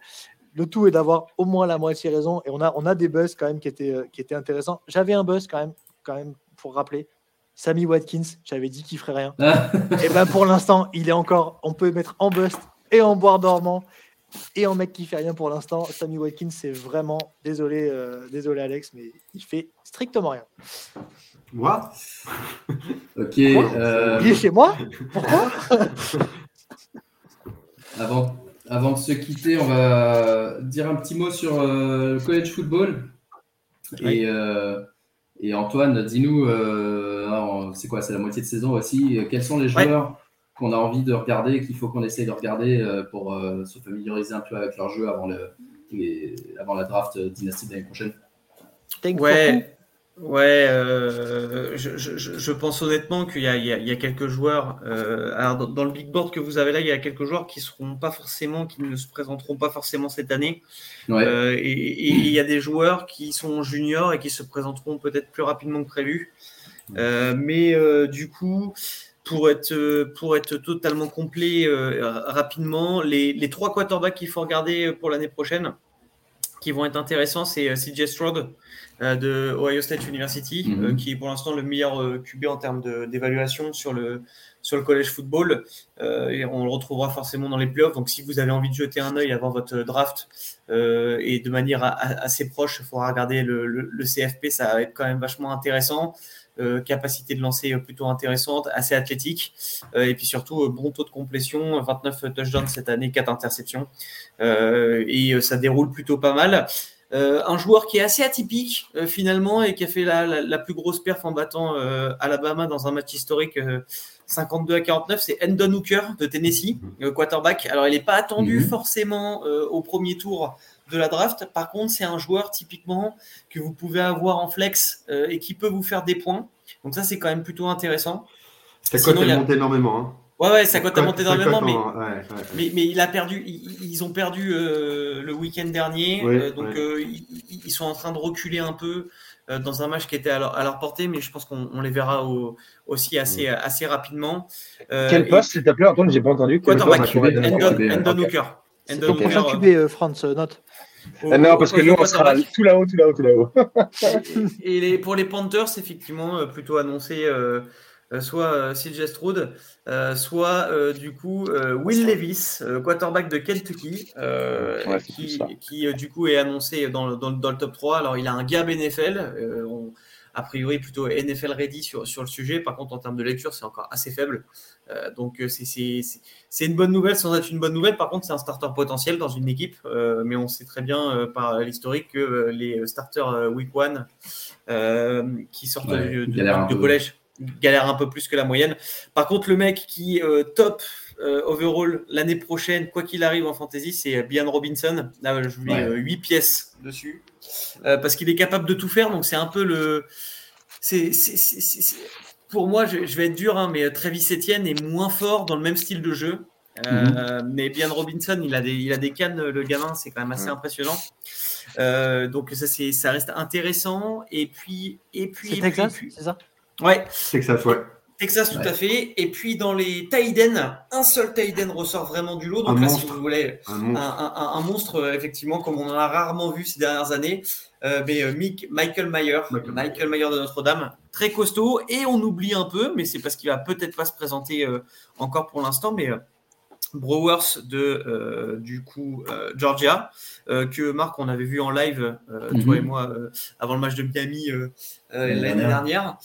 le tout est d'avoir au moins la moitié raison. Et on a, on a des buzz quand même qui étaient, euh, qui étaient intéressants. J'avais un buzz quand même, quand même pour rappeler. Sammy Watkins, j'avais dit qu'il ferait rien. et ben pour l'instant, il est encore. On peut mettre en bust et en boire dormant et en mec qui fait rien pour l'instant, Sammy Watkins, c'est vraiment désolé, euh, désolé Alex, mais il fait strictement rien. Moi Ok. Euh, il est chez moi Pourquoi avant, avant de se quitter, on va dire un petit mot sur euh, le college football. Et, et, Antoine, dis-nous, c'est quoi C'est la moitié de saison aussi. Quels sont les joueurs qu'on a envie de regarder, qu'il faut qu'on essaye de regarder euh, pour euh, se familiariser un peu avec leur jeu avant, le, avant la draft dynastie de l'année prochaine Ouais, Ouais, euh, je, je, je, pense honnêtement qu'il y, y, y, a quelques joueurs. Euh, alors dans, le big board que vous avez là, il y a quelques joueurs qui seront pas forcément, qui ne se présenteront pas forcément cette année. Ouais. Euh, et, et, il y a des joueurs qui sont juniors et qui se présenteront peut-être plus rapidement que prévu. Euh, mais euh, du coup, pour être pour être totalement complet euh, rapidement, les, les trois quarterbacks qu'il faut regarder pour l'année prochaine, qui vont être intéressants, c'est CJ Stroud. Euh, de Ohio State University, euh, mhm. qui est pour l'instant le meilleur euh, QB en termes d'évaluation sur le, sur le collège football. et on le retrouvera forcément dans les playoffs. Donc, si vous avez envie de jeter un œil avant votre draft et de manière assez proche, il faudra regarder le, CFP. Ça va être quand même vachement intéressant. capacité de lancer plutôt intéressante, assez athlétique, et puis surtout bon taux de complétion, 29 touchdowns cette année, 4 interceptions, et ça déroule plutôt pas mal. Euh, un joueur qui est assez atypique euh, finalement et qui a fait la, plus grosse perf en battant euh, Alabama dans un match historique 52 à 49, c'est Endon Hooker de Tennessee, quarterback. Alors il n'est pas attendu mhm. forcément au premier tour de la draft. Par contre, c'est un joueur typiquement que vous pouvez avoir en flex et qui peut vous faire des points. Donc ça, c'est quand même plutôt intéressant. Ça cote monte énormément. Hein. Ouais, ouais, ça cote à monter énormément, mais, mais, mais, il a perdu, ils, ont perdu euh, le week-end dernier, euh, donc euh, ils, sont en train de reculer un peu dans un match qui était à leur, à leur portée, mais je pense qu'on les verra au, aussi assez, assez rapidement. Quel poste s'il te plaît, Antoine? J'ai pas entendu. Quarterback, Endon Hooker. Ton prochain QB, France, note. non, parce que nous, on sera tout là-haut, tout là-haut, tout là-haut. et les, pour les Panthers, effectivement, plutôt annoncé euh, soit euh, CJ Stroud, euh, soit du coup Will Levis, quarterback de Kentucky, qui, qui du coup est annoncé dans, dans, dans, le top 3. Alors il a un gap NFL, on, a priori plutôt NFL ready sur, sur le sujet. Par contre, en termes de lecture, c'est encore assez faible. Euh, donc, c'est une bonne nouvelle sans être une bonne nouvelle. Par contre, c'est un starter potentiel dans une équipe. Euh, mais on sait très bien euh, par l'historique que les starters week one qui sortent du, du collège galère un peu plus que la moyenne. Par contre, le mec qui euh, top euh, overall l'année prochaine, quoi qu'il arrive en fantasy, c'est Bian Robinson. Là, je mets ouais. 8 pièces dessus. Euh, parce qu'il est capable de tout faire. Donc, c'est un peu le. C'est, Pour moi, je, vais être dur, hein, mais Travis Etienne est moins fort dans le même style de jeu. Mm-hmm. Mais Bian Robinson, il a des, il a des cannes, le gamin, c'est quand même assez impressionnant. donc ça, c'est, ça reste intéressant. Et puis, et puis, c'est Texas, c'est ça? Ouais. Texas, ouais. Texas, tout à fait. Et puis dans les Taiden, un seul Taiden ressort vraiment du lot. Donc là, si vous voulez, un monstre, un, un, monstre euh, effectivement, comme on en a rarement vu ces dernières années. Euh, mais euh, Michael Mayer, Michael, Mayer de Notre-Dame, très costaud. Et on oublie un peu, mais c'est parce qu'il va peut-être pas se présenter euh, encore pour l'instant. Mais Brewers de euh, du coup euh, Georgia euh, que Marc on avait vu en live mhm. toi et moi avant le match de Miami l'année dernière.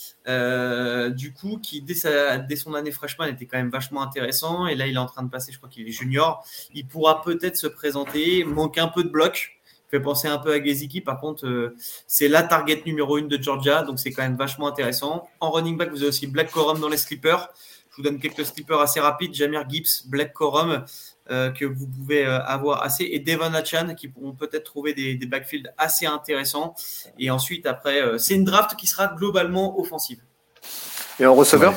du coup qui dès, sa, dès son année freshman était quand même vachement intéressant. Et là il est en train de passer je crois qu'il est junior. Il pourra peut-être se présenter. Manque un peu de bloc fait penser un peu à Geziki par contre c'est la target numéro une de Georgia. Donc c'est quand même vachement intéressant. En running back vous avez aussi Black Corum dans les slippers je vous donne quelques slippers assez rapides. Jamir Gibbs, Black Corum, euh, que vous pouvez euh, avoir assez, et Devon Achan, qui pourront peut-être trouver des, des, backfields assez intéressants. Et ensuite, après, euh, c'est une draft qui sera globalement offensive. Et en receveur?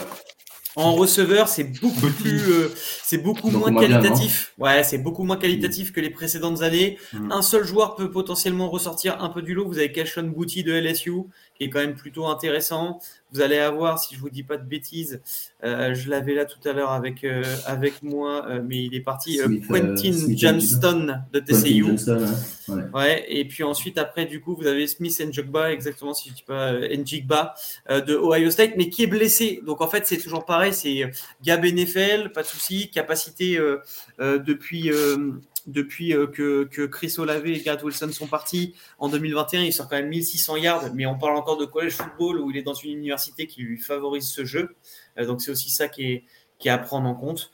En receveur, c'est beaucoup plus, euh, c'est beaucoup moins qualitatif. ouais, c'est beaucoup moins qualitatif que les précédentes années. Mm. Un seul joueur peut potentiellement ressortir un peu du lot. Vous avez Cashon Booty de LSU, qui est quand même plutôt intéressant. Vous allez avoir, si je vous dis pas de bêtises, euh, je l'avais là tout à l'heure avec euh, avec moi, euh, mais il est parti. Quentin Johnston de TCU. Hein. ouais. ouais. Et puis ensuite après, du coup, vous avez Smith Njigba, exactement si je dis pas Njigba de Ohio State, mais qui est blessé. Donc en fait, c'est toujours pareil. C'est Gab NFL, pas de souci, capacité depuis depuis euh, que, que, Chris Olave et Garrett Wilson sont partis en 2021, il sort quand même 1600 yards, mais on parle encore de college football où il est dans une université qui lui favorise ce jeu. Euh, donc c'est aussi ça qui est, qui est à prendre en compte.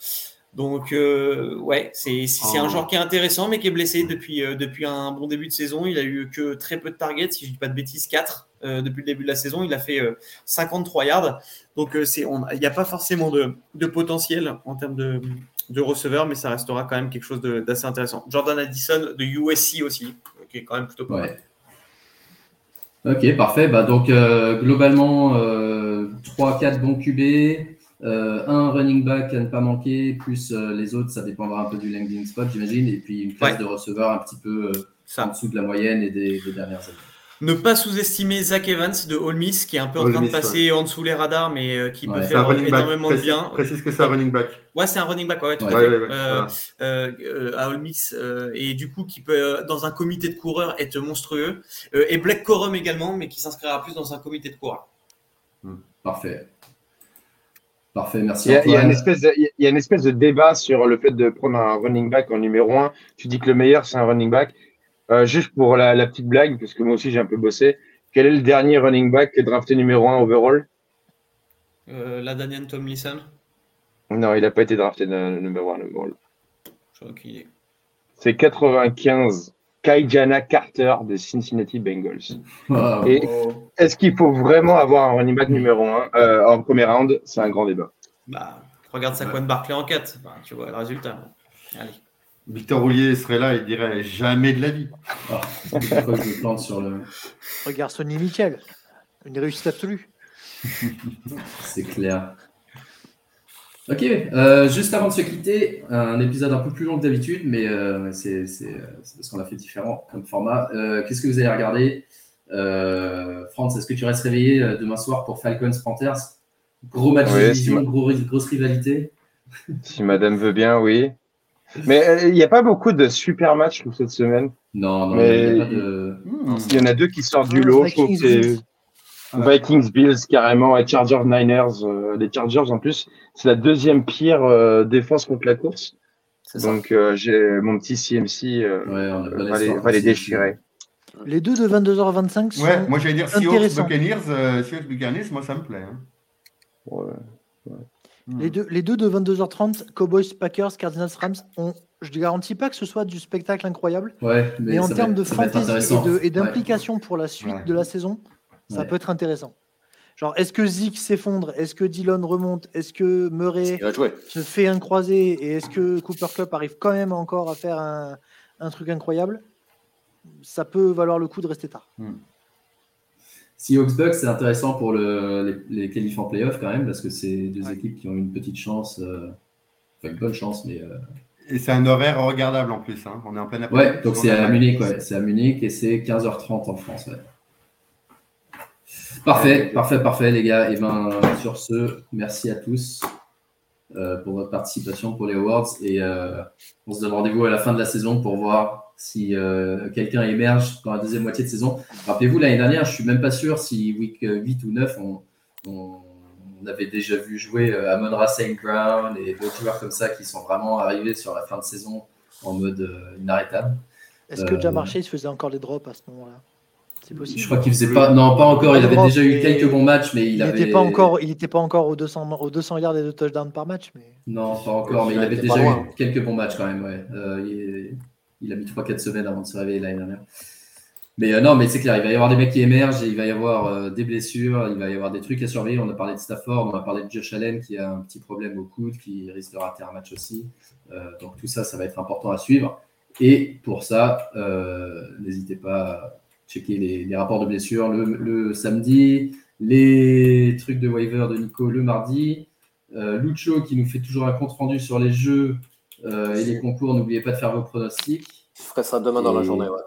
Donc euh, ouais, c'est un oh. joueur qui est intéressant, mais qui est blessé depuis, euh, depuis un bon début de saison. Il a eu que très peu de targets, si je dis pas de bêtises, 4 euh, depuis le début de la saison. Il a fait 53 yards. Donc il n'y a pas forcément de, de potentiel en termes de, de receveurs, mais ça restera quand même quelque chose d'assez intéressant. Jordan Addison de USC aussi, qui est quand même plutôt pas Ok, parfait. Bah, donc, euh, globalement, 3-4 bons QB, un running back à ne pas manquer, plus les autres, ça dépendra un peu du landing spot, j'imagine, et puis une classe de receveurs un petit peu en dessous de la moyenne et des, des dernières années. Ne pas sous-estimer Zach Evans de Ole Miss, qui est un peu en train de passer en dessous les radars, mais euh, qui peut faire énormément de bien. Précise que c'est un running back. Ouais, c'est un running back, ouais, tout à fait. Euh, euh, à Ole Miss, et du coup, qui peut, dans un comité de coureurs, être monstrueux. et Black Corum également, mais qui s'inscrira plus dans un comité de coureurs. Hmm. Parfait. Parfait, merci. Il y, a, une espèce de, il y a une espèce de débat sur le fait de prendre un running back en numéro 1. Tu dis que le meilleur, c'est un running back. Euh, juste pour la, petite blague, parce que moi aussi j'ai un peu bossé, quel est le dernier running back qui est drafté numéro 1 overall? Euh, La Daniel Tomlinson Non, il n'a pas été drafté numéro 1 overall. C'est 95 Kaijana Carter des Cincinnati Bengals. Et est-ce qu'il faut vraiment avoir un running back numéro 1 euh, en premier round? C'est un grand débat. Bah, regarde Saquon Barkley en 4, tu vois le résultat. Allez. Victor Roulier serait là et dirait jamais de la vie. Ah, je plante sur le... Regarde Sonny Michel, une réussite absolue. C'est clair. Ok, euh, juste avant de se quitter, un épisode un peu plus long que d'habitude, mais euh, c'est parce qu'on a fait différent comme format. Euh, qu'est-ce que vous allez regarder France, est-ce que tu restes réveillé demain soir pour Falcons Panthers? Gros match de division, grosse rivalité Si madame veut bien, oui. Mais euh, il n'y a pas beaucoup de super matchs cette semaine. Non, non, mais il y, a de... il y en a deux qui sortent du lot. Vikings, Vikings, Bills carrément et Chargers Niners. Euh, les Chargers en plus, c'est la deuxième pire euh, défense contre la course. Donc j'ai mon petit CMC ouais, va, les, déchirer. Les deux de 22h25 sont Ouais, moi j'allais dire Seahawks Buccaneers, Seahawks Buccaneers, moi ça me plaît. Hein. Ouais. Hmm. Les, deux, les deux de 22h30, Cowboys, Packers, Cardinals, Rams, on, je ne garantis pas que ce soit du spectacle incroyable. mais, en termes de fantasy et d'implication pour la suite de la saison, ça peut être intéressant. Genre, est-ce que Zeke s'effondre? Est-ce que Dillon remonte? Est-ce que Murray se fait un croisé Et est-ce que Cooper Cup arrive quand même encore à faire un, truc incroyable? Ça peut valoir le coup de rester tard. Hmm. Si Bucks, c'est intéressant pour le, les, les qualifs en playoff quand même, parce que c'est deux équipes qui ont une petite chance, euh, enfin une bonne chance, mais. Euh, et c'est un horaire regardable en plus. Hein. On est en pleine après Ouais, donc c'est à Munich, ouais. C'est à Munich et c'est 15h30 en France. Parfait, parfait, parfait, les gars. Et ben sur ce, merci à tous euh, pour votre participation pour les awards et on se donne rendez-vous à la fin de la saison pour voir si euh, quelqu'un émerge dans la deuxième moitié de saison. Rappelez-vous, l'année dernière, je suis même pas sûr si week 8 euh, ou 9, on, avait déjà vu jouer euh, Amon Saint Brown et d'autres joueurs comme ça qui sont vraiment arrivés sur la fin de saison en mode inarrêtable. Est-ce que Jamar Chase faisait encore des drops à ce moment-là? C'est possible. Je crois qu'il faisait pas. Non, pas encore. Il avait déjà eu quelques bons matchs, mais il, n'était pas encore. Il n'était pas encore aux 200, aux 200 yards et de touchdowns par match. Mais... Non, pas encore. Mais il avait déjà eu quelques bons matchs quand même. Ouais. il il a mis 3-4 semaines avant de se réveiller l'année dernière. Mais euh, non, mais c'est clair, il va y avoir des mecs qui émergent, il va y avoir euh, des blessures, il va y avoir des trucs à surveiller. On a parlé de Stafford, on a parlé de Josh Allen qui a un petit problème au coude, qui risque de rater un match aussi. Euh, donc tout ça, ça va être important à suivre. Et pour ça, n'hésitez pas à checker les, rapports de blessures le, samedi, les trucs de waiver de Nico le mardi. Lucho qui nous fait toujours un compte rendu sur les jeux euh, et les concours, n'oubliez pas de faire vos pronostics. Je ferai ça demain dans la journée, ouais.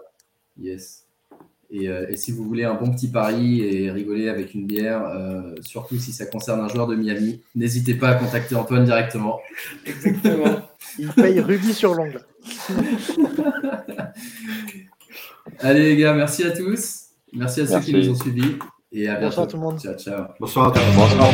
Yes. Euh, et, si vous voulez un bon petit pari et rigoler avec une bière, euh, surtout si ça concerne un joueur de Miami, n'hésitez pas à contacter Antoine directement. Exactement. Il paye rubis sur l'ongle. Allez les gars, merci à tous. Merci à ceux qui nous ont suivis. Et à bientôt. Bonsoir tout le monde. Ciao, ciao. Bonsoir. Bonsoir.